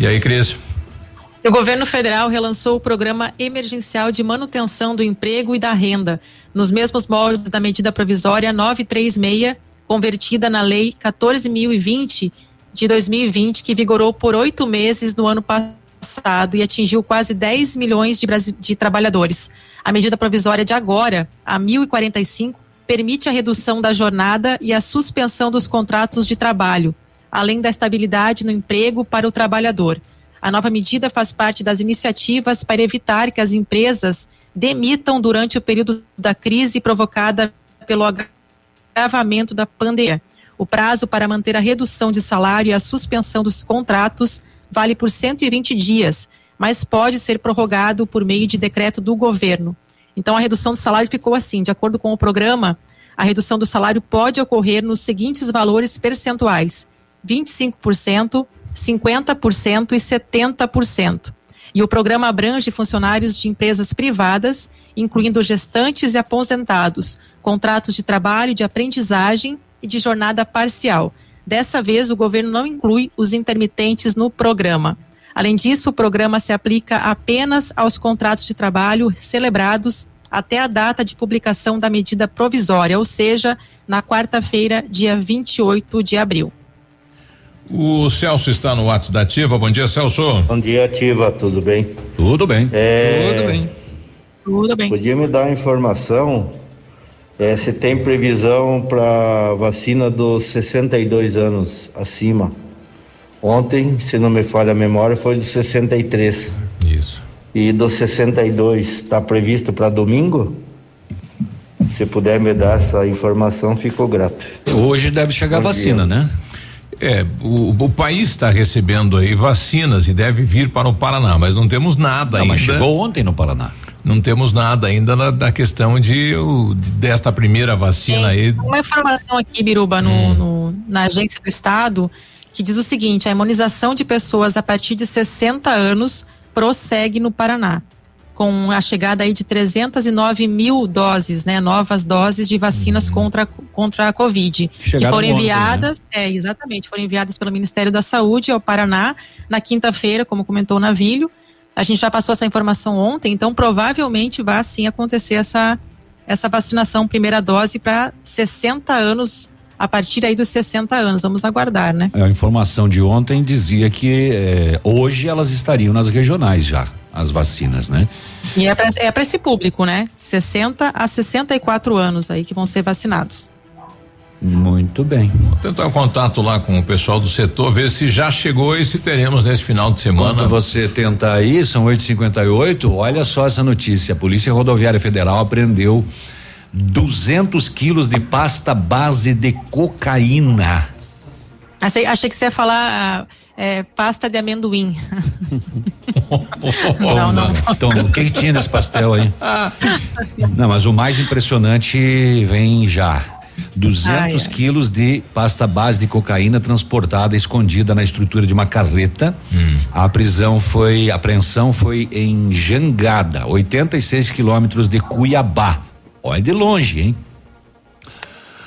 E aí, Cris? O governo federal relançou o programa emergencial de manutenção do emprego e da renda, nos mesmos moldes da medida provisória 936, convertida na Lei 14.020 de 2020, que vigorou por oito meses no ano passado e atingiu quase 10 milhões de, de trabalhadores. A medida provisória de agora, a 1045, permite a redução da jornada e a suspensão dos contratos de trabalho, além da estabilidade no emprego para o trabalhador. A nova medida faz parte das iniciativas para evitar que as empresas demitam durante o período da crise provocada pelo agravamento da pandemia. O prazo para manter a redução de salário e a suspensão dos contratos vale por 120 dias, mas pode ser prorrogado por meio de decreto do governo. Então, a redução do salário ficou assim: de acordo com o programa, a redução do salário pode ocorrer nos seguintes valores percentuais: 25%, 50% e 70%. E o programa abrange funcionários de empresas privadas, incluindo gestantes e aposentados, contratos de trabalho, de aprendizagem e de jornada parcial. Dessa vez, o governo não inclui os intermitentes no programa. Além disso, o programa se aplica apenas aos contratos de trabalho celebrados até a data de publicação da medida provisória, ou seja, na quarta-feira, dia 28 de abril. O Celso está no WhatsApp da Ativa. Bom dia, Celso. Bom dia, Ativa. Tudo bem? Tudo bem. É, Tudo bem. Tudo bem. Podia me dar informação é, se tem previsão para vacina dos 62 anos acima? Ontem, se não me falha a memória, foi dos 63. Isso. E dos 62 está previsto para domingo? Se puder me dar essa informação, fico grato. Hoje deve chegar a Bom vacina, dia. né? É, o, o país está recebendo aí vacinas e deve vir para o Paraná, mas não temos nada Não, ainda. mas chegou ontem no Paraná. Não temos nada ainda na, da questão de o- desta primeira vacina aí. Uma informação aqui, Biruba, no, no- na agência do Estado, que diz o seguinte: a imunização de pessoas a partir de 60 anos prossegue no Paraná, com a chegada aí de 309 mil doses, né, novas doses de vacinas contra, contra a Covid, que Chegaram foram ontem, enviadas, é, exatamente, foram enviadas pelo Ministério da Saúde ao Paraná na quinta-feira, como comentou o Navilho. A gente já passou essa informação ontem, então provavelmente vai sim acontecer essa, essa vacinação, primeira dose para 60 anos, a partir aí dos 60 anos. Vamos aguardar, né? A informação de ontem dizia que eh, hoje elas estariam nas regionais já, as vacinas, né? E é para é esse público, né? 60 a 64 anos aí que vão ser vacinados. Muito bem. Vou tentar o contato lá com o pessoal do setor, ver se já chegou e se teremos nesse final de semana. Enquanto você tenta aí, são 8h58, olha só essa notícia. A Polícia Rodoviária Federal apreendeu 200 quilos de pasta base de cocaína. Achei, achei que você ia falar ah, é, pasta de amendoim. Não, não. Então, o que, que tinha nesse pastel aí? Não, mas o mais impressionante vem já. 200 Ai, ai. quilos de pasta base de cocaína transportada escondida na estrutura de uma carreta. A prisão foi, a apreensão foi em Jangada, 86 quilômetros de Cuiabá. Olha de longe, hein?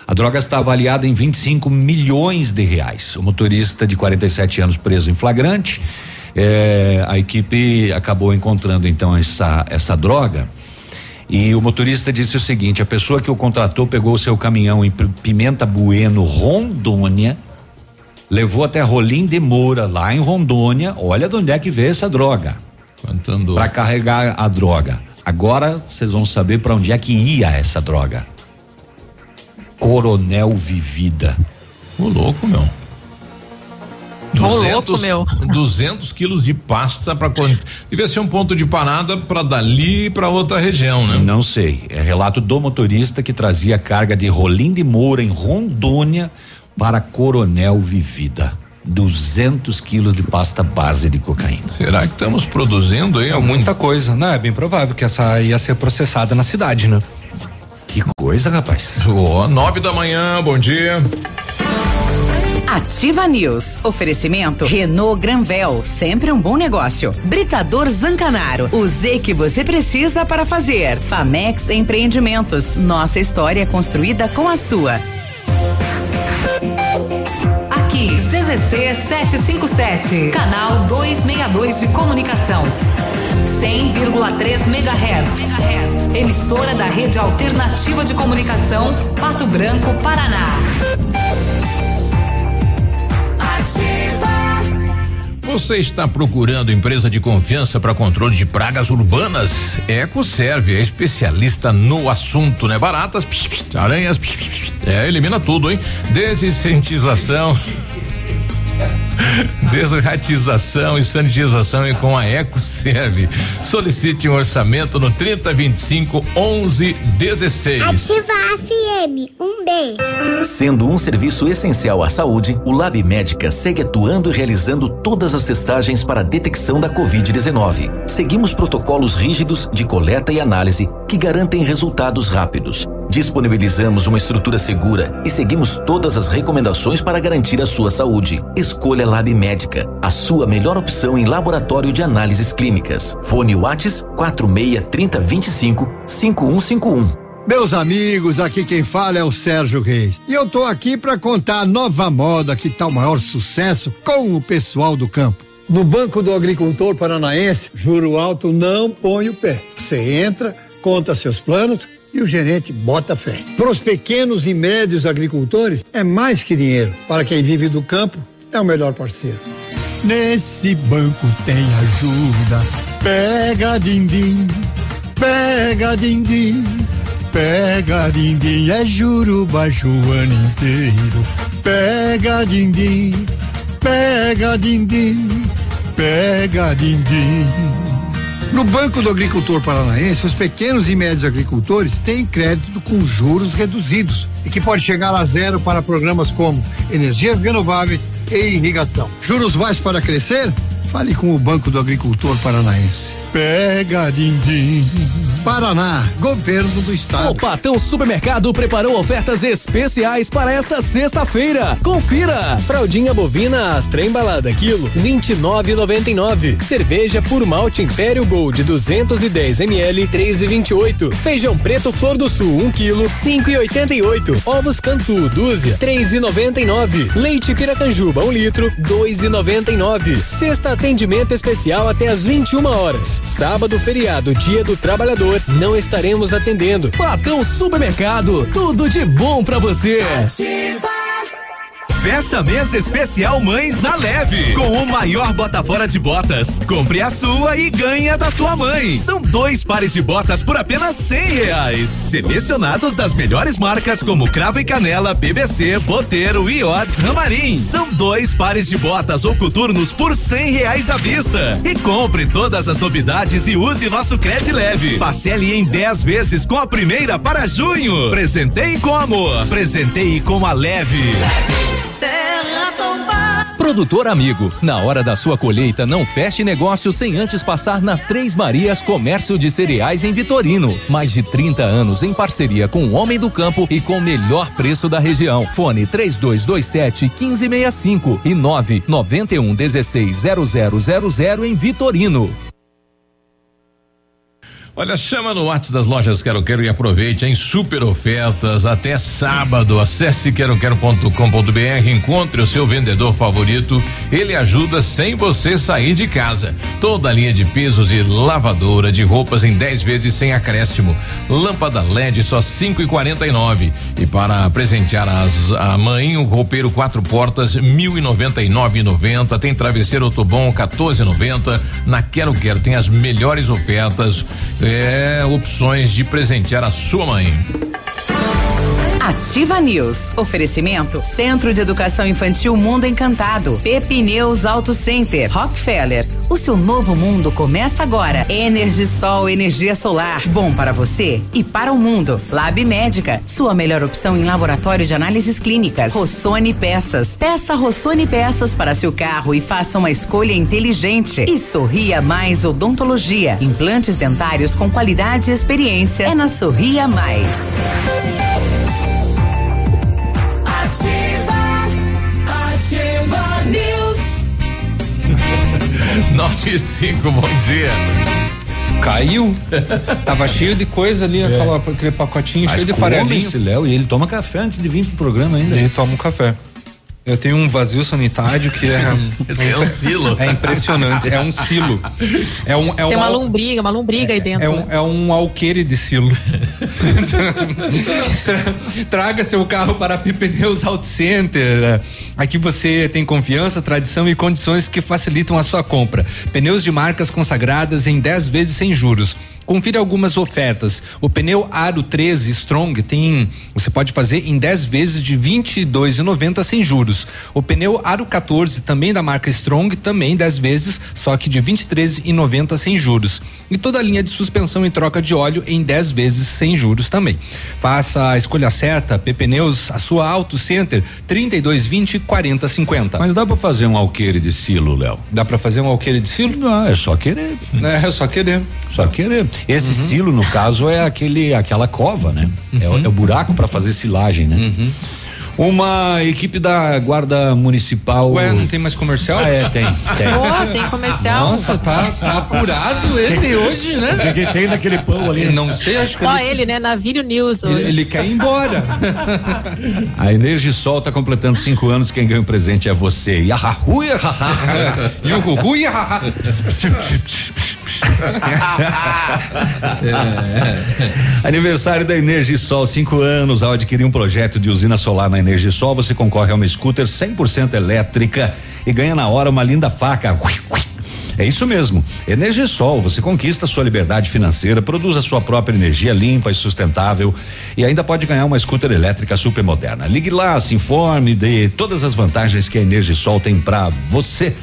A droga está avaliada em 25 milhões de reais. O motorista de 47 anos preso em flagrante. eh, a equipe acabou encontrando então essa essa droga. E o motorista disse o seguinte: a pessoa que o contratou pegou o seu caminhão em Pimenta Bueno, Rondônia, levou até Rolim de Moura, lá em Rondônia. Olha de onde é que veio essa droga. Para carregar a droga. Agora vocês vão saber para onde é que ia essa droga. Coronel Vivida. Ô louco, meu. Ô, louco, meu. 200 quilos de pasta para devia ser um ponto de parada para dali para outra região, né? Não sei. É relato do motorista que trazia carga de Rolim de Moura em Rondônia para Coronel Vivida. 200 quilos de pasta base de cocaína. Será que estamos produzindo aí algum... Muita coisa. Não, é bem provável que essa ia ser processada na cidade, né? Que coisa, rapaz. Ó, nove da manhã, bom dia. Ativa News. Oferecimento Renault Granvel, sempre um bom negócio. Britador Zancanaro, o Z que você precisa para fazer. Famex Empreendimentos, nossa história construída com a sua. Aqui, CZC 757, canal 262 de comunicação. 100,3 MHz. Emissora da Rede Alternativa de Comunicação, Pato Branco, Paraná. Você está procurando empresa de confiança para controle de pragas urbanas? EcoServe é especialista no assunto, né? Baratas, psh, psh, aranhas, psh, é, elimina tudo, hein? Desensitização. Desratização e sanitização é com a EcoServe. Solicite um orçamento no 3025 1116. Ativa a FM. Um beijo. Sendo um serviço essencial à saúde, o Lab Médica segue atuando e realizando todas as testagens para a detecção da Covid-19. Seguimos protocolos rígidos de coleta e análise que garantem resultados rápidos. Disponibilizamos uma estrutura segura e seguimos todas as recomendações para garantir a sua saúde. Escolha Lab Médica, a sua melhor opção em laboratório de análises clínicas. Fone Whats 46 30 25 5151. Meus amigos, aqui quem fala é o Sérgio Reis. E eu tô aqui para contar a nova moda que tá o maior sucesso com o pessoal do campo. No Banco do Agricultor Paranaense, juro alto não põe o pé. Você entra, conta seus planos e o gerente bota fé. Para os pequenos e médios agricultores, é mais que dinheiro. Para quem vive do campo, é o melhor parceiro. Nesse banco tem ajuda. Pega din-din, pega din-din, pega din-din. É juro baixo o ano inteiro. Pega din-din, pega din-din, pega din-din. No Banco do Agricultor Paranaense, os pequenos e médios agricultores têm crédito com juros reduzidos e que pode chegar a zero para programas como energias renováveis e irrigação. Juros baixos para crescer? Fale com o Banco do Agricultor Paranaense. Pega din-din. Paraná, Governo do Estado. O Patão Supermercado preparou ofertas especiais para esta sexta-feira. Confira! Fraldinha bovina Astra embalada quilo 29,99. Cerveja por malte Império Gold 210 ml 3,28. Feijão preto Flor do Sul 1 quilo 5,88. Ovos Cantu dúzia 3,99. Leite Piracanjuba 1 litro 2,99. Sexta atendimento especial até às 21 horas. Sábado feriado Dia do Trabalhador não estaremos atendendo. Patão Supermercado, tudo de bom pra você. Fecha mês especial Mães na Leve, com o maior bota fora de botas. Compre a sua e ganhe a da sua mãe. São dois pares de botas por apenas cem reais. Selecionados das melhores marcas como Cravo e Canela, BBC, Boteiro e Odds Ramarim. São dois pares de botas ou coturnos por cem reais à vista. E compre todas as novidades e use nosso Cred Leve. Parcele em 10 vezes com a primeira para junho. Presenteie com amor. Presenteie com a Leve. Produtor amigo, na hora da sua colheita, não feche negócio sem antes passar na Três Marias Comércio de Cereais em Vitorino. Mais de 30 anos em parceria com o Homem do Campo e com o melhor preço da região. Fone 3227 1565 e 991 16 0000 em Vitorino. Olha, chama no WhatsApp das lojas Quero Quero e aproveite em super ofertas até sábado. Acesse queroquero.com.br, encontre o seu vendedor favorito. Ele ajuda sem você sair de casa. Toda a linha de pisos e lavadora de roupas em 10 vezes sem acréscimo. Lâmpada LED só 5,49. E, e para presentear as, a mãe, o roupeiro quatro portas 1.099,90. Tem travesseiro Otobon 14,90. Na Quero Quero tem as melhores ofertas é, opções de presentear a sua mãe. Ativa News. Oferecimento Centro de Educação Infantil Mundo Encantado. Pepineus Auto Center. Rockefeller. O seu novo mundo começa agora. Energisol, energia solar. Bom para você e para o mundo. Lab Médica. Sua melhor opção em laboratório de análises clínicas. Rossoni Peças. Peça Rossoni Peças para seu carro e faça uma escolha inteligente. E Sorria Mais Odontologia. Implantes dentários com qualidade e experiência. É na Sorria Mais. Nove e cinco, bom dia. Caiu. Tava cheio de coisa ali, aquela, aquele pacotinho Mas cheio de farelinho. esse Léo e ele toma café antes de vir pro programa ainda. Ele toma um café. Eu tenho um vazio sanitário que é. Esse é um silo. É impressionante. É um silo. É um, é Tem um uma al- lombriga, uma lombriga aí dentro. é um, é um alqueire de silo. Traga seu carro para a Pneus Auto Center. Aqui você tem confiança, tradição e condições que facilitam a sua compra. Pneus de marcas consagradas em 10 vezes sem juros. Confira algumas ofertas. O pneu Aro 13 Strong tem, você pode fazer em 10 vezes de 22,90 sem juros. O pneu Aro 14 também da marca Strong, também 10 vezes, só que de 23,90 sem juros. E toda a linha de suspensão e troca de óleo em 10 vezes sem juros também. Faça a escolha certa, Pneus, a sua Auto Center 3220 4050. Mas dá pra fazer um alqueire de silo, Léo? Dá pra fazer um alqueire de silo? Não, é só querer. É, é só querer. Só querer. Esse silo, no caso, é aquele, aquela cova, né? É, o- é o buraco para fazer silagem, né? Uma equipe da Guarda Municipal. Ué, não tem mais comercial? Ah, é, tem. tem. Pô, tem comercial. Nossa, tá, tá apurado ele hoje, né? O que tem naquele pão ali? Não sei, acho que Só ele, ele, né? Navírio News hoje. ele, ele quer ir embora. A Energisol tá completando cinco anos. Quem ganha o presente é você. E a Rahuia, e o Ruhu É. Aniversário da Energisol, cinco anos. Ao adquirir um projeto de usina solar na Energisol, você concorre a uma scooter 100% elétrica e ganha na hora uma linda faca. É isso mesmo. Energisol, você conquista sua liberdade financeira, produz a sua própria energia limpa e sustentável e ainda pode ganhar uma scooter elétrica super moderna. Ligue lá, se informe de todas as vantagens que a Energisol tem para você.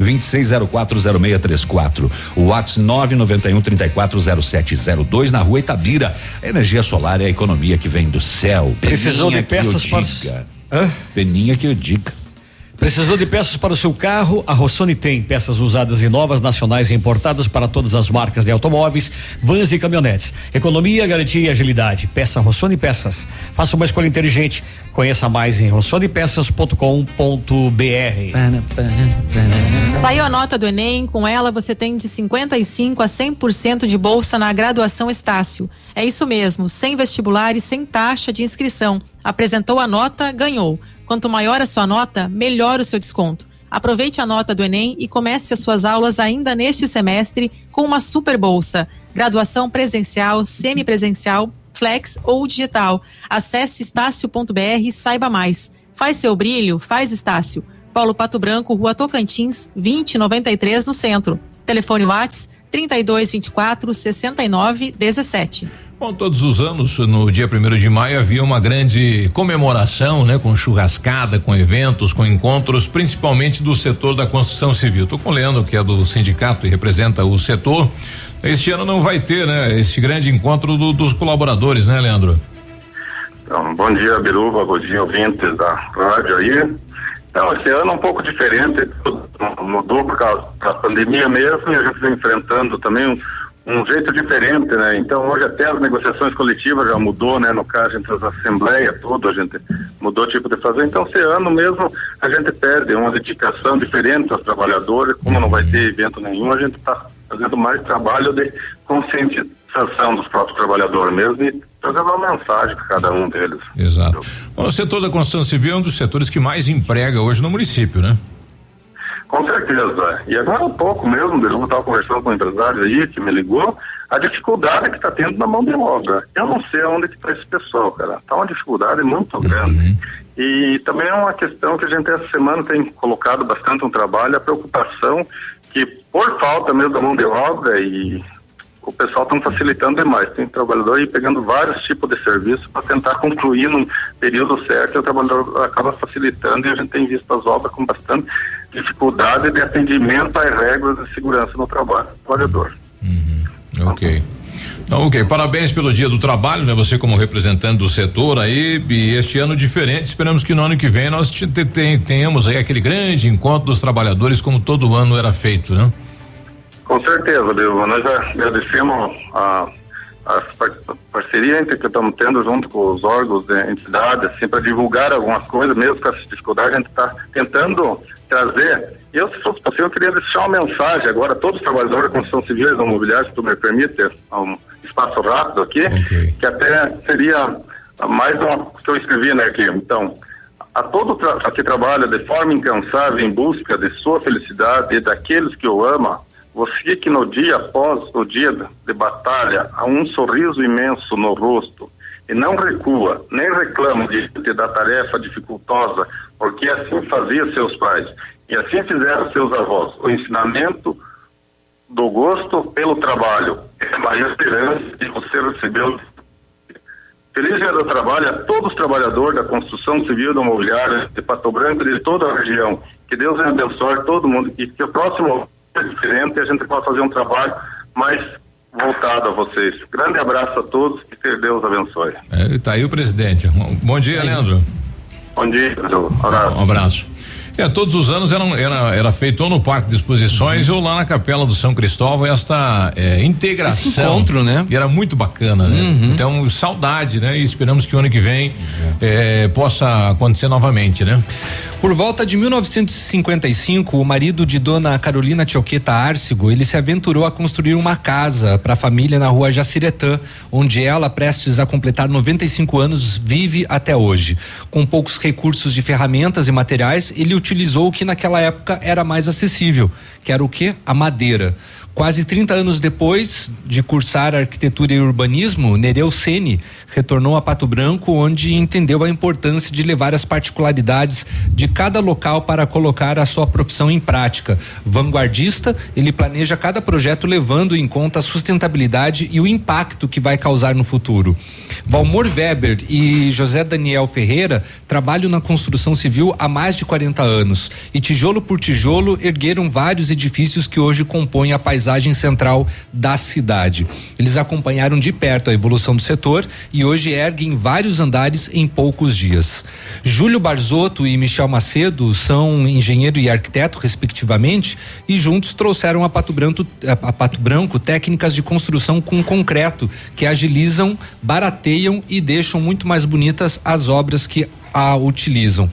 26040634. O WhatsApp 991 340702 na rua Itabira. A energia solar é a economia que vem do céu. Precisou de Peninha eu peças para- diga. Peninha que eu diga. Precisou de peças para o seu carro? A Rossoni tem peças usadas e novas, nacionais e importadas para todas as marcas de automóveis, vans e caminhonetes. Economia, garantia e agilidade. Peça Rossoni Peças. Faça uma escolha inteligente. Conheça mais em rossonepeças.com.br. Saiu a nota do Enem, com ela você tem de 55 a 100% de bolsa na graduação Estácio. É isso mesmo, sem vestibular e sem taxa de inscrição. Apresentou a nota, ganhou. Quanto maior a sua nota, melhor o seu desconto. Aproveite a nota do Enem e comece as suas aulas ainda neste semestre com uma super bolsa. Graduação presencial, semipresencial, flex ou digital. Acesse estácio.br e saiba mais. Faz seu brilho, faz Estácio. Paulo Pato Branco, Rua Tocantins, 2093 no centro. Telefone Whats 3224 6917. Bom, todos os anos, no dia 1 de maio, havia uma grande comemoração, né? Com churrascada, com eventos, com encontros, principalmente do setor da construção civil. Tô com o Leandro, que é do sindicato e representa o setor. Este ano não vai ter, né? Este grande encontro do- dos colaboradores, né, Leandro? Então, bom dia, Biruba, bom dia, ouvintes da rádio aí. Então, esse ano é um pouco diferente, mudou por causa da pandemia mesmo e a gente vem enfrentando também um, um jeito diferente, né? Então, hoje até as negociações coletivas já mudou, né? No caso, entre as assembleias, tudo, a gente mudou o tipo de fazer. Então, esse ano mesmo a gente perde uma dedicação diferente aos trabalhadores, como não vai ter evento nenhum, a gente está fazendo mais trabalho de conscientização dos próprios trabalhadores mesmo e trazendo uma mensagem para cada um deles. Exato. Bom, o setor da construção civil é um dos setores que mais emprega hoje no município, né? Com certeza. E agora há pouco mesmo, eu estava conversando com um empresário aí que me ligou, a dificuldade que está tendo na mão de obra. Eu não sei onde que está esse pessoal, cara. Está uma dificuldade muito grande. E também é uma questão que a gente essa semana tem colocado bastante um trabalho, a preocupação que por falta mesmo da mão de obra e o pessoal está facilitando demais. Tem trabalhador aí pegando vários tipos de serviço para tentar concluir no período certo e o trabalhador acaba facilitando e a gente tem visto as obras com bastante dificuldade de atendimento às regras de segurança no trabalho. do Trabalhador. Ok. Então, ok, parabéns pelo dia do trabalho, né? Você como representante do setor aí, e este ano diferente, esperamos que no ano que vem nós te- te- te- tenhamos aí aquele grande encontro dos trabalhadores como todo ano era feito, né? Com certeza, Bilba. Nós já agradecemos a, a par- parceria que estamos tendo junto com os órgãos e entidades, assim, para divulgar algumas coisas, mesmo com essa dificuldade, a gente está tentando trazer. Eu, se fosse possível, eu queria deixar uma mensagem agora a todos os trabalhadores da construção civil e imobiliária, se tu me permite, um espaço rápido aqui, que até seria mais uma que eu escrevi, né, aqui. Então, a todo tra que trabalha de forma incansável em busca de sua felicidade e daqueles que o ama, você que no dia após o dia de batalha há um sorriso imenso no rosto e não recua, nem reclama diante da tarefa dificultosa, porque assim fazia seus pais e assim fizeram seus avós. O ensinamento do gosto pelo trabalho é a maior esperança que você recebeu Feliz Dia do Trabalho a todos os trabalhadores da construção civil da imobiliária de Pato Branco e de toda a região. Que Deus abençoe todo mundo e que o próximo é diferente e a gente possa fazer um trabalho mais voltado a vocês. Grande abraço a todos e que Deus abençoe. É, tá aí o presidente. Bom dia, Leandro. Bom dia, Um abraço. É, todos os anos era, era, era feito ou no Parque de Exposições ou lá na Capela do São Cristóvão esta é, integração. Esse encontro, né? E era muito bacana, né? Então, saudade, né? E esperamos que o ano que vem é, possa acontecer novamente, né? Por volta de 1955, o marido de Dona Carolina Tioqueta Arcigo, ele se aventurou a construir uma casa para a família na rua Jaciretã, onde ela, prestes a completar 95 anos, vive até hoje. Com poucos recursos de ferramentas e materiais, ele utilizou o que naquela época era mais acessível, que era o que? A madeira. Quase 30 anos depois de cursar arquitetura e urbanismo, Nereu Sene retornou a Pato Branco, onde entendeu a importância de levar as particularidades de cada local para colocar a sua profissão em prática. Vanguardista, ele planeja cada projeto levando em conta a sustentabilidade e o impacto que vai causar no futuro. Valmor Weber e José Daniel Ferreira trabalham na construção civil há mais de 40 anos e tijolo por tijolo ergueram vários edifícios que hoje compõem a paisagem central da cidade. Eles acompanharam de perto a evolução do setor e hoje erguem vários andares em poucos dias. Júlio Barzotto e Michel Macedo são engenheiro e arquiteto, respectivamente, e juntos trouxeram a Pato Branco, a Pato Branco técnicas de construção com concreto que agilizam, barateiam e deixam muito mais bonitas as obras que a utilizam.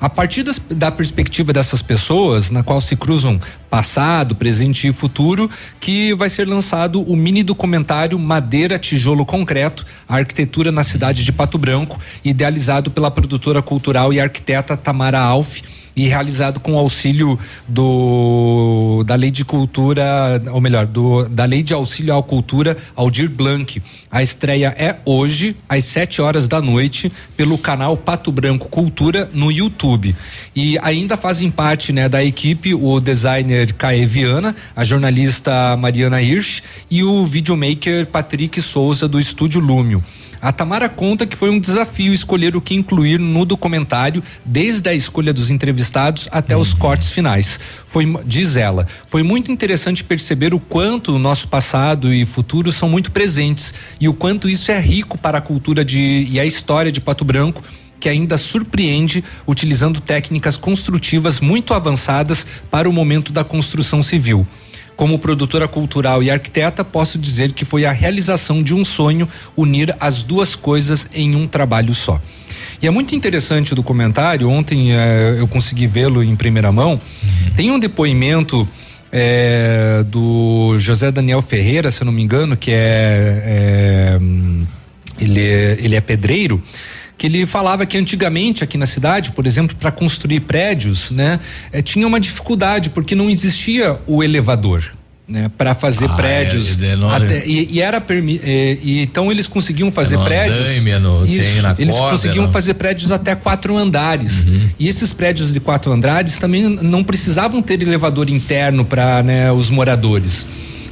A partir das, da perspectiva dessas pessoas, na qual se cruzam passado, presente e futuro, que vai ser lançado o mini documentário Madeira, Tijolo Concreto, a arquitetura na cidade de Pato Branco, idealizado pela produtora cultural e arquiteta Tamara Alf e realizado com auxílio do da Lei de Cultura, ou melhor, do da Lei de Auxílio à Cultura Aldir Blanc. A estreia é hoje às 7 horas da noite pelo canal Pato Branco Cultura no YouTube. E ainda fazem parte, né, da equipe o designer Caê Viana, a jornalista Mariana Hirsch e o videomaker Patrick Souza do estúdio Lúmio. A Tamara conta que foi um desafio escolher o que incluir no documentário, desde a escolha dos entrevistados até os Uhum. cortes finais. Foi, diz ela, foi muito interessante perceber o quanto o nosso passado e futuro são muito presentes e o quanto isso é rico para a cultura de e a história de Pato Branco que ainda surpreende utilizando técnicas construtivas muito avançadas para o momento da construção civil. Como produtora cultural e arquiteta, posso dizer que foi a realização de um sonho unir as duas coisas em um trabalho só. E é muito interessante o documentário. Ontem eh, eu consegui vê-lo em primeira mão. Tem um depoimento eh, do José Daniel Ferreira, se eu não me engano, que é, hum, ele, é ele é pedreiro que ele falava que antigamente aqui na cidade, por exemplo, para construir prédios, né, eh, tinha uma dificuldade porque não existia o elevador. Né, para fazer Ah, prédios é, é, até- e, e era permi eh, e então eles conseguiam fazer no prédios andaime, no- Isso, eles corda, conseguiam não. fazer prédios até quatro andares e esses prédios de quatro andares também não precisavam ter elevador interno para né, os moradores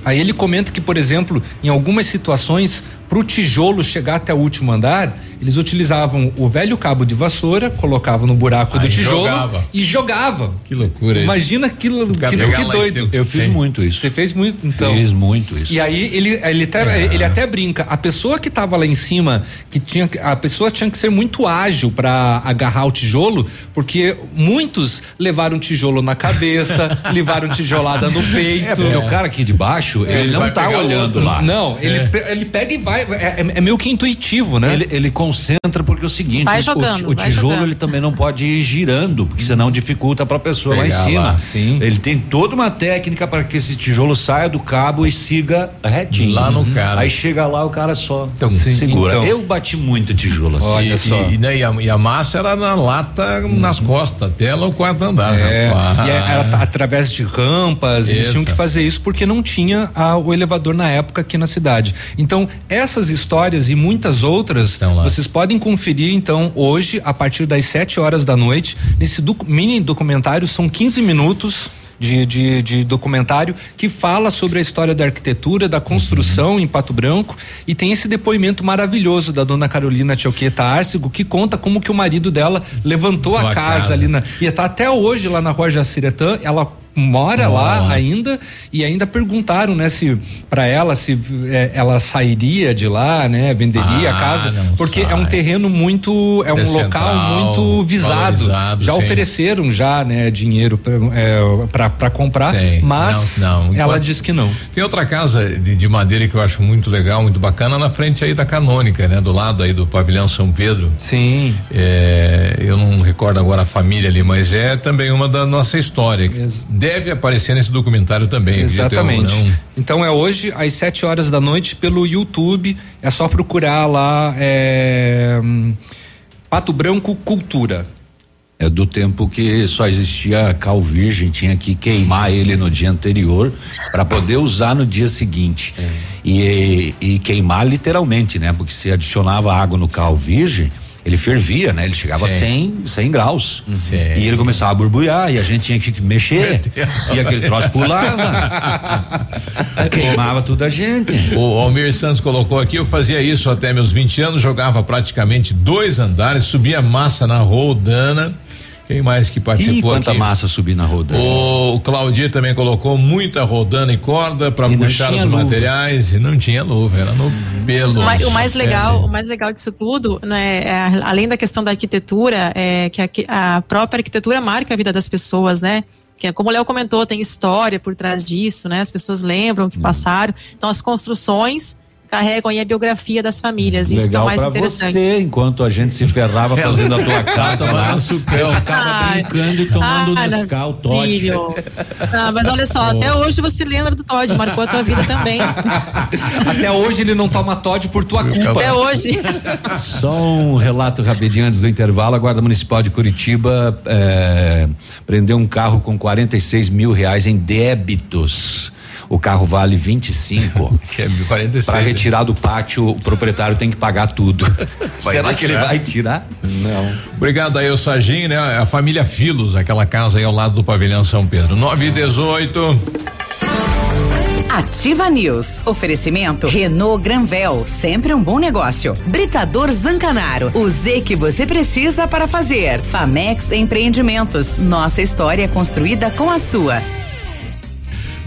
aí ele comenta que por exemplo em algumas situações para o tijolo chegar até o último andar eles utilizavam o velho cabo de vassoura colocavam no buraco do Aí tijolo jogava. e jogava Que loucura isso. Imagina aquilo, que, que em doido. Eu fiz Sim. muito isso. Você fez muito, então. Fiz muito isso. E aí ele ele até, ele até brinca, a pessoa que estava lá em cima, que tinha que- a pessoa tinha que ser muito ágil para agarrar o tijolo, porque muitos levaram tijolo na cabeça, levaram tijolada no peito. É, porque o cara aqui de baixo, É, ele, não vai tá pegar o olhando outro. lá. Não, ele, pe- ele pega e vai, é, é- é meio que intuitivo, né? Ele, ele concentra porque é o seguinte, Vai o- jogando, o, vai tijolo jogando. ele também não pode ir girando, porque senão dificulta para a pessoa lá Pegar em cima. lá, sim. Ele tem toda uma técnica para que esse tijolo saia do cabo e siga retinho. Lá no cara. Aí chega lá o cara só Sim, segura. então. Eu bati muito tijolo assim. Olha E, só. e, né, e a, e a massa era na lata, nas costas, até lá o quarto andar. É, rapaz. e é- era através de rampas, eles tinham que fazer isso porque não tinha ah, o elevador na época aqui na cidade. Então, essas histórias e muitas outras, vocês podem conferir então hoje, a partir das 7 horas da noite, nesse docu- mini documentário, são 15 minutos. De, de, de documentário que fala sobre a história da arquitetura, da construção em Pato Branco e tem esse depoimento maravilhoso da dona Carolina Tioqueta Arcego que conta como que o marido dela levantou a casa, casa. ali na e tá até hoje lá na rua Jaciretã, ela mora lá ainda e ainda perguntaram, né, se para ela se eh, ela sairia de lá, né, venderia Ah, a casa, porque é sai. um terreno muito, é um É local muito visado. já sim. ofereceram já, né, dinheiro para comprar, Sim. mas Não, não, ela disse que não. Tem outra casa de, de madeira que eu acho muito legal, muito bacana, na frente aí da Canônica, né? Do lado aí do pavilhão São Pedro. Sim. É, eu não recordo agora a família ali, mas é também uma da nossa história. Deve aparecer nesse documentário também. eu, Exatamente. não. Então é hoje às 7 horas da noite pelo YouTube. É só procurar lá é, Pato Branco Cultura. É do tempo que só existia cal virgem, tinha que queimar ele no dia anterior para poder usar no dia seguinte. É. E, e queimar literalmente, né? Porque se adicionava água no cal virgem, ele fervia, né? Ele chegava a 100, 100 graus. E ele começava a borbulhar e a gente tinha que mexer. E aquele troço pulava. Queimava tudo a gente. O Almir Santos colocou aqui, eu fazia isso até meus 20 anos, jogava praticamente dois andares, subia massa na rodana. Quem mais que participou Ih, quanta aqui? massa subir na rodana. O, Claudir também colocou muita rodana e corda para puxar os luva. materiais e não tinha luva, era no pelo. O mais, o mais É, legal, o mais legal disso tudo, né, é, além da questão da arquitetura, é que a, a própria arquitetura marca a vida das pessoas, né? Que é, como o Léo comentou, tem história por trás disso, né? As pessoas lembram o que passaram. Então as construções carregam aí a biografia das famílias. Isso que é Legal o mais pra interessante. você, enquanto a gente se ferrava fazendo a tua casa lá, eu ficava brincando e tomando Ai, Nescau, Todd. filho. Ah, mas olha só, até hoje você lembra do Todd, marcou a tua vida também. Até hoje ele não toma Todd por tua culpa. Até hoje. Só um relato rapidinho antes do intervalo. A Guarda Municipal de Curitiba eh, prendeu um carro com 46 mil reais em débitos. O carro vale 25. que é 46. Para retirar do pátio, o proprietário tem que pagar tudo. Será que ele deixar? vai tirar? Não. Obrigado aí, o Sarginho, né? A família Filos, aquela casa aí ao lado do pavilhão São Pedro. 9 e 18. Ativa News. Oferecimento Renault Granvel, sempre um bom negócio. Britador Zancanaro, o Z que você precisa para fazer. Famex Empreendimentos, nossa história construída com a sua.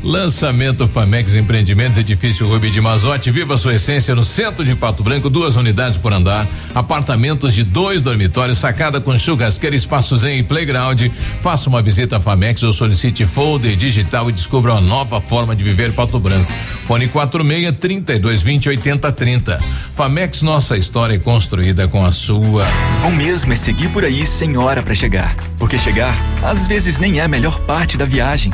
Lançamento Famex Empreendimentos, edifício Rubi de Mazote. Viva sua essência no centro de Pato Branco, duas unidades por andar, apartamentos de dois dormitórios, sacada com churrasqueira, espaços em playground. Faça uma visita à Famex ou solicite folder digital e descubra uma nova forma de viver Pato Branco. Fone 46 32 20 80 30. Famex, nossa história é construída com a sua. O mesmo é seguir por aí sem hora pra chegar. Porque chegar, às vezes, nem é a melhor parte da viagem.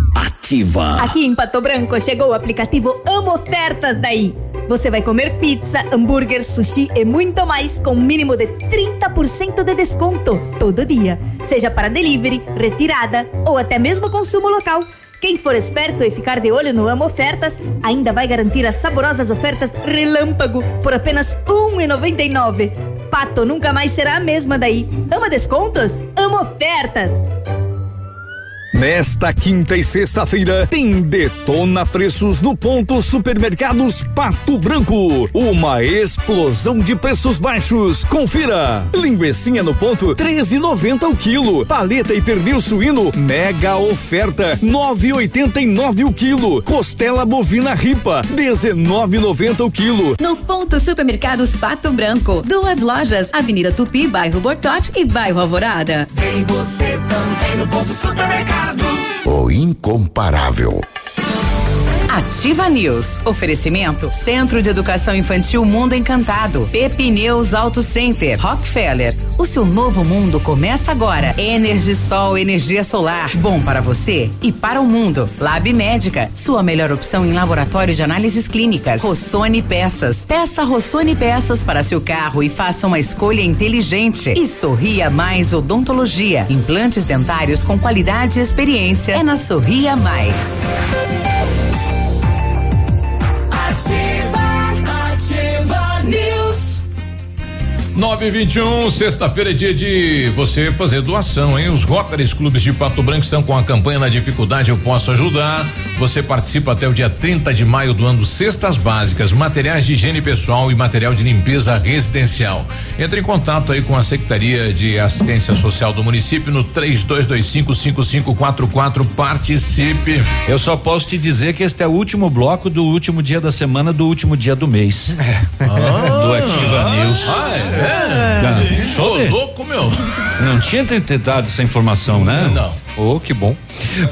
Ativa. Aqui em Pato Branco chegou o aplicativo Amo Ofertas daí. Você vai comer pizza, hambúrguer, sushi e muito mais com mínimo de 30% de desconto todo dia. Seja para delivery, retirada ou até mesmo consumo local. Quem for esperto e ficar de olho no Amo Ofertas ainda vai garantir as saborosas ofertas Relâmpago por apenas R$ 1,99. Pato nunca mais será a mesma daí. Ama descontos? Amo ofertas! Nesta quinta e sexta-feira tem Detona Preços no ponto Supermercados Pato Branco. Uma explosão de preços baixos. Confira. Linguecinha no ponto 13,90 o quilo. Paleta e pernil suíno mega oferta 9,89 o quilo. Costela bovina ripa 19,90 o quilo. No ponto Supermercados Pato Branco. Duas lojas, Avenida Tupi, bairro Bortote e bairro Alvorada. Vem você também no ponto supermercado. O incomparável. Ativa News. Oferecimento Centro de Educação Infantil Mundo Encantado. Pepineus Auto Center. Rockefeller. O seu novo mundo começa agora. Energisol, energia solar. Bom para você e para o mundo. Lab Médica. Sua melhor opção em laboratório de análises clínicas. Rossoni Peças. Peça Rossoni Peças para seu carro e faça uma escolha inteligente. E Sorria Mais Odontologia. Implantes dentários com qualidade e experiência. É na Sorria Mais. 921, sexta-feira é dia de você fazer doação, hein? Os Rotaries Clubes de Pato Branco estão com a campanha na dificuldade Eu Posso Ajudar. Você participa até o dia 30 de maio doando cestas básicas, materiais de higiene pessoal e material de limpeza residencial. Entre em contato aí com a Secretaria de Assistência Social do município no 32255544. Participe. Eu só posso te dizer que este é o último bloco do último dia da semana, do último dia do mês. do Ativa News. Ah, é? É. Sou louco, meu. Não tinha tentado essa informação, né? Não. Oh, que bom.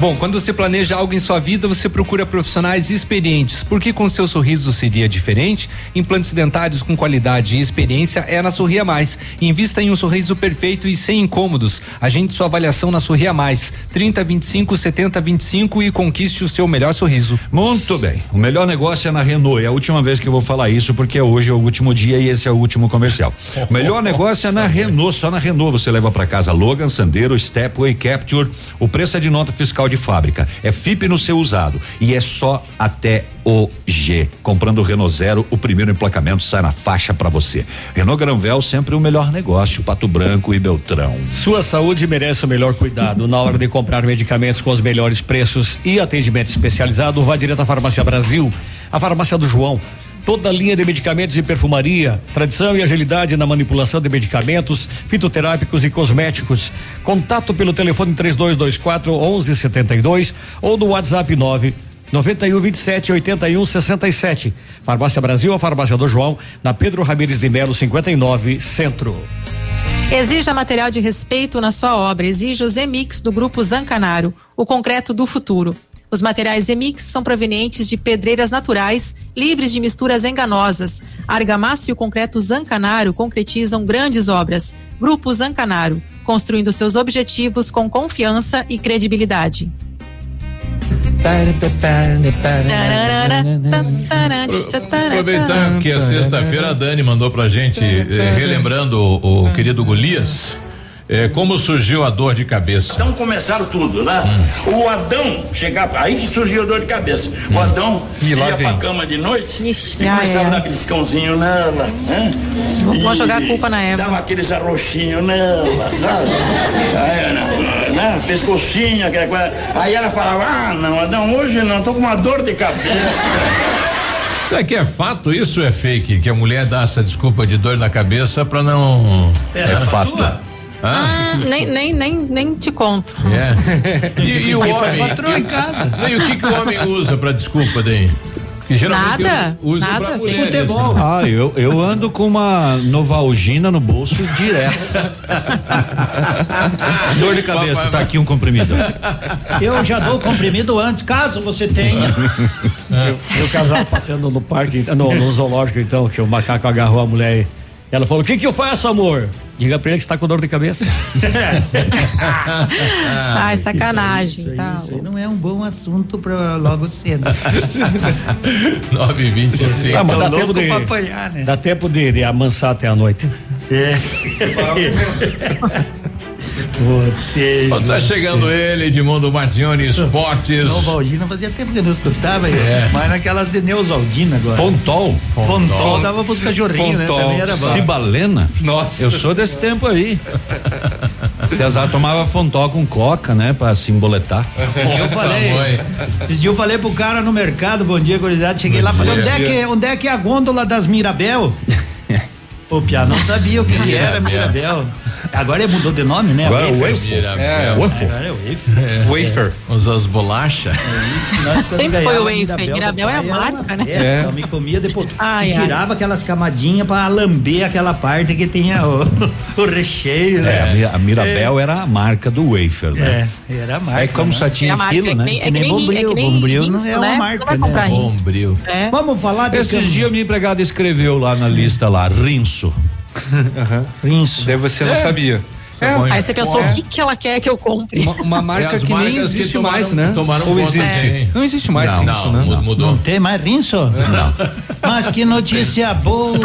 Bom, quando você planeja algo em sua vida, você procura profissionais experientes, porque com seu sorriso seria diferente. Implantes dentários com qualidade e experiência é na Sorria Mais. Invista em um sorriso perfeito e sem incômodos. Agende sua avaliação na Sorria Mais. 30 25 70 25 e conquiste o seu melhor sorriso. Muito bem. O melhor negócio é na Renault. É a última vez que eu vou falar isso, porque hoje é o último dia e esse é o último comercial. O melhor negócio é na Renault. Só na Renault você leva para casa Logan, Sandero, Stepway, Capture. O preço é de nota fiscal de fábrica. É FIP no seu usado. E é só até hoje. Comprando o Renault Zero, o primeiro emplacamento sai na faixa para você. Renault Granvel, sempre o melhor negócio. Pato Branco e Beltrão. Sua saúde merece o melhor cuidado. Na hora de comprar medicamentos com os melhores preços e atendimento especializado, vá direto à Farmácia Brasil, a farmácia do João. Toda a linha de medicamentos e perfumaria, tradição e agilidade na manipulação de medicamentos, fitoterápicos e cosméticos. Contato pelo telefone 3224 1172 ou no WhatsApp 9 91 27 81 67. Farmácia Brasil, a Farmácia do João, na Pedro Ramires de Melo 59, Centro. Exija material de respeito na sua obra. Exija o Zemix do Grupo Zancanaro, o concreto do futuro. Os materiais Zemix são provenientes de pedreiras naturais, livres de misturas enganosas. A argamassa e o concreto Zancanaro concretizam grandes obras. Grupo Zancanaro, construindo seus objetivos com confiança e credibilidade. Aproveitar que é sexta-feira, a Dani mandou pra gente, eh, relembrando o, o querido Golias. É, como surgiu a dor de cabeça? Então começaram tudo, né? Hum. O Adão chegava, aí que surgiu a dor de cabeça. O Adão ia vem. pra cama de noite e ah, começava é. a dar aqueles cãozinhos nela, né? Vou E jogar a culpa na Eva. Dava aqueles arroxinhos nela, sabe? Aí, né, né? Pescocinho, aquela coisa. Aí ela falava, ah, não, Adão, hoje não, tô com uma dor de cabeça. É que é fato isso ou é fake? Que a mulher dá essa desculpa de dor na cabeça pra não. É, É, fato. tua? Hã? Ah, nem, nem, nem, nem te conto. É. E, e o homem? em casa. E, o que que o homem usa pra desculpa daí? Nada, usa nada, pra mulheres. futebol. Ah, eu, eu ando com uma Novalgina no bolso direto. Dor de cabeça, tá aqui um comprimido. Eu já dou o comprimido antes, caso você tenha. E o casal passeando no parque, no, no zoológico então, que o macaco agarrou a mulher e ela falou: O que que eu faço, amor? Diga pra ele que está com dor de cabeça. Ai, sacanagem. Isso aí, tá. isso aí não é um bom assunto pra logo cedo. 9 e 25 Ah, mas dá Tô tempo de, apanhar, né? dá tempo de, de amansar até a noite. É. Você. Ó, Tá chegando ele, Edmundo Martione Esportes. Novaldina fazia tempo que eu não escutava, É. mas naquelas de Neusaldina agora. Fontol. Fontol dava pros cachorrinhos, né? Também era bom. Cibalena? Nossa. Eu sou desse tempo aí. Cesar tomava fontol com coca, né? Pra se emboletar. Eu falei. Esse dia eu falei pro cara no mercado, bom dia, curiosidade. Cheguei lá e falei, onde é, que, onde é que é a gôndola das Mirabel? O Pia não sabia o que, que era Mirabel. Agora ele mudou de nome, né? Agora é Wafer. wafer. É, Wafer. Agora é wafer. Wafer. Usa as bolachas. Nós, quando Sempre foi o wafer. Mirabel é a marca, né? É. Eu me comia depois. Ai, e ai. tirava aquelas camadinhas pra lamber aquela parte que tinha o, o recheio, É, né? a Mi- a Mirabel era a marca do wafer, né? É, era a marca. Aí como né? só tinha É aquilo, é né? que nem- é que nem- Bombril, é que nem Bombril não Rinso, é uma né? marca, né? Rinso. Bombril. É. Vamos falar de Esses dias minha empregada escreveu lá na lista lá, rinço. Rinço. Daí você não É. sabia. Aí você pensou, o que, que ela quer que eu compre? Uma, uma marca É que nem marcas que existe tomaram- mais, né? Ou existe? sim. Não existe mais Não, isso, não, né? mu- mudou. Não tem mais rinço? Não. Mas que notícia boa!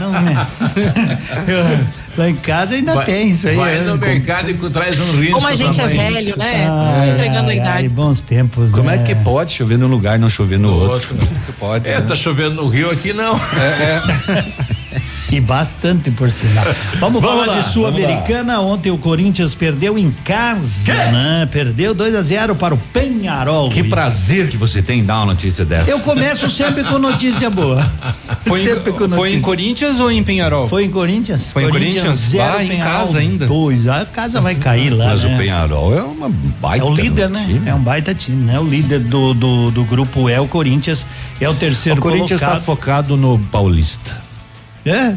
Não. Lá em casa ainda Vai- tem isso aí. Vai né? no mercado e traz um rinço. Como a gente é velho, né? Ai, Entregando a ai, idade. ai, bons tempos, Como né? é que pode chover num lugar e não chover no outro? Outro. Pode. É, né? tá chovendo no Rio aqui não. É, é. E bastante, por sinal. Vamos, Vamos falar lá, de Sul-Americana. Ontem o Corinthians perdeu em casa, né? Perdeu 2 a 0 para o Penharol. Que prazer que você tem em dar uma notícia dessa. Eu começo sempre com notícia boa. Foi, em, com foi em notícia. Corinthians ou em Penharol? Foi em Corinthians. Foi em Corinthians? zero, Lá em Penharol casa ainda. Dois. A casa vai cair lá. Mas né? o Penharol é uma baita. É o líder, né? time. É um baita time, né? O líder do, do, do grupo é o Corinthians, é o terceiro O Corinthians está colocado. focado no Paulista. É?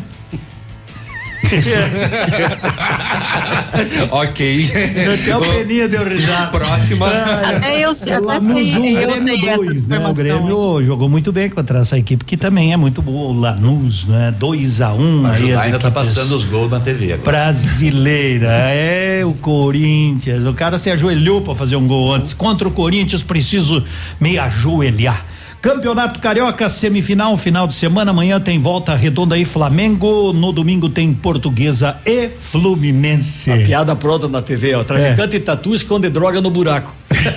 ok. Até o Peninha deu risada. Próxima. Até eu sei, até sei, 1, eu Grêmio sei essa 2, né? O. Grêmio jogou muito bem contra essa equipe que também é muito boa, o Lanús, né? 2 a 1 um, ainda tá passando os gols na TV agora. brasileira, é o Corinthians. O cara se ajoelhou para fazer um gol antes. Contra o Corinthians, preciso me ajoelhar. Campeonato Carioca, semifinal, final de semana. Amanhã tem volta redonda aí, Flamengo. No domingo tem Portuguesa e Fluminense. A piada pronta na TV, ó. Traficante de tatu esconde droga no buraco.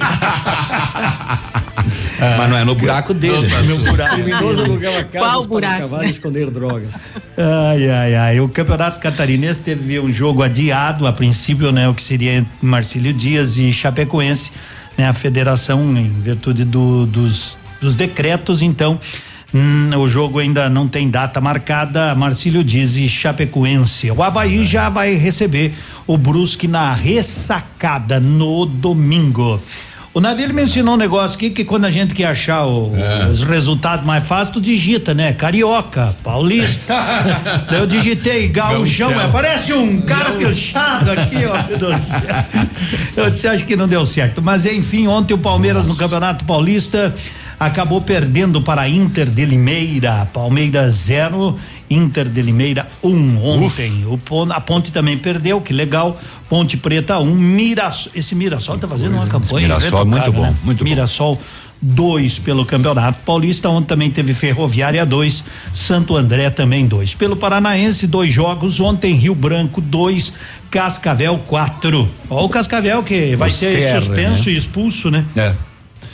Mas não é no buraco dele. No buraco. Criminoso alugava Qual casas buraco? esconder drogas. Ai, ai, ai. O Campeonato Catarinense teve um jogo adiado, a princípio, né? O que seria entre Marcílio Dias e Chapecoense, né? A federação, em virtude do- dos, dos decretos, então. hum, o jogo ainda não tem data marcada, Marcílio Dias e Chapecoense. O Havaí já vai receber o Brusque na ressacada no domingo. O Navilho mencionou um negócio aqui que quando a gente quer achar o- os resultados mais fáceis, tu digita, né? Carioca, paulista. Daí eu digitei gaúchão, Gaúchão. mas parece um cara pilchado aqui, ó. do céu. Eu disse, acho que não deu certo. Mas enfim, ontem o Palmeiras no Campeonato Paulista acabou perdendo para a Inter de Limeira. Palmeiras zero, Inter de Limeira um ontem. O Pon- a Ponte também perdeu, que legal. Ponte Preta um, Mirassol, esse Mirassol tá fazendo uma campanha Mirassol é muito bom, né? muito bom. Mirassol 2 pelo Campeonato Paulista, onde também teve Ferroviária 2, Santo André também 2. Pelo Paranaense, dois jogos, ontem Rio Branco 2, Cascavel 4. Ó, o Cascavel que vai O ser Serra, suspenso né? e expulso, né? É.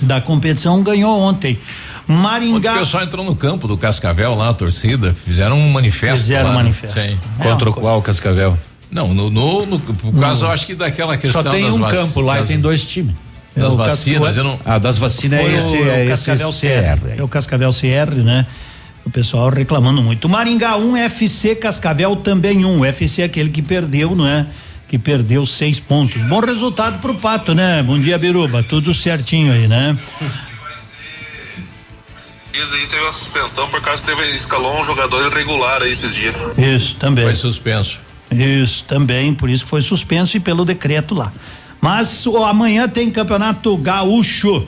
Da competição ganhou ontem. Maringá. o pessoal entrou no campo do Cascavel lá, a torcida, fizeram um manifesto. Fizeram lá, um né? manifesto. Sim. Contra o qual Cascavel? Não, no, no, no, por causa, eu acho que daquela questão Só tem das um vac- campo lá das- e tem dois times. Das É, o vacinas, eu não. Ah, das vacinas Foi é esse, o, é o esse Cascavel CR. CR. É o Cascavel CR, né? O pessoal reclamando muito. Maringá 1, FC Cascavel também 1. Um. FC é aquele que perdeu, não é? Que perdeu seis pontos. Bom resultado pro Pato, né? Bom dia, Biruba. Tudo certinho aí, né? Dias aí teve uma suspensão por causa que teve escalou um jogador irregular aí esses dias. Isso, também. Foi suspenso. Isso, também, por isso foi suspenso e pelo decreto lá. Mas ó, amanhã tem campeonato gaúcho,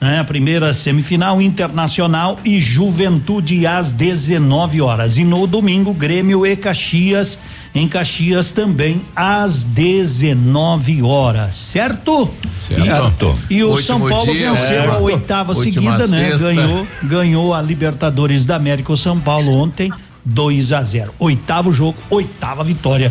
né? A primeira semifinal internacional e Juventude às 19 horas. E no domingo, Grêmio e Caxias, em Caxias também às 19 horas, certo? Certo. E, e o Último São Paulo dia, venceu é. a oitava seguida, né? sexta. Ganhou, ganhou a Libertadores da América o São Paulo ontem. 2 a 0. Oitavo jogo, oitava vitória